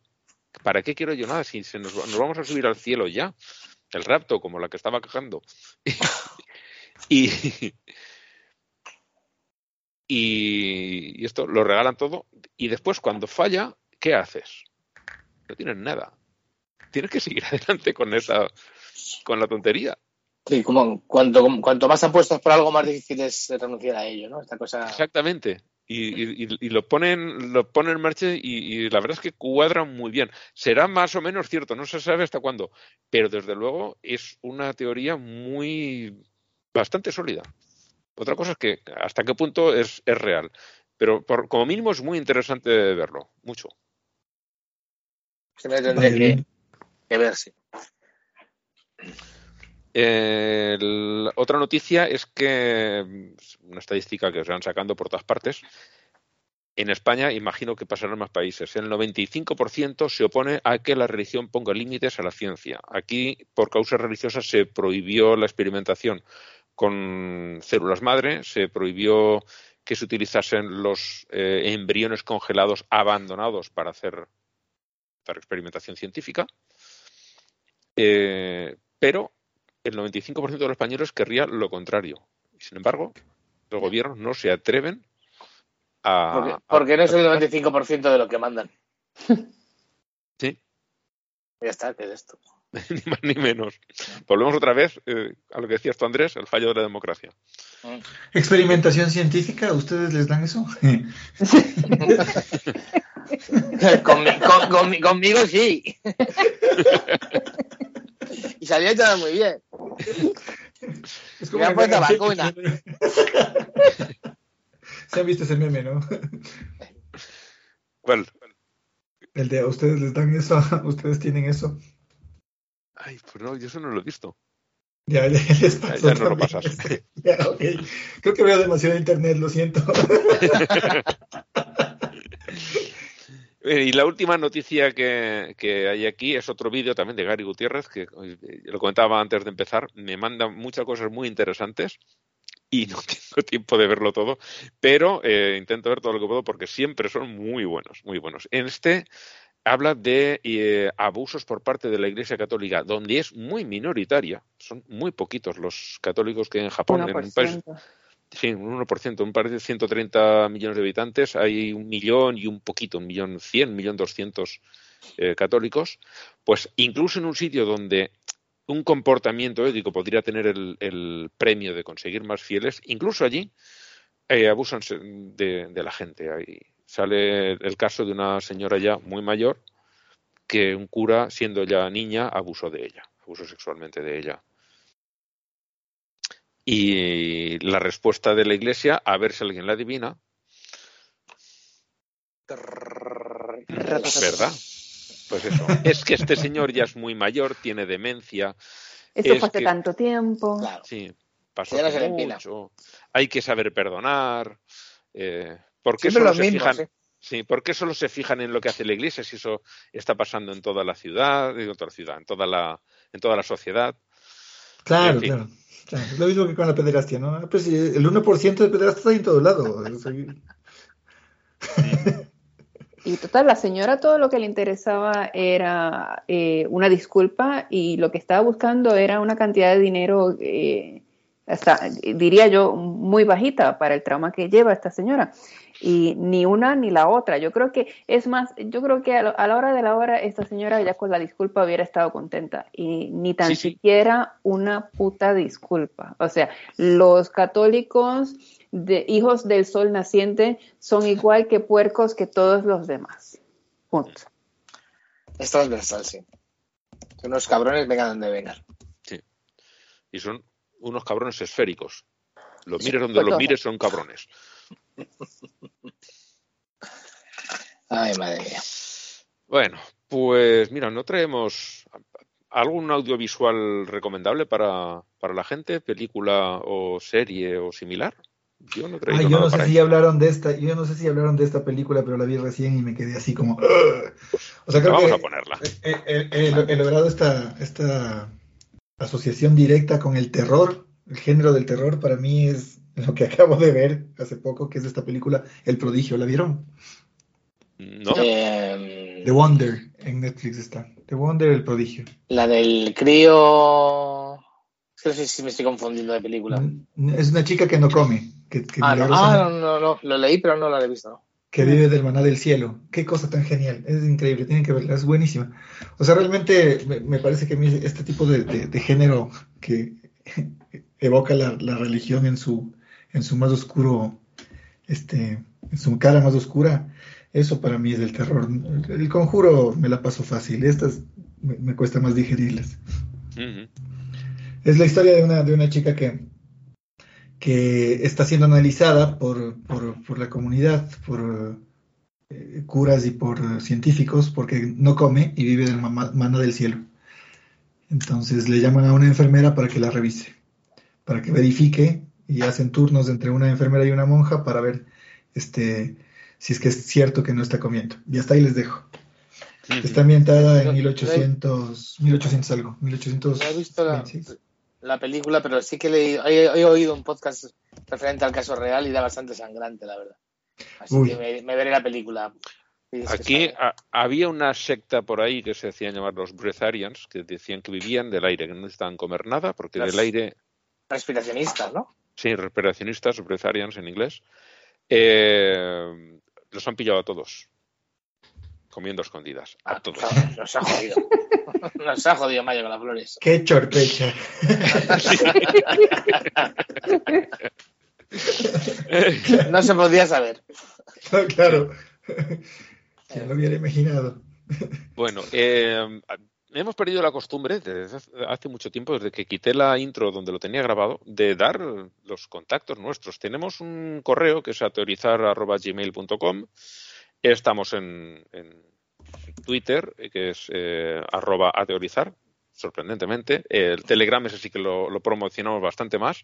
¿para qué quiero yo nada? Si nos, nos vamos a subir al cielo ya, el rapto, como la que estaba quejando. *laughs* y, y, y esto lo regalan todo. Y después, cuando falla, ¿qué haces? No tienes nada. Tienes que seguir *laughs* adelante con esa, con la tontería. Sí, como cuanto, cuanto más apuestas por algo, más difícil es renunciar a ello, ¿no? Esta cosa. Exactamente. Y, y- y lo ponen lo ponen en marcha y, y la verdad es que cuadra muy bien. Será más o menos cierto, no se sabe hasta cuándo, pero desde luego es una teoría muy bastante sólida. Otra cosa es que hasta qué punto es, es real, pero por- como mínimo es muy interesante verlo, mucho. Se me tendría que, que ver, sí. Otra noticia es que mm, una estadística que se van sacando por todas partes. En España, imagino que pasará en más países. El 95% se opone a que la religión ponga límites a la ciencia. Aquí, por causas religiosas, se prohibió la experimentación con células madre, se prohibió que se utilizasen los eh, embriones congelados abandonados para hacer, para experimentación científica. Eh, pero el 95% de los españoles querría lo contrario. Y, sin embargo, los gobiernos no se atreven a... Porque, a- no es el 95% de lo que mandan. *laughs* Sí. Ya está, ¿qué es esto? *laughs* ni más ni menos. Volvemos otra vez eh, a lo que decías tú, Andrés, el fallo de la democracia. Experimentación científica, ¿ustedes les dan eso? *laughs* Con- con- conmigo sí. Y salió todo muy bien. Es Me han que- puesto vacuna. *laughs* Se han visto ese meme, ¿no? ¿Cuál? El de a ustedes les dan eso, *laughs* ustedes tienen eso. Ay, pues no, yo eso no lo he visto. Ya, ya les pasó Ya no lo pasas. *laughs* Ya, ok. Creo que veo demasiado internet, lo siento. Eh, Y la última noticia que, que hay aquí es otro vídeo también de Gary Gutiérrez, que eh, lo comentaba antes de empezar, me manda muchas cosas muy interesantes y no *laughs* tengo tiempo de verlo todo, pero eh, intento ver todo lo que puedo porque siempre son muy buenos, muy buenos. En este habla de eh, abusos por parte de la Iglesia Católica, donde es muy minoritaria, son muy poquitos los católicos que hay en Japón, en un país 1%. Sí, un 1%, un país de 130 millones de habitantes, hay un millón y un poquito, un millón cien, un millón doscientos eh, católicos, pues incluso en un sitio donde un comportamiento ético podría tener el, premio de conseguir más fieles, incluso allí eh, abusan de, de la gente. Ahí sale el caso de una señora ya muy mayor que un cura, siendo ya niña, abusó de ella, abusó sexualmente de ella. Y la respuesta de la iglesia, a ver si alguien la adivina, es verdad. Pues eso, *laughs* es que este señor ya es muy mayor, tiene demencia, Eso Es fue hace que- tanto tiempo. Claro. sí, pasó Ya no mucho, hay que saber perdonar. Eh, ¿Por qué solo se mismos, fijan? ¿eh? Sí, ¿por qué solo se fijan en lo que hace la iglesia si eso está pasando en toda la ciudad, en toda la ciudad, en toda la, en toda la sociedad? Claro, En fin. claro. claro. Es lo mismo que con la pederastia, ¿no? Ah, Pues sí, el 1% de pederastia está ahí en todo lado. *laughs* O sea, Y total, la señora todo lo que le interesaba era eh, una disculpa y lo que estaba buscando era una cantidad de dinero, eh, hasta, diría yo, muy bajita para el trauma que lleva esta señora. Y ni una ni la otra. Yo creo que, es más, yo creo que a, lo- a la hora de la hora esta señora ya con la disculpa hubiera estado contenta. Y ni tan Sí, sí. siquiera una puta disculpa. O sea, los católicos de hijos del sol naciente son igual que puercos que todos los demás. Punto. Es transversal, sí. Son unos cabrones, vengan donde vengan. Y son unos cabrones esféricos. Los Sí, mires donde pues los mires son cabrones. *laughs* Ay, madre mía. Bueno, pues mira, ¿no traemos algún audiovisual recomendable para, para la gente? ¿Película o serie o similar? Yo no Ay, yo nada no sé para si hablaron de esta, yo no sé si hablaron de esta película, pero la vi recién y me quedé así como. O sea, creo Vamos que a ponerla. he, he- he- he logrado esta, esta asociación directa con el terror. El género del terror para mí es lo que *laughs* acabo de ver hace poco, que es esta película El Prodigio. ¿La vieron? No, Eh, The Wonder en Netflix está. The Wonder, El Prodigio. la del crío. Es que no sé si me estoy confundiendo de película. Es una chica que no come, que, que Ah, no, ah, no, no, no, lo leí, pero no lo he visto. ¿no? que vive del maná del cielo. Qué cosa tan genial. Es increíble, tienen que verla, es buenísima. O sea, realmente me, me parece que a mí este tipo de, de- de género que *laughs* evoca la, la religión en su, en su más oscuro, este, en su cara más oscura, eso para mí es el terror. El conjuro me la paso fácil, estas me, me cuesta más digerirlas. Es la historia de una, de una chica que, que está siendo analizada por, por, por la comunidad, por eh, curas y por científicos, porque no come y vive del mama- maná del cielo. Entonces le llaman a una enfermera para que la revise, para que verifique y hacen turnos entre una enfermera y una monja para ver este, si es que es cierto que no está comiendo. Y hasta ahí les dejo. Está ambientada en No, no he- 1800, 1800 algo, 1800. No he visto la, 26. la película, pero sí que he, he oído un podcast referente al caso real y era bastante sangrante, la verdad. Así Uy. que me, me veré la película. Aquí a- había una secta por ahí que se hacían llamar los breatharians, que decían que vivían del aire, que no necesitaban comer nada, porque Los- del aire, respiracionistas, ¿no? sí, respiracionistas, breatharians en inglés, eh, los han pillado a todos. comiendo escondidas. A todos. Nos ha jodido. *laughs* Nos ha jodido Mayo con las flores. Qué chorpecha. No se podía saber. claro. ¿Quién lo hubiera imaginado? Bueno, eh, hemos perdido la costumbre desde hace mucho tiempo, desde que quité la intro donde lo tenía grabado, de dar los contactos nuestros. Tenemos un correo que es ateorizar.gmail.com. Estamos en, en, Twitter, que es eh, arroba ateorizar, sorprendentemente. El Telegram ese sí que lo, promocionamos bastante más.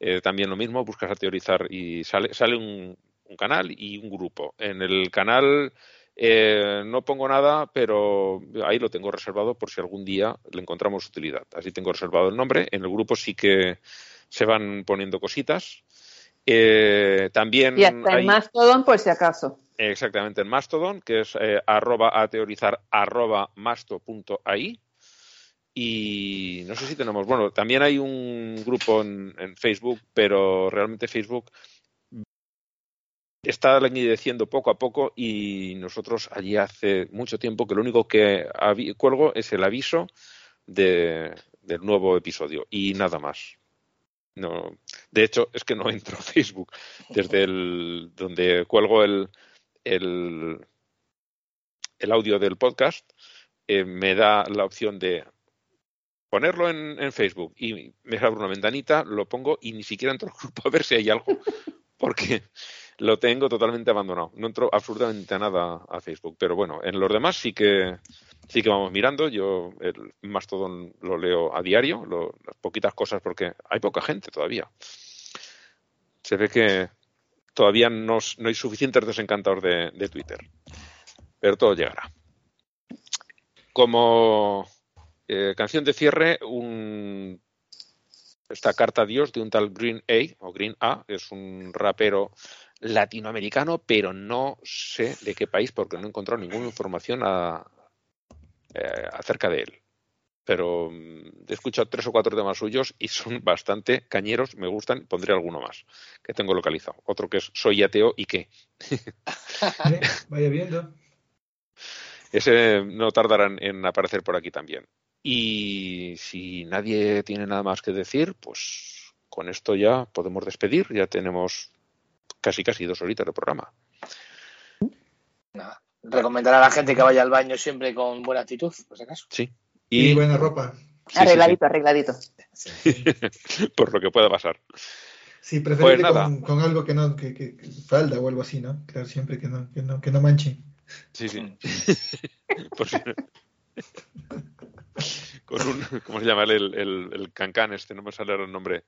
Eh, también lo mismo, buscas ateorizar y sale, sale un canal y un grupo. En el canal eh, no pongo nada, pero ahí lo tengo reservado por si algún día le encontramos utilidad. Así tengo reservado el nombre. En el grupo sí que se van poniendo cositas. Eh, también y hasta hay, en Mastodon, por si acaso. Exactamente, en Mastodon, que es eh, arroba ateorizar arroba masto.ai. Y no sé si tenemos, bueno, también hay un grupo en, en Facebook, pero realmente Facebook está languideciendo poco a poco y nosotros allí hace mucho tiempo que lo único que cuelgo es el aviso de, del nuevo episodio y nada más. No, de hecho, es que no *laughs* entro a Facebook desde el donde cuelgo el, el, el audio del podcast. Eh, me da la opción de ponerlo en, en, Facebook y me abre una ventanita, lo pongo y ni siquiera entro al grupo a ver si hay algo, *laughs* porque lo tengo totalmente abandonado. No entro absolutamente a nada a Facebook. Pero bueno, en los demás sí que sí que vamos mirando. Yo el Mastodon lo leo a diario, lo, las poquitas cosas, porque hay poca gente todavía. Se ve que todavía no, no hay suficientes desencantados de, Twitter. Pero todo llegará. Como eh, canción de cierre, un esta carta a Dios de un tal Green A o Green A, es un rapero latinoamericano, pero no sé de qué país porque no he encontrado ninguna información a, eh, acerca de él. Pero mm, he escuchado tres o cuatro temas suyos y son *laughs* bastante cañeros, me gustan, pondré alguno más que tengo localizado. Otro que es Soy ateo y qué. *laughs* Vaya viendo. Ese no tardará en, en aparecer por aquí también. Y si nadie tiene nada más que decir, pues con esto ya podemos despedir. Ya tenemos casi casi dos horitas de programa. Nada. Recomendar a la gente que vaya al baño siempre con buena actitud, por si acaso. Sí. Y, y buena ropa. Sí, arregladito, sí, arregladito. *laughs* por lo que pueda pasar. Sí, preferible pues con, con, algo que no, que, que, que, falda o algo así, ¿no? Claro, siempre que no, que no, que no manche. Sí, sí. *laughs* por si... con un, ¿cómo se llama el, el, el cancán este? No me sale el nombre.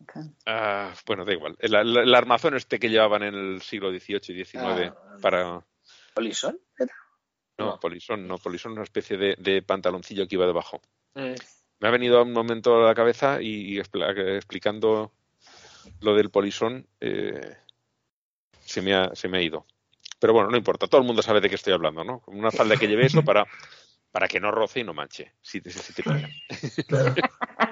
Uh, bueno, da igual. El, el, el, armazón este que llevaban en el siglo XVIII y XIX ah, para... ¿Polisón? No, polisón, no, polisón, una especie de, de pantaloncillo que iba debajo. Mm. Me ha venido un momento a la cabeza y, y explicando lo del polisón eh, se, me ha, se me ha ido. Pero bueno, no importa, todo el mundo sabe de qué estoy hablando, ¿no? Una falda que lleve eso para, para que no roce y no manche, si te, si te claro. *laughs*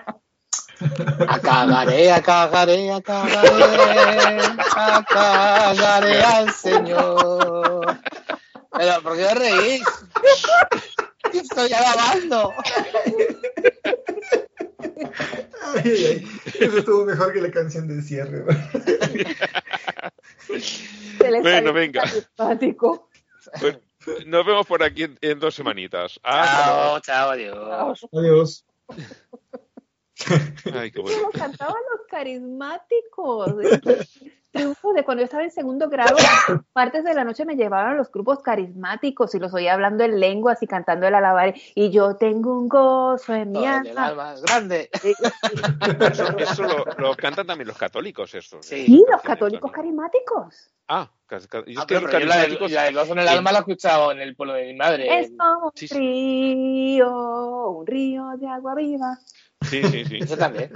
Acagaré, acagaré, acagaré, acagaré al Señor. Pero, ¿por qué os reís? Estoy alabando. Ay, ay, ay. Eso estuvo mejor que la canción de cierre. bueno, venga. Pues, nos vemos por aquí en, en dos semanitas. Chao, chao, adiós. Adiós. Ay, qué bueno. cantaban los carismáticos. Triunfo de cuando yo estaba en segundo grado, partes de la noche me llevaban los grupos carismáticos y los oía hablando en lenguas y cantando el alabar. Y yo tengo un gozo en mi alma. El alma es grande. *laughs* Eso, eso lo, lo, cantan también los católicos, eso. Sí, sí los católicos carismáticos. Ah, ah pero, pero la, del, la del gozo en el alma la he escuchado en el pueblo de mi madre. Es como un sí, río, un río de agua viva. Sí, sí, sí. Eso también.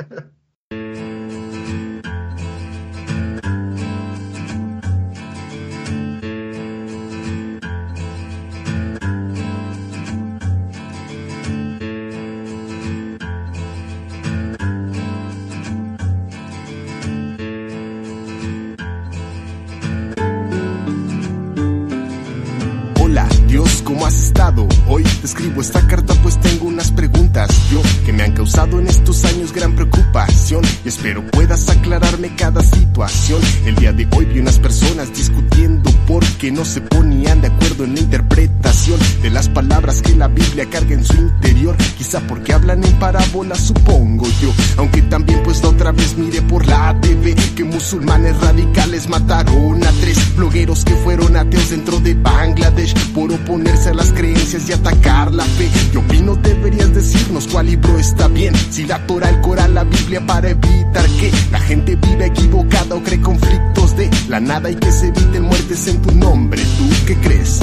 Hoy te escribo esta carta pues tengo unas preguntas. Yo que me han causado en estos años gran preocupación. Y espero puedas aclararme cada situación. El día de hoy vi unas personas discutiendo porque no se ponían de acuerdo en la interpretación De las palabras que la Biblia carga en su interior. Quizá porque hablan en parábola supongo yo. Aunque también pues la otra vez miré por la TV Que musulmanes radicales mataron a tres blogueros que fueron ateos dentro de Bangladesh Por oponerse a las creencias y atacar la fe. Yo opino deberías decirnos cuál libro está bien. Si la Torah, el Corán, la Biblia para evitar que la gente viva equivocada o cree conflictos de la nada Y que se eviten muertes en tu nombre. ¿Tú qué crees?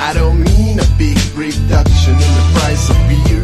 I don't mean a big reduction in the price of beer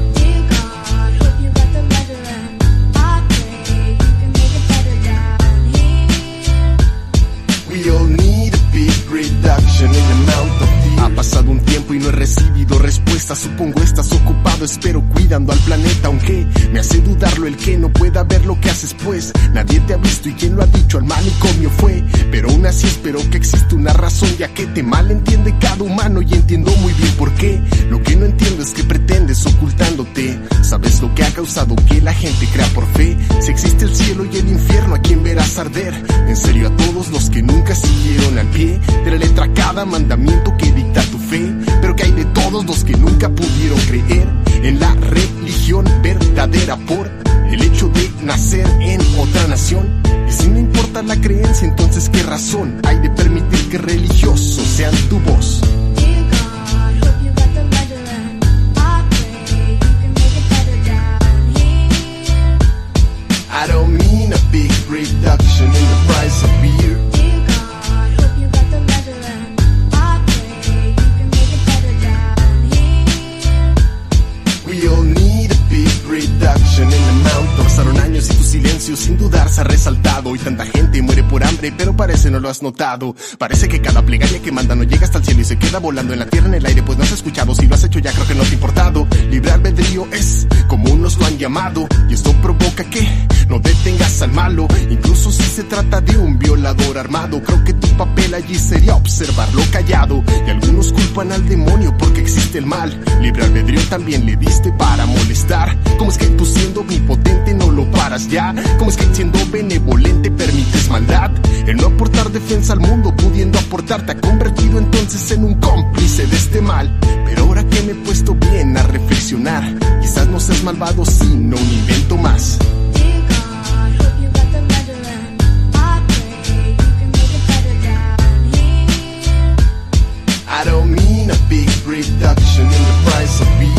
pasado un tiempo y no he recibido respuesta. Supongo estás ocupado, espero cuidando al planeta. Aunque me hace dudarlo el que no pueda ver lo que haces, pues nadie te ha visto y quien lo ha dicho al manicomio fue. Pero aún así espero que existe una razón, ya que te malentiende cada humano y entiendo muy bien por qué. Lo que no entiendo es que pretendes ocultándote. ¿Sabes lo que ha causado que la gente crea por fe? Si existe el cielo y el infierno, ¿a quién verás arder? En serio, a todos los que nunca siguieron al pie de la letra cada mandamiento que dicta tu fe. Pero que hay de todos los que nunca pudieron creer en la religión verdadera por el hecho de nacer en otra nación. Y si no importa la creencia, entonces qué razón hay de permitir que religiosos sean tu voz. I don't mean a big reduction in the price of beer. Pasaron años y silencio sin dudar se ha resaltado. Y tanta gente muere por hambre pero parece no lo has notado. Parece que cada plegaria que manda no llega hasta el cielo Y se queda volando en la tierra en el aire. Pues no has escuchado Si lo has hecho ya creo que no te ha importado. Libre albedrío es como unos lo han llamado Y esto provoca que no detengas al malo. Incluso si se trata de un violador armado Creo que tu papel allí sería observarlo callado. Y algunos culpan al demonio porque existe el mal. Libre albedrío también le diste para molestar. ¿Cómo es que tú siendo omnipotente no lo paras ya? ya. Como es que siendo benevolente permites maldad. El no aportar defensa al mundo, pudiendo aportar, te ha convertido entonces en un cómplice de este mal. Pero ahora que me he puesto bien a reflexionar, quizás no seas malvado, sino un invento más. I don't mean a big reduction in the price of beer.